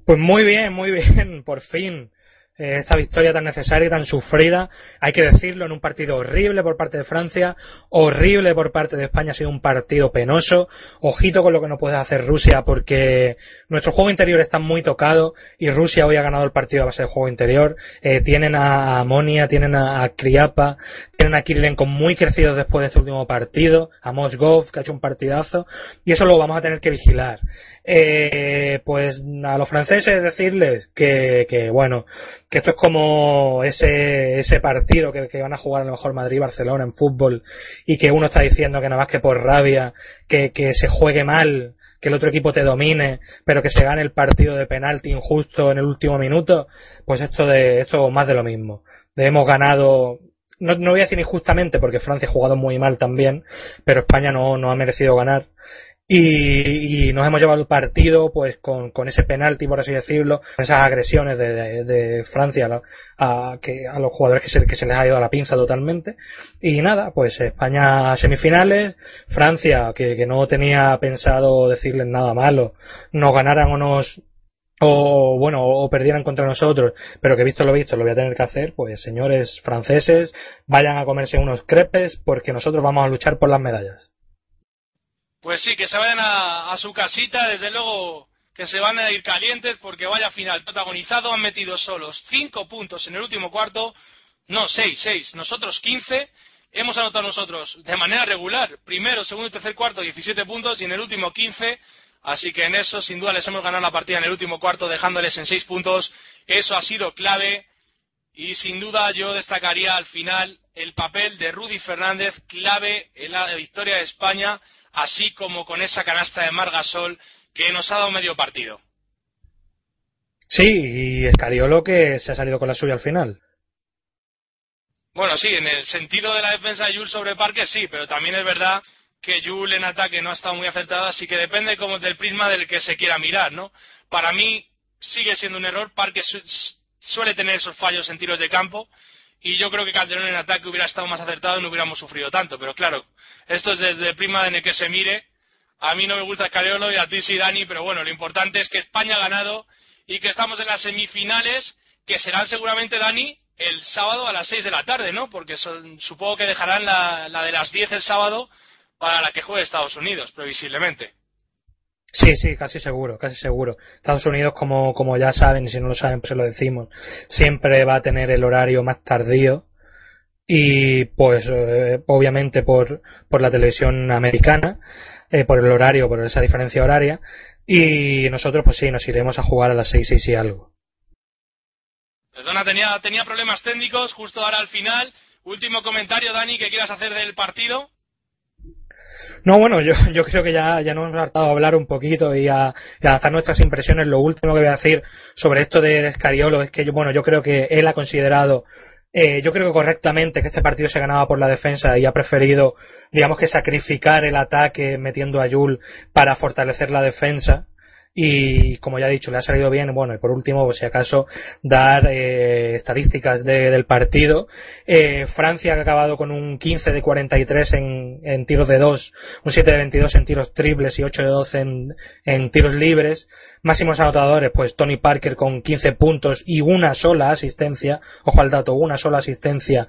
Pues muy bien, muy bien, por fin. Eh, esta victoria tan necesaria y tan sufrida, hay que decirlo, en un partido horrible por parte de Francia, horrible por parte de España, ha sido un partido penoso. Ojito con lo que no puede hacer Rusia porque nuestro juego interior está muy tocado y Rusia hoy ha ganado el partido a base de juego interior. Eh, tienen a Amonia, tienen a, a Kriapa, tienen a Kirilenko muy crecidos después de este último partido, a Mosgov que ha hecho un partidazo y eso lo vamos a tener que vigilar. Eh, pues a los franceses decirles que, que bueno, que esto es como ese, ese partido que, que van a jugar a lo mejor Madrid Barcelona en fútbol y que uno está diciendo que nada más que por rabia, que, que se juegue mal, que el otro equipo te domine, pero que se gane el partido de penalti injusto en el último minuto, pues esto de esto más de lo mismo. Hemos ganado no, no voy a decir injustamente porque Francia ha jugado muy mal también, pero España no, no ha merecido ganar. Y, y, nos hemos llevado el partido pues con, con ese penalti por así decirlo esas agresiones de, de, de Francia a, a, que, a los jugadores que se, que se les ha ido a la pinza totalmente. Y nada pues España a semifinales Francia que, que no tenía pensado decirles nada malo nos ganaran o nos o bueno o perdieran contra nosotros pero que visto lo visto lo voy a tener que hacer pues señores franceses vayan a comerse unos crepes porque nosotros vamos a luchar por las medallas pues sí, que se vayan a, su casita, desde luego que se van a ir calientes porque vaya final. Protagonizado, han metido solos cinco puntos en el último cuarto, no seis, seis, nosotros quince, hemos anotado nosotros de manera regular, primero, segundo y tercer cuarto 17 puntos y en el último 15, así que en eso sin duda les hemos ganado la partida en el último cuarto dejándoles en seis puntos, eso ha sido clave. Y sin duda yo destacaría al final el papel de Rudy Fernández, clave en la victoria de España, así como con esa canasta de Margasol que nos ha dado medio partido. Sí, y Escariolo que se ha salido con la suya al final. Bueno, sí, en el sentido de la defensa de Jules sobre Parque sí, pero también es verdad que Jules en ataque no ha estado muy acertada, así que depende como del prisma del que se quiera mirar, ¿no? Para mí sigue siendo un error, Parque su suele tener esos fallos en tiros de campo, y yo creo que Calderón en ataque hubiera estado más acertado y no hubiéramos sufrido tanto. Pero claro, esto es desde prima en el que se mire. A mí no me gusta Escariolo y a ti sí, Dani, pero bueno, lo importante es que España ha ganado y que estamos en las semifinales, que serán seguramente, Dani, el sábado a las 6 de la tarde, ¿no? Porque son, supongo que dejarán la, la de las 10 el sábado para la que juegue Estados Unidos, previsiblemente. Sí, sí, casi seguro, casi seguro. Estados Unidos, como, como ya saben, y si no lo saben, pues se lo decimos, siempre va a tener el horario más tardío. y pues eh, obviamente por, por la televisión americana, eh, por el horario, por esa diferencia horaria, y nosotros pues sí, nos iremos a jugar a las 6, 6 y algo. Perdona, tenía, tenía problemas técnicos justo ahora al final. Último comentario, Dani, que quieras hacer del partido. No, bueno, yo, yo creo que ya, ya nos hemos hartado a hablar un poquito y a, y a lanzar nuestras impresiones. Lo último que voy a decir sobre esto de Escariolo es que yo, bueno, yo creo que él ha considerado eh, yo creo que correctamente que este partido se ganaba por la defensa y ha preferido, digamos que sacrificar el ataque metiendo a Yul para fortalecer la defensa y como ya he dicho le ha salido bien bueno y por último si acaso dar eh, estadísticas de, del partido. Eh, Francia ha acabado con un 15 de 43 en, en tiros de 2 un 7 de 22 en tiros triples y 8 de 12 en, en tiros libres máximos anotadores pues Tony Parker con 15 puntos y una sola asistencia ojo al dato una sola asistencia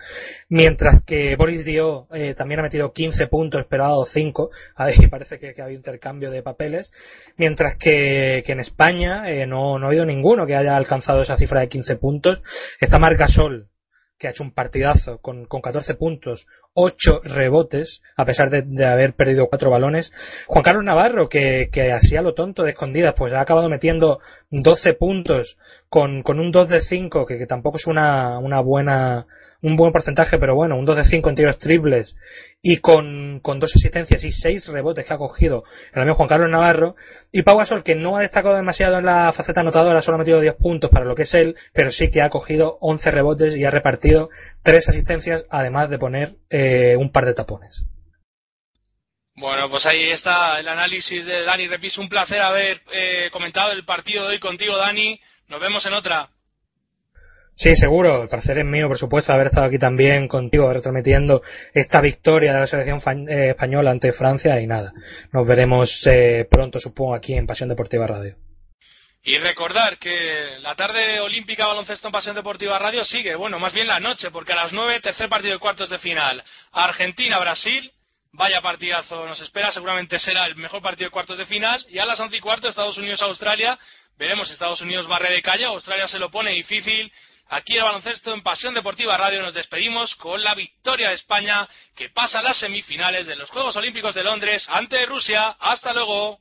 mientras que Boris Dio eh, también ha metido 15 puntos pero ha dado 5 ahí parece que, que ha habido intercambio de papeles mientras que que en España eh, no, no ha habido ninguno que haya alcanzado esa cifra de 15 puntos. Está Margasol, que ha hecho un partidazo con, con 14 puntos, 8 rebotes, a pesar de, de haber perdido 4 balones. Juan Carlos Navarro, que, que así a lo tonto de escondidas, pues ha acabado metiendo 12 puntos con, con un 2 de 5, que, que tampoco es una, una buena, un buen porcentaje, pero bueno, un 2 de 5 en tiros triples y con, con dos asistencias y seis rebotes que ha cogido el amigo Juan Carlos Navarro. Y Pau Gasol, que no ha destacado demasiado en la faceta anotadora, solo ha metido 10 puntos para lo que es él, pero sí que ha cogido 11 rebotes y ha repartido tres asistencias, además de poner eh, un par de tapones. Bueno, pues ahí está el análisis de Dani Repis. Un placer haber eh, comentado el partido de hoy contigo, Dani. Nos vemos en otra. Sí, seguro. El placer es mío, por supuesto, haber estado aquí también contigo, retransmitiendo esta victoria de la selección eh, española ante Francia y nada. Nos veremos eh, pronto, supongo, aquí en Pasión Deportiva Radio. Y recordar que la tarde olímpica baloncesto en Pasión Deportiva Radio sigue, bueno, más bien la noche, porque a las 9, tercer partido de cuartos de final, Argentina-Brasil, vaya partidazo nos espera, seguramente será el mejor partido de cuartos de final, y a las 11 y cuarto, Estados Unidos-Australia, veremos si Estados Unidos barre de calle, Australia se lo pone difícil, Aquí el baloncesto en Pasión Deportiva Radio nos despedimos con la victoria de España que pasa a las semifinales de los Juegos Olímpicos de Londres ante Rusia. Hasta luego.